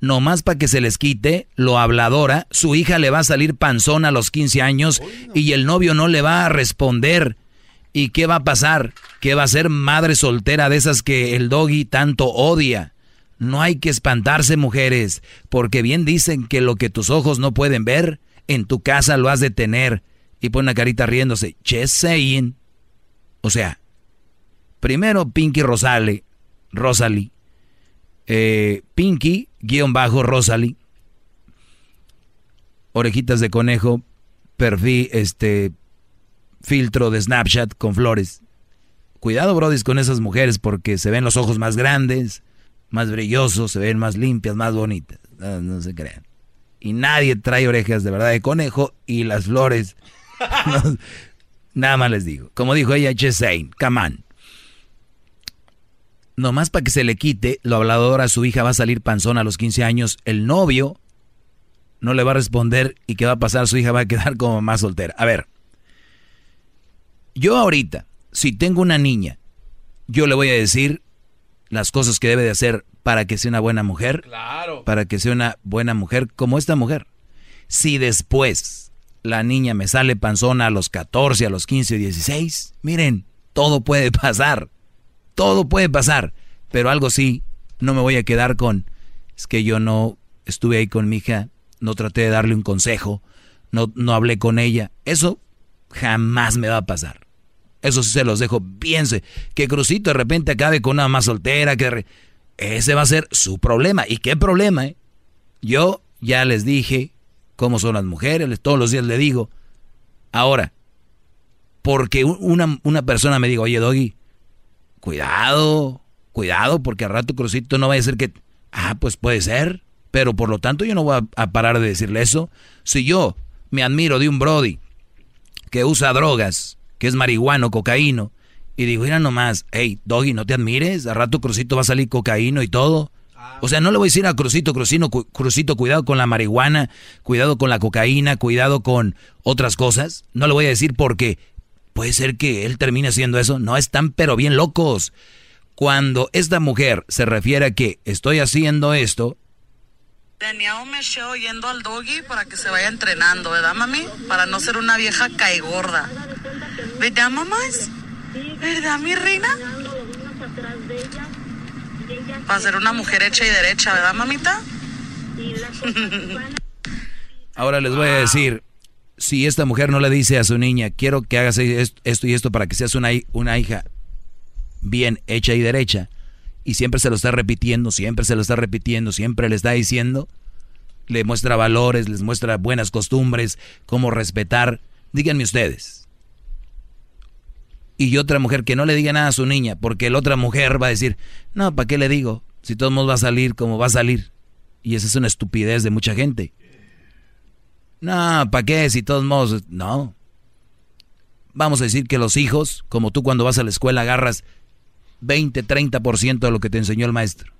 No más para que se les quite lo habladora, su hija le va a salir panzón a los 15 años y el novio no le va a responder. ¿Y qué va a pasar? Que va a ser madre soltera de esas que el doggy tanto odia. No hay que espantarse, mujeres, porque bien dicen que lo que tus ojos no pueden ver, en tu casa lo has de tener. Y pone una carita riéndose. Just. O sea, primero Pinky Rosale, Rosalie, eh, Pinky, guion bajo Rosalie, orejitas de conejo, perfil, este, filtro de Snapchat con flores. Cuidado, brodis, con esas mujeres porque se ven los ojos más grandes, más brillosos, se ven más limpias, más bonitas. No, se crean. Y nadie trae orejas de verdad de conejo y las flores. [laughs] nada más les digo. Como dijo ella, Chesain, come on. Nomás para que se le quite, lo hablador a su hija va a salir panzón a los 15 años. El novio no le va a responder y qué va a pasar, su hija va a quedar como más soltera. A ver, yo ahorita, si tengo una niña, yo le voy a decir, las cosas que debe de hacer para que sea una buena mujer. Claro. Para que sea una buena mujer como esta mujer. Si después la niña me sale panzona a los 14, a los 15, 16, miren, todo puede pasar. Todo puede pasar. Pero algo sí, no me voy a quedar con, es que yo no estuve ahí con mi hija, no traté de darle un consejo, no, no hablé con ella. Eso jamás me va a pasar. Eso sí se los dejo. Piense que Crucito de repente acabe con una más soltera. que Ese va a ser su problema. ¿Y qué problema? Eh? Yo ya les dije cómo son las mujeres. Todos los días le digo. Ahora, porque una, una persona me diga, oye, Doggy, cuidado, cuidado, porque al rato Crucito no va a decir que... Ah, pues puede ser. Pero por lo tanto yo no voy a parar de decirle eso. Si yo me admiro de un Brody que usa drogas que es marihuano, cocaíno. Y digo, mira nomás, hey, Doggy, no te admires, a rato Crucito va a salir cocaíno y todo. O sea, no le voy a decir a Crucito, Crucito, Crucito, cuidado con la marihuana, cuidado con la cocaína, cuidado con otras cosas. No le voy a decir porque puede ser que él termine haciendo eso. No están pero bien locos. Cuando esta mujer se refiere a que estoy haciendo esto, Tenía un mecheo yendo al doggy para que se vaya entrenando, ¿verdad, mami? Para no ser una vieja caigorda. ¿Verdad, mamás? ¿Verdad, mi reina? Para ser una mujer hecha y derecha, ¿verdad, mamita? [laughs] Ahora les voy a decir, si esta mujer no le dice a su niña, quiero que hagas esto y esto para que seas una, una hija bien hecha y derecha, y siempre se lo está repitiendo, siempre se lo está repitiendo, siempre le está diciendo, le muestra valores, les muestra buenas costumbres, cómo respetar. Díganme ustedes. Y otra mujer que no le diga nada a su niña, porque la otra mujer va a decir, no, ¿para qué le digo? Si todo el mundo va a salir como va a salir. Y esa es una estupidez de mucha gente. No, ¿para qué? Si todos modos, no. Vamos a decir que los hijos, como tú cuando vas a la escuela agarras 20, 30% de lo que te enseñó el maestro.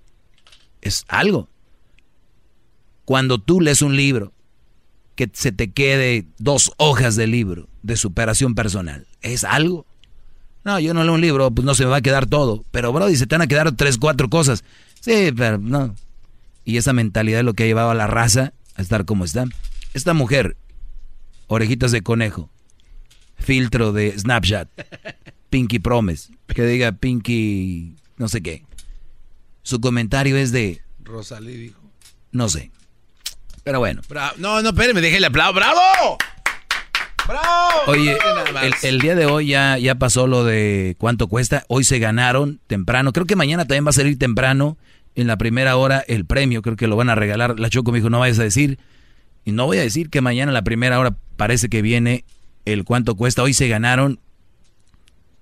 Es algo. Cuando tú lees un libro, que se te quede dos hojas de libro de superación personal, es algo. No, yo no leo un libro, pues no se me va a quedar todo. Pero, bro, se te van a quedar tres, cuatro cosas. Sí, pero no. Y esa mentalidad es lo que ha llevado a la raza a estar como está. Esta mujer, orejitas de conejo, filtro de Snapchat, [laughs] Pinky Promise, que diga Pinky no sé qué. Su comentario es de... Rosalí dijo. No sé. Pero bueno. No, no, espérenme, déjele aplauso. ¡Bravo! ¡Bravo! Oye, el, el, día de hoy ya, ya pasó lo de cuánto cuesta. Hoy se ganaron temprano. Creo que mañana también va a salir temprano. En la primera hora el premio, creo que lo van a regalar. La Choco me dijo, no vayas a decir. Y no voy a decir que mañana en la primera hora parece que viene el cuánto cuesta. Hoy se ganaron.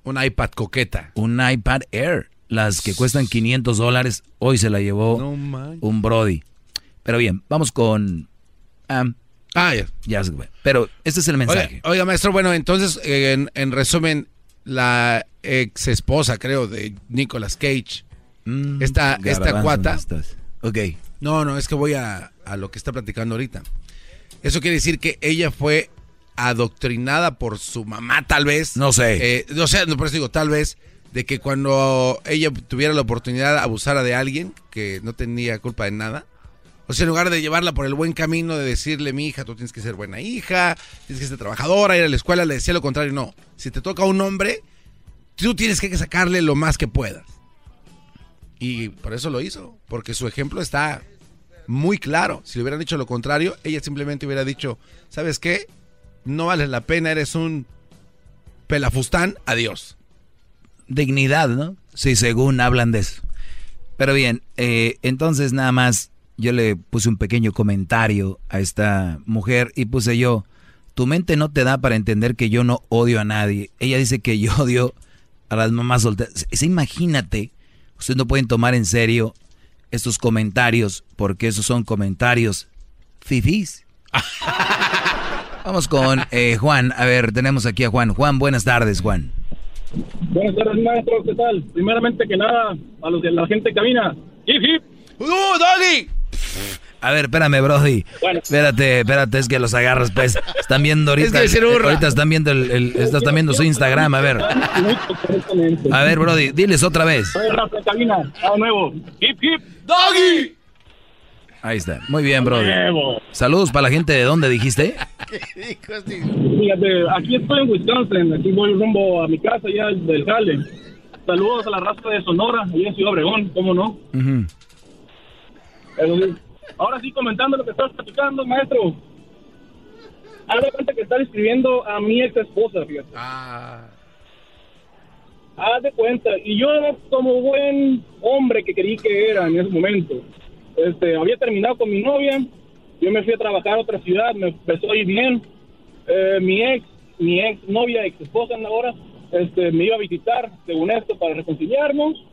Un iPad coqueta. Un iPad Air. Las que cuestan 500 dólares. Hoy se la llevó un Brody. Pero bien, vamos con... ah, ya. ya Pero este es el mensaje. Oiga, maestro, bueno, entonces, en, resumen, la ex esposa, creo, de Nicolas Cage, mm, esta, esta cuata... Ok. No, no, es que voy a, a lo que está platicando ahorita. Eso quiere decir que ella fue adoctrinada por su mamá, tal vez. No sé. Eh, o sea, por eso digo, tal vez, de que cuando ella tuviera la oportunidad abusara de alguien que no tenía culpa de nada, o sea, en lugar de llevarla por el buen camino de decirle, mi hija, tú tienes que ser buena hija, tienes que ser trabajadora, ir a la escuela, le decía lo contrario, no. Si te toca un hombre, tú tienes que sacarle lo más que puedas. Y por eso lo hizo, porque su ejemplo está muy claro. Si le hubieran dicho lo contrario, ella simplemente hubiera dicho, ¿sabes qué? No vales la pena, eres un pelafustán, adiós. Dignidad, ¿no? Sí, según hablan de eso. Pero bien, eh, entonces nada más yo le puse un pequeño comentario a esta mujer y puse yo, tu mente no te da para entender que yo no odio a nadie. Ella dice que yo [laughs] odio a las mamás solteras. Imagínate, ustedes no pueden tomar en serio estos comentarios porque esos son comentarios fifís. [laughs] Vamos con eh, Juan. A ver, tenemos aquí a Juan. Juan, buenas tardes, Juan. Buenas tardes, maestro. ¿Qué tal? Primeramente que nada, a los de la gente cabina. ¡Hip, hip! ¡Uh, Doggy! A ver, espérame, Brody. Espérate, espérate, es que los agarras, pues. Están viendo ahorita. Es que ahorita están viendo el, el, están viendo su Instagram, a ver. A ver, Brody, diles otra vez. nuevo. Hip, hip. Doggy. Ahí está. Muy bien, Brody. Saludos para la gente de dónde dijiste. Fíjate, aquí estoy en Wisconsin. Aquí voy rumbo a mi casa ya del Jale. Saludos a la raza de Sonora, allá en Ciudad Obregón, ¿cómo no? Ahora sí, comentando lo que estás platicando, maestro. Haz de cuenta que está escribiendo a mi ex esposa, fíjate. Ah. Haz de cuenta. Y yo, como buen hombre que creí que era en ese momento, este, había terminado con mi novia. Yo me fui a trabajar a otra ciudad, me empezó a ir bien. Eh, mi ex, mi ex novia, ex esposa en la hora, este, me iba a visitar, según esto, para reconciliarnos.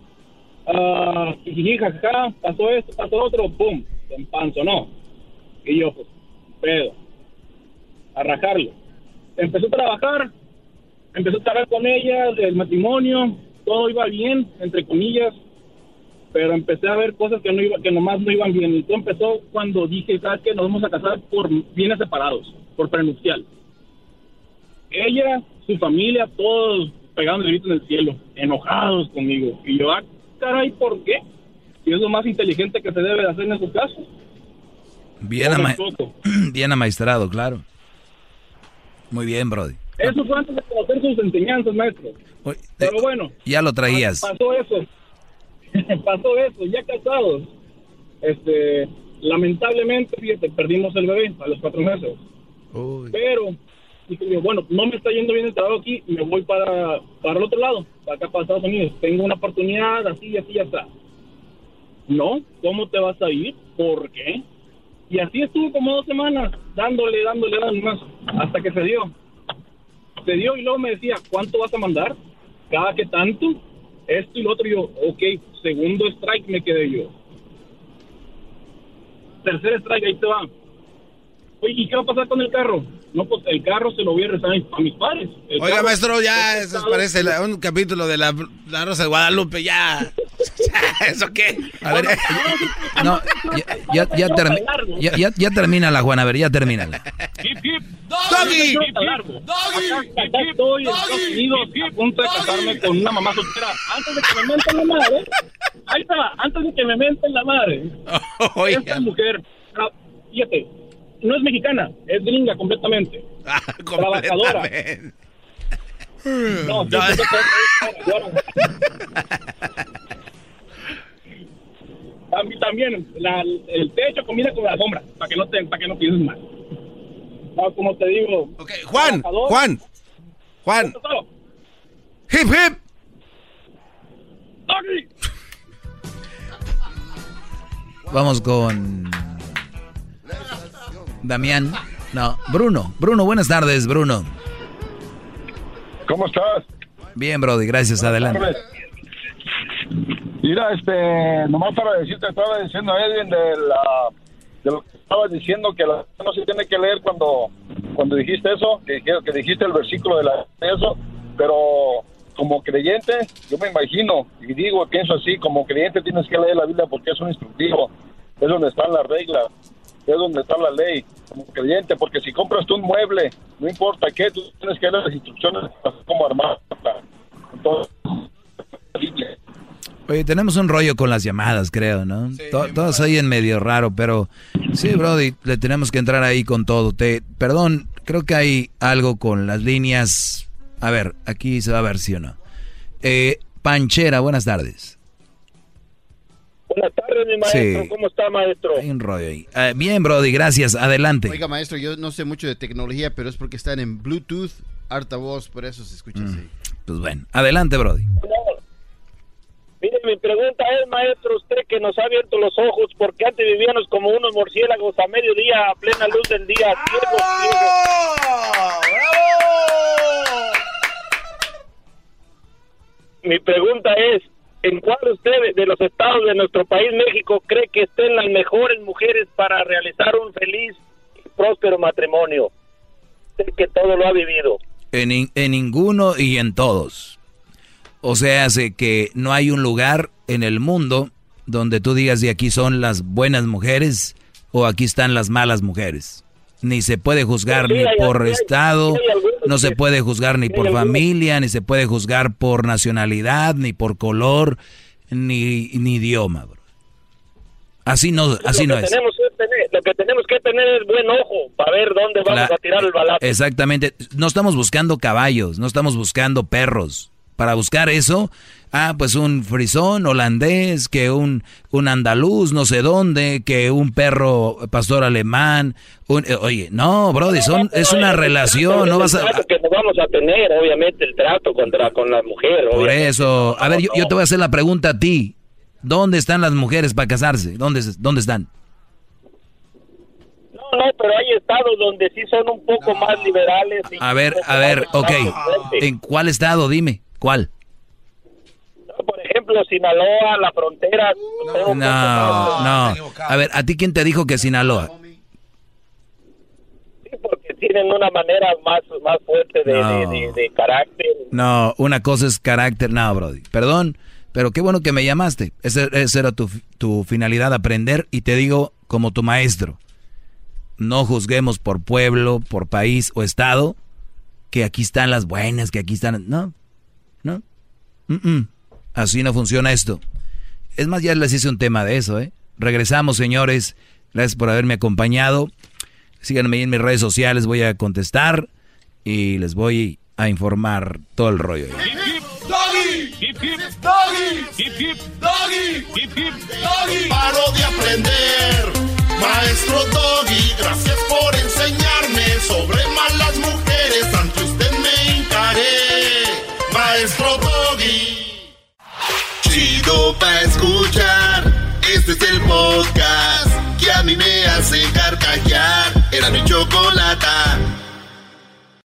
Uh, y jajaja, pasó esto, pasó otro, pum, se empanzonó. Y yo, pues, pedo, a rajarlo. Empezó a trabajar, empezó a trabajar con ella, el matrimonio, todo iba bien, entre comillas, pero empecé a ver cosas que no iba, que nomás no iban bien. Y todo empezó cuando dije, ¿sabes qué? Nos vamos a casar por bienes separados, por prenupcial. Ella, su familia, todos pegando el grito en el cielo, enojados conmigo. Y yo, ah, caray, ¿por qué? Y es lo más inteligente que se debe de hacer en esos casos. Bien, ama [clears throat] bien amaestrado, claro. Muy bien, Brody. Eso fue antes de conocer sus enseñanzas, maestro. Pero bueno. Ya lo traías. Pasó eso. [laughs] pasó eso, ya casados. Este, lamentablemente, fíjate, perdimos el bebé a los cuatro meses. Pero dije bueno, no me está yendo bien el trabajo aquí, me voy para, para el otro lado, para acá, para Estados Unidos. Tengo una oportunidad, así, así, está. No, ¿cómo te vas a ir? ¿Por qué? Y así estuvo como dos semanas, dándole, dándole, dándole más, hasta que se dio. Se dio y luego me decía, ¿cuánto vas a mandar? ¿Cada que tanto? Esto y lo otro. Y yo, ok, segundo strike me quedé yo. Tercer strike, ahí te va. Oye, ¿y qué va a pasar con el carro? No, pues el carro se lo voy a rezar a mis padres. Oiga, maestro, ya eso parece un capítulo de la, la, Rosa de Guadalupe, ya. [laughs] [laughs] ¿Eso qué? A ver, [laughs] no, ya, ya, ya, ya, termina la Juana, a ver, ya termina. ¡Doggy! ¡Doggy! Estoy en Estados Unidos a punto de casarme con una mamá soltera. Antes de que me menten la madre, ahí está, antes de que me menten la madre. Esta mujer, ah, fíjate, no es mexicana, es gringa completamente. [laughs] Trabajadora. No, sí, sí, sí, A mí también, la- el techo combina con la sombra, para que no te, para que no pienses mal. No, como te digo. Juan, trabajador. Juan, Juan. Hip, hip. Vamos con Damián. No, Bruno. Bruno, buenas tardes, Bruno. ¿Cómo estás? Bien, Brody, gracias, adelante. Mira, este, nomás para decirte, estaba diciendo a Edwin de, la, de lo que estabas diciendo, que la, no se tiene que leer cuando, cuando dijiste eso, que, que, que dijiste el versículo de, la, de eso, pero como creyente, yo me imagino, y digo, pienso así, como creyente tienes que leer la Biblia porque es un instructivo, es donde están las reglas, es donde está la ley, como creyente, porque si compras tú un mueble, no importa qué, tú tienes que leer las instrucciones de cómo armar. Entonces. Oye, tenemos un rollo con las llamadas, creo, ¿no? To- Todos oyen medio raro, pero sí, Brody, le tenemos que entrar ahí con todo. Te, perdón, creo que hay algo con las líneas. A ver, aquí se va a ver si o no. Eh, Panchera, buenas tardes. Buenas tardes, mi maestro. Sí. ¿Cómo está, maestro? Hay un rollo ahí. Eh, bien, Brody, gracias. Adelante. Oiga, maestro, yo no sé mucho de tecnología, pero es porque están en Bluetooth, harta voz, por eso se escucha así. Pues bueno, adelante, Brody. Mire, mi pregunta es, maestro, usted que nos ha abierto los ojos, porque antes vivíamos como unos murciélagos a mediodía, a plena luz del día, ciegos, ciegos. Mi pregunta es, ¿en cuál usted de los estados de nuestro país, México, cree que estén las mejores mujeres para realizar un feliz y próspero matrimonio? Usted que todo lo ha vivido. En, en ninguno y en todos. O sea, hace que no hay un lugar en el mundo donde tú digas de aquí son las buenas mujeres o aquí están las malas mujeres. Ni se puede juzgar Sí, ni hay- por hay- estado, hay algunos no se puede juzgar ni por algunos- familia, ni se puede juzgar por nacionalidad, ni por color, ni, ni idioma. bro. Así no, así lo no es. Tenemos que tener, lo que tenemos que tener es buen ojo para ver dónde vamos La- a tirar el balazo. Exactamente. No estamos buscando caballos, no estamos buscando perros. Para buscar eso, ah, pues un frisón holandés, que un, un andaluz, no sé dónde, que un perro pastor alemán. un- eh, oye, no, Brody, son, es una relación, no vas a... que nos vamos a tener, obviamente, el trato contra con la mujer. Por obviamente. eso, a ver, yo, yo te voy a hacer la pregunta a ti. ¿Dónde están las mujeres para casarse? ¿Dónde, dónde están? No, no, pero hay estados donde sí son un poco más liberales. y A ver, a ver, ok. ¿En cuál estado? Dime, ¿cuál? Por ejemplo, Sinaloa, la frontera. No, no. A ver, ¿a ti quién te dijo que Sinaloa? que tienen una manera más, más fuerte de, No. de- de- de carácter. No, una cosa es carácter. No, Brody. Perdón, pero qué bueno que me llamaste. Esa, esa era tu, tu finalidad, aprender. Y te digo, como tu maestro, no juzguemos por pueblo, por país o estado, que aquí están las buenas, que aquí están... No, no. Mm-mm. Así no funciona esto. Es más, ya les hice un tema de eso, ¿eh? Regresamos, señores. Gracias por haberme acompañado. Síganme en mis redes sociales, voy a contestar y les voy a informar todo el rollo. Paro de aprender, maestro Doggy. Gracias por enseñarme sobre malas mujeres. Ante usted me hincaré, maestro Doggy. Chido pa escuchar, este es el podcast que a mí me hace carcajear. Era mi chocolate.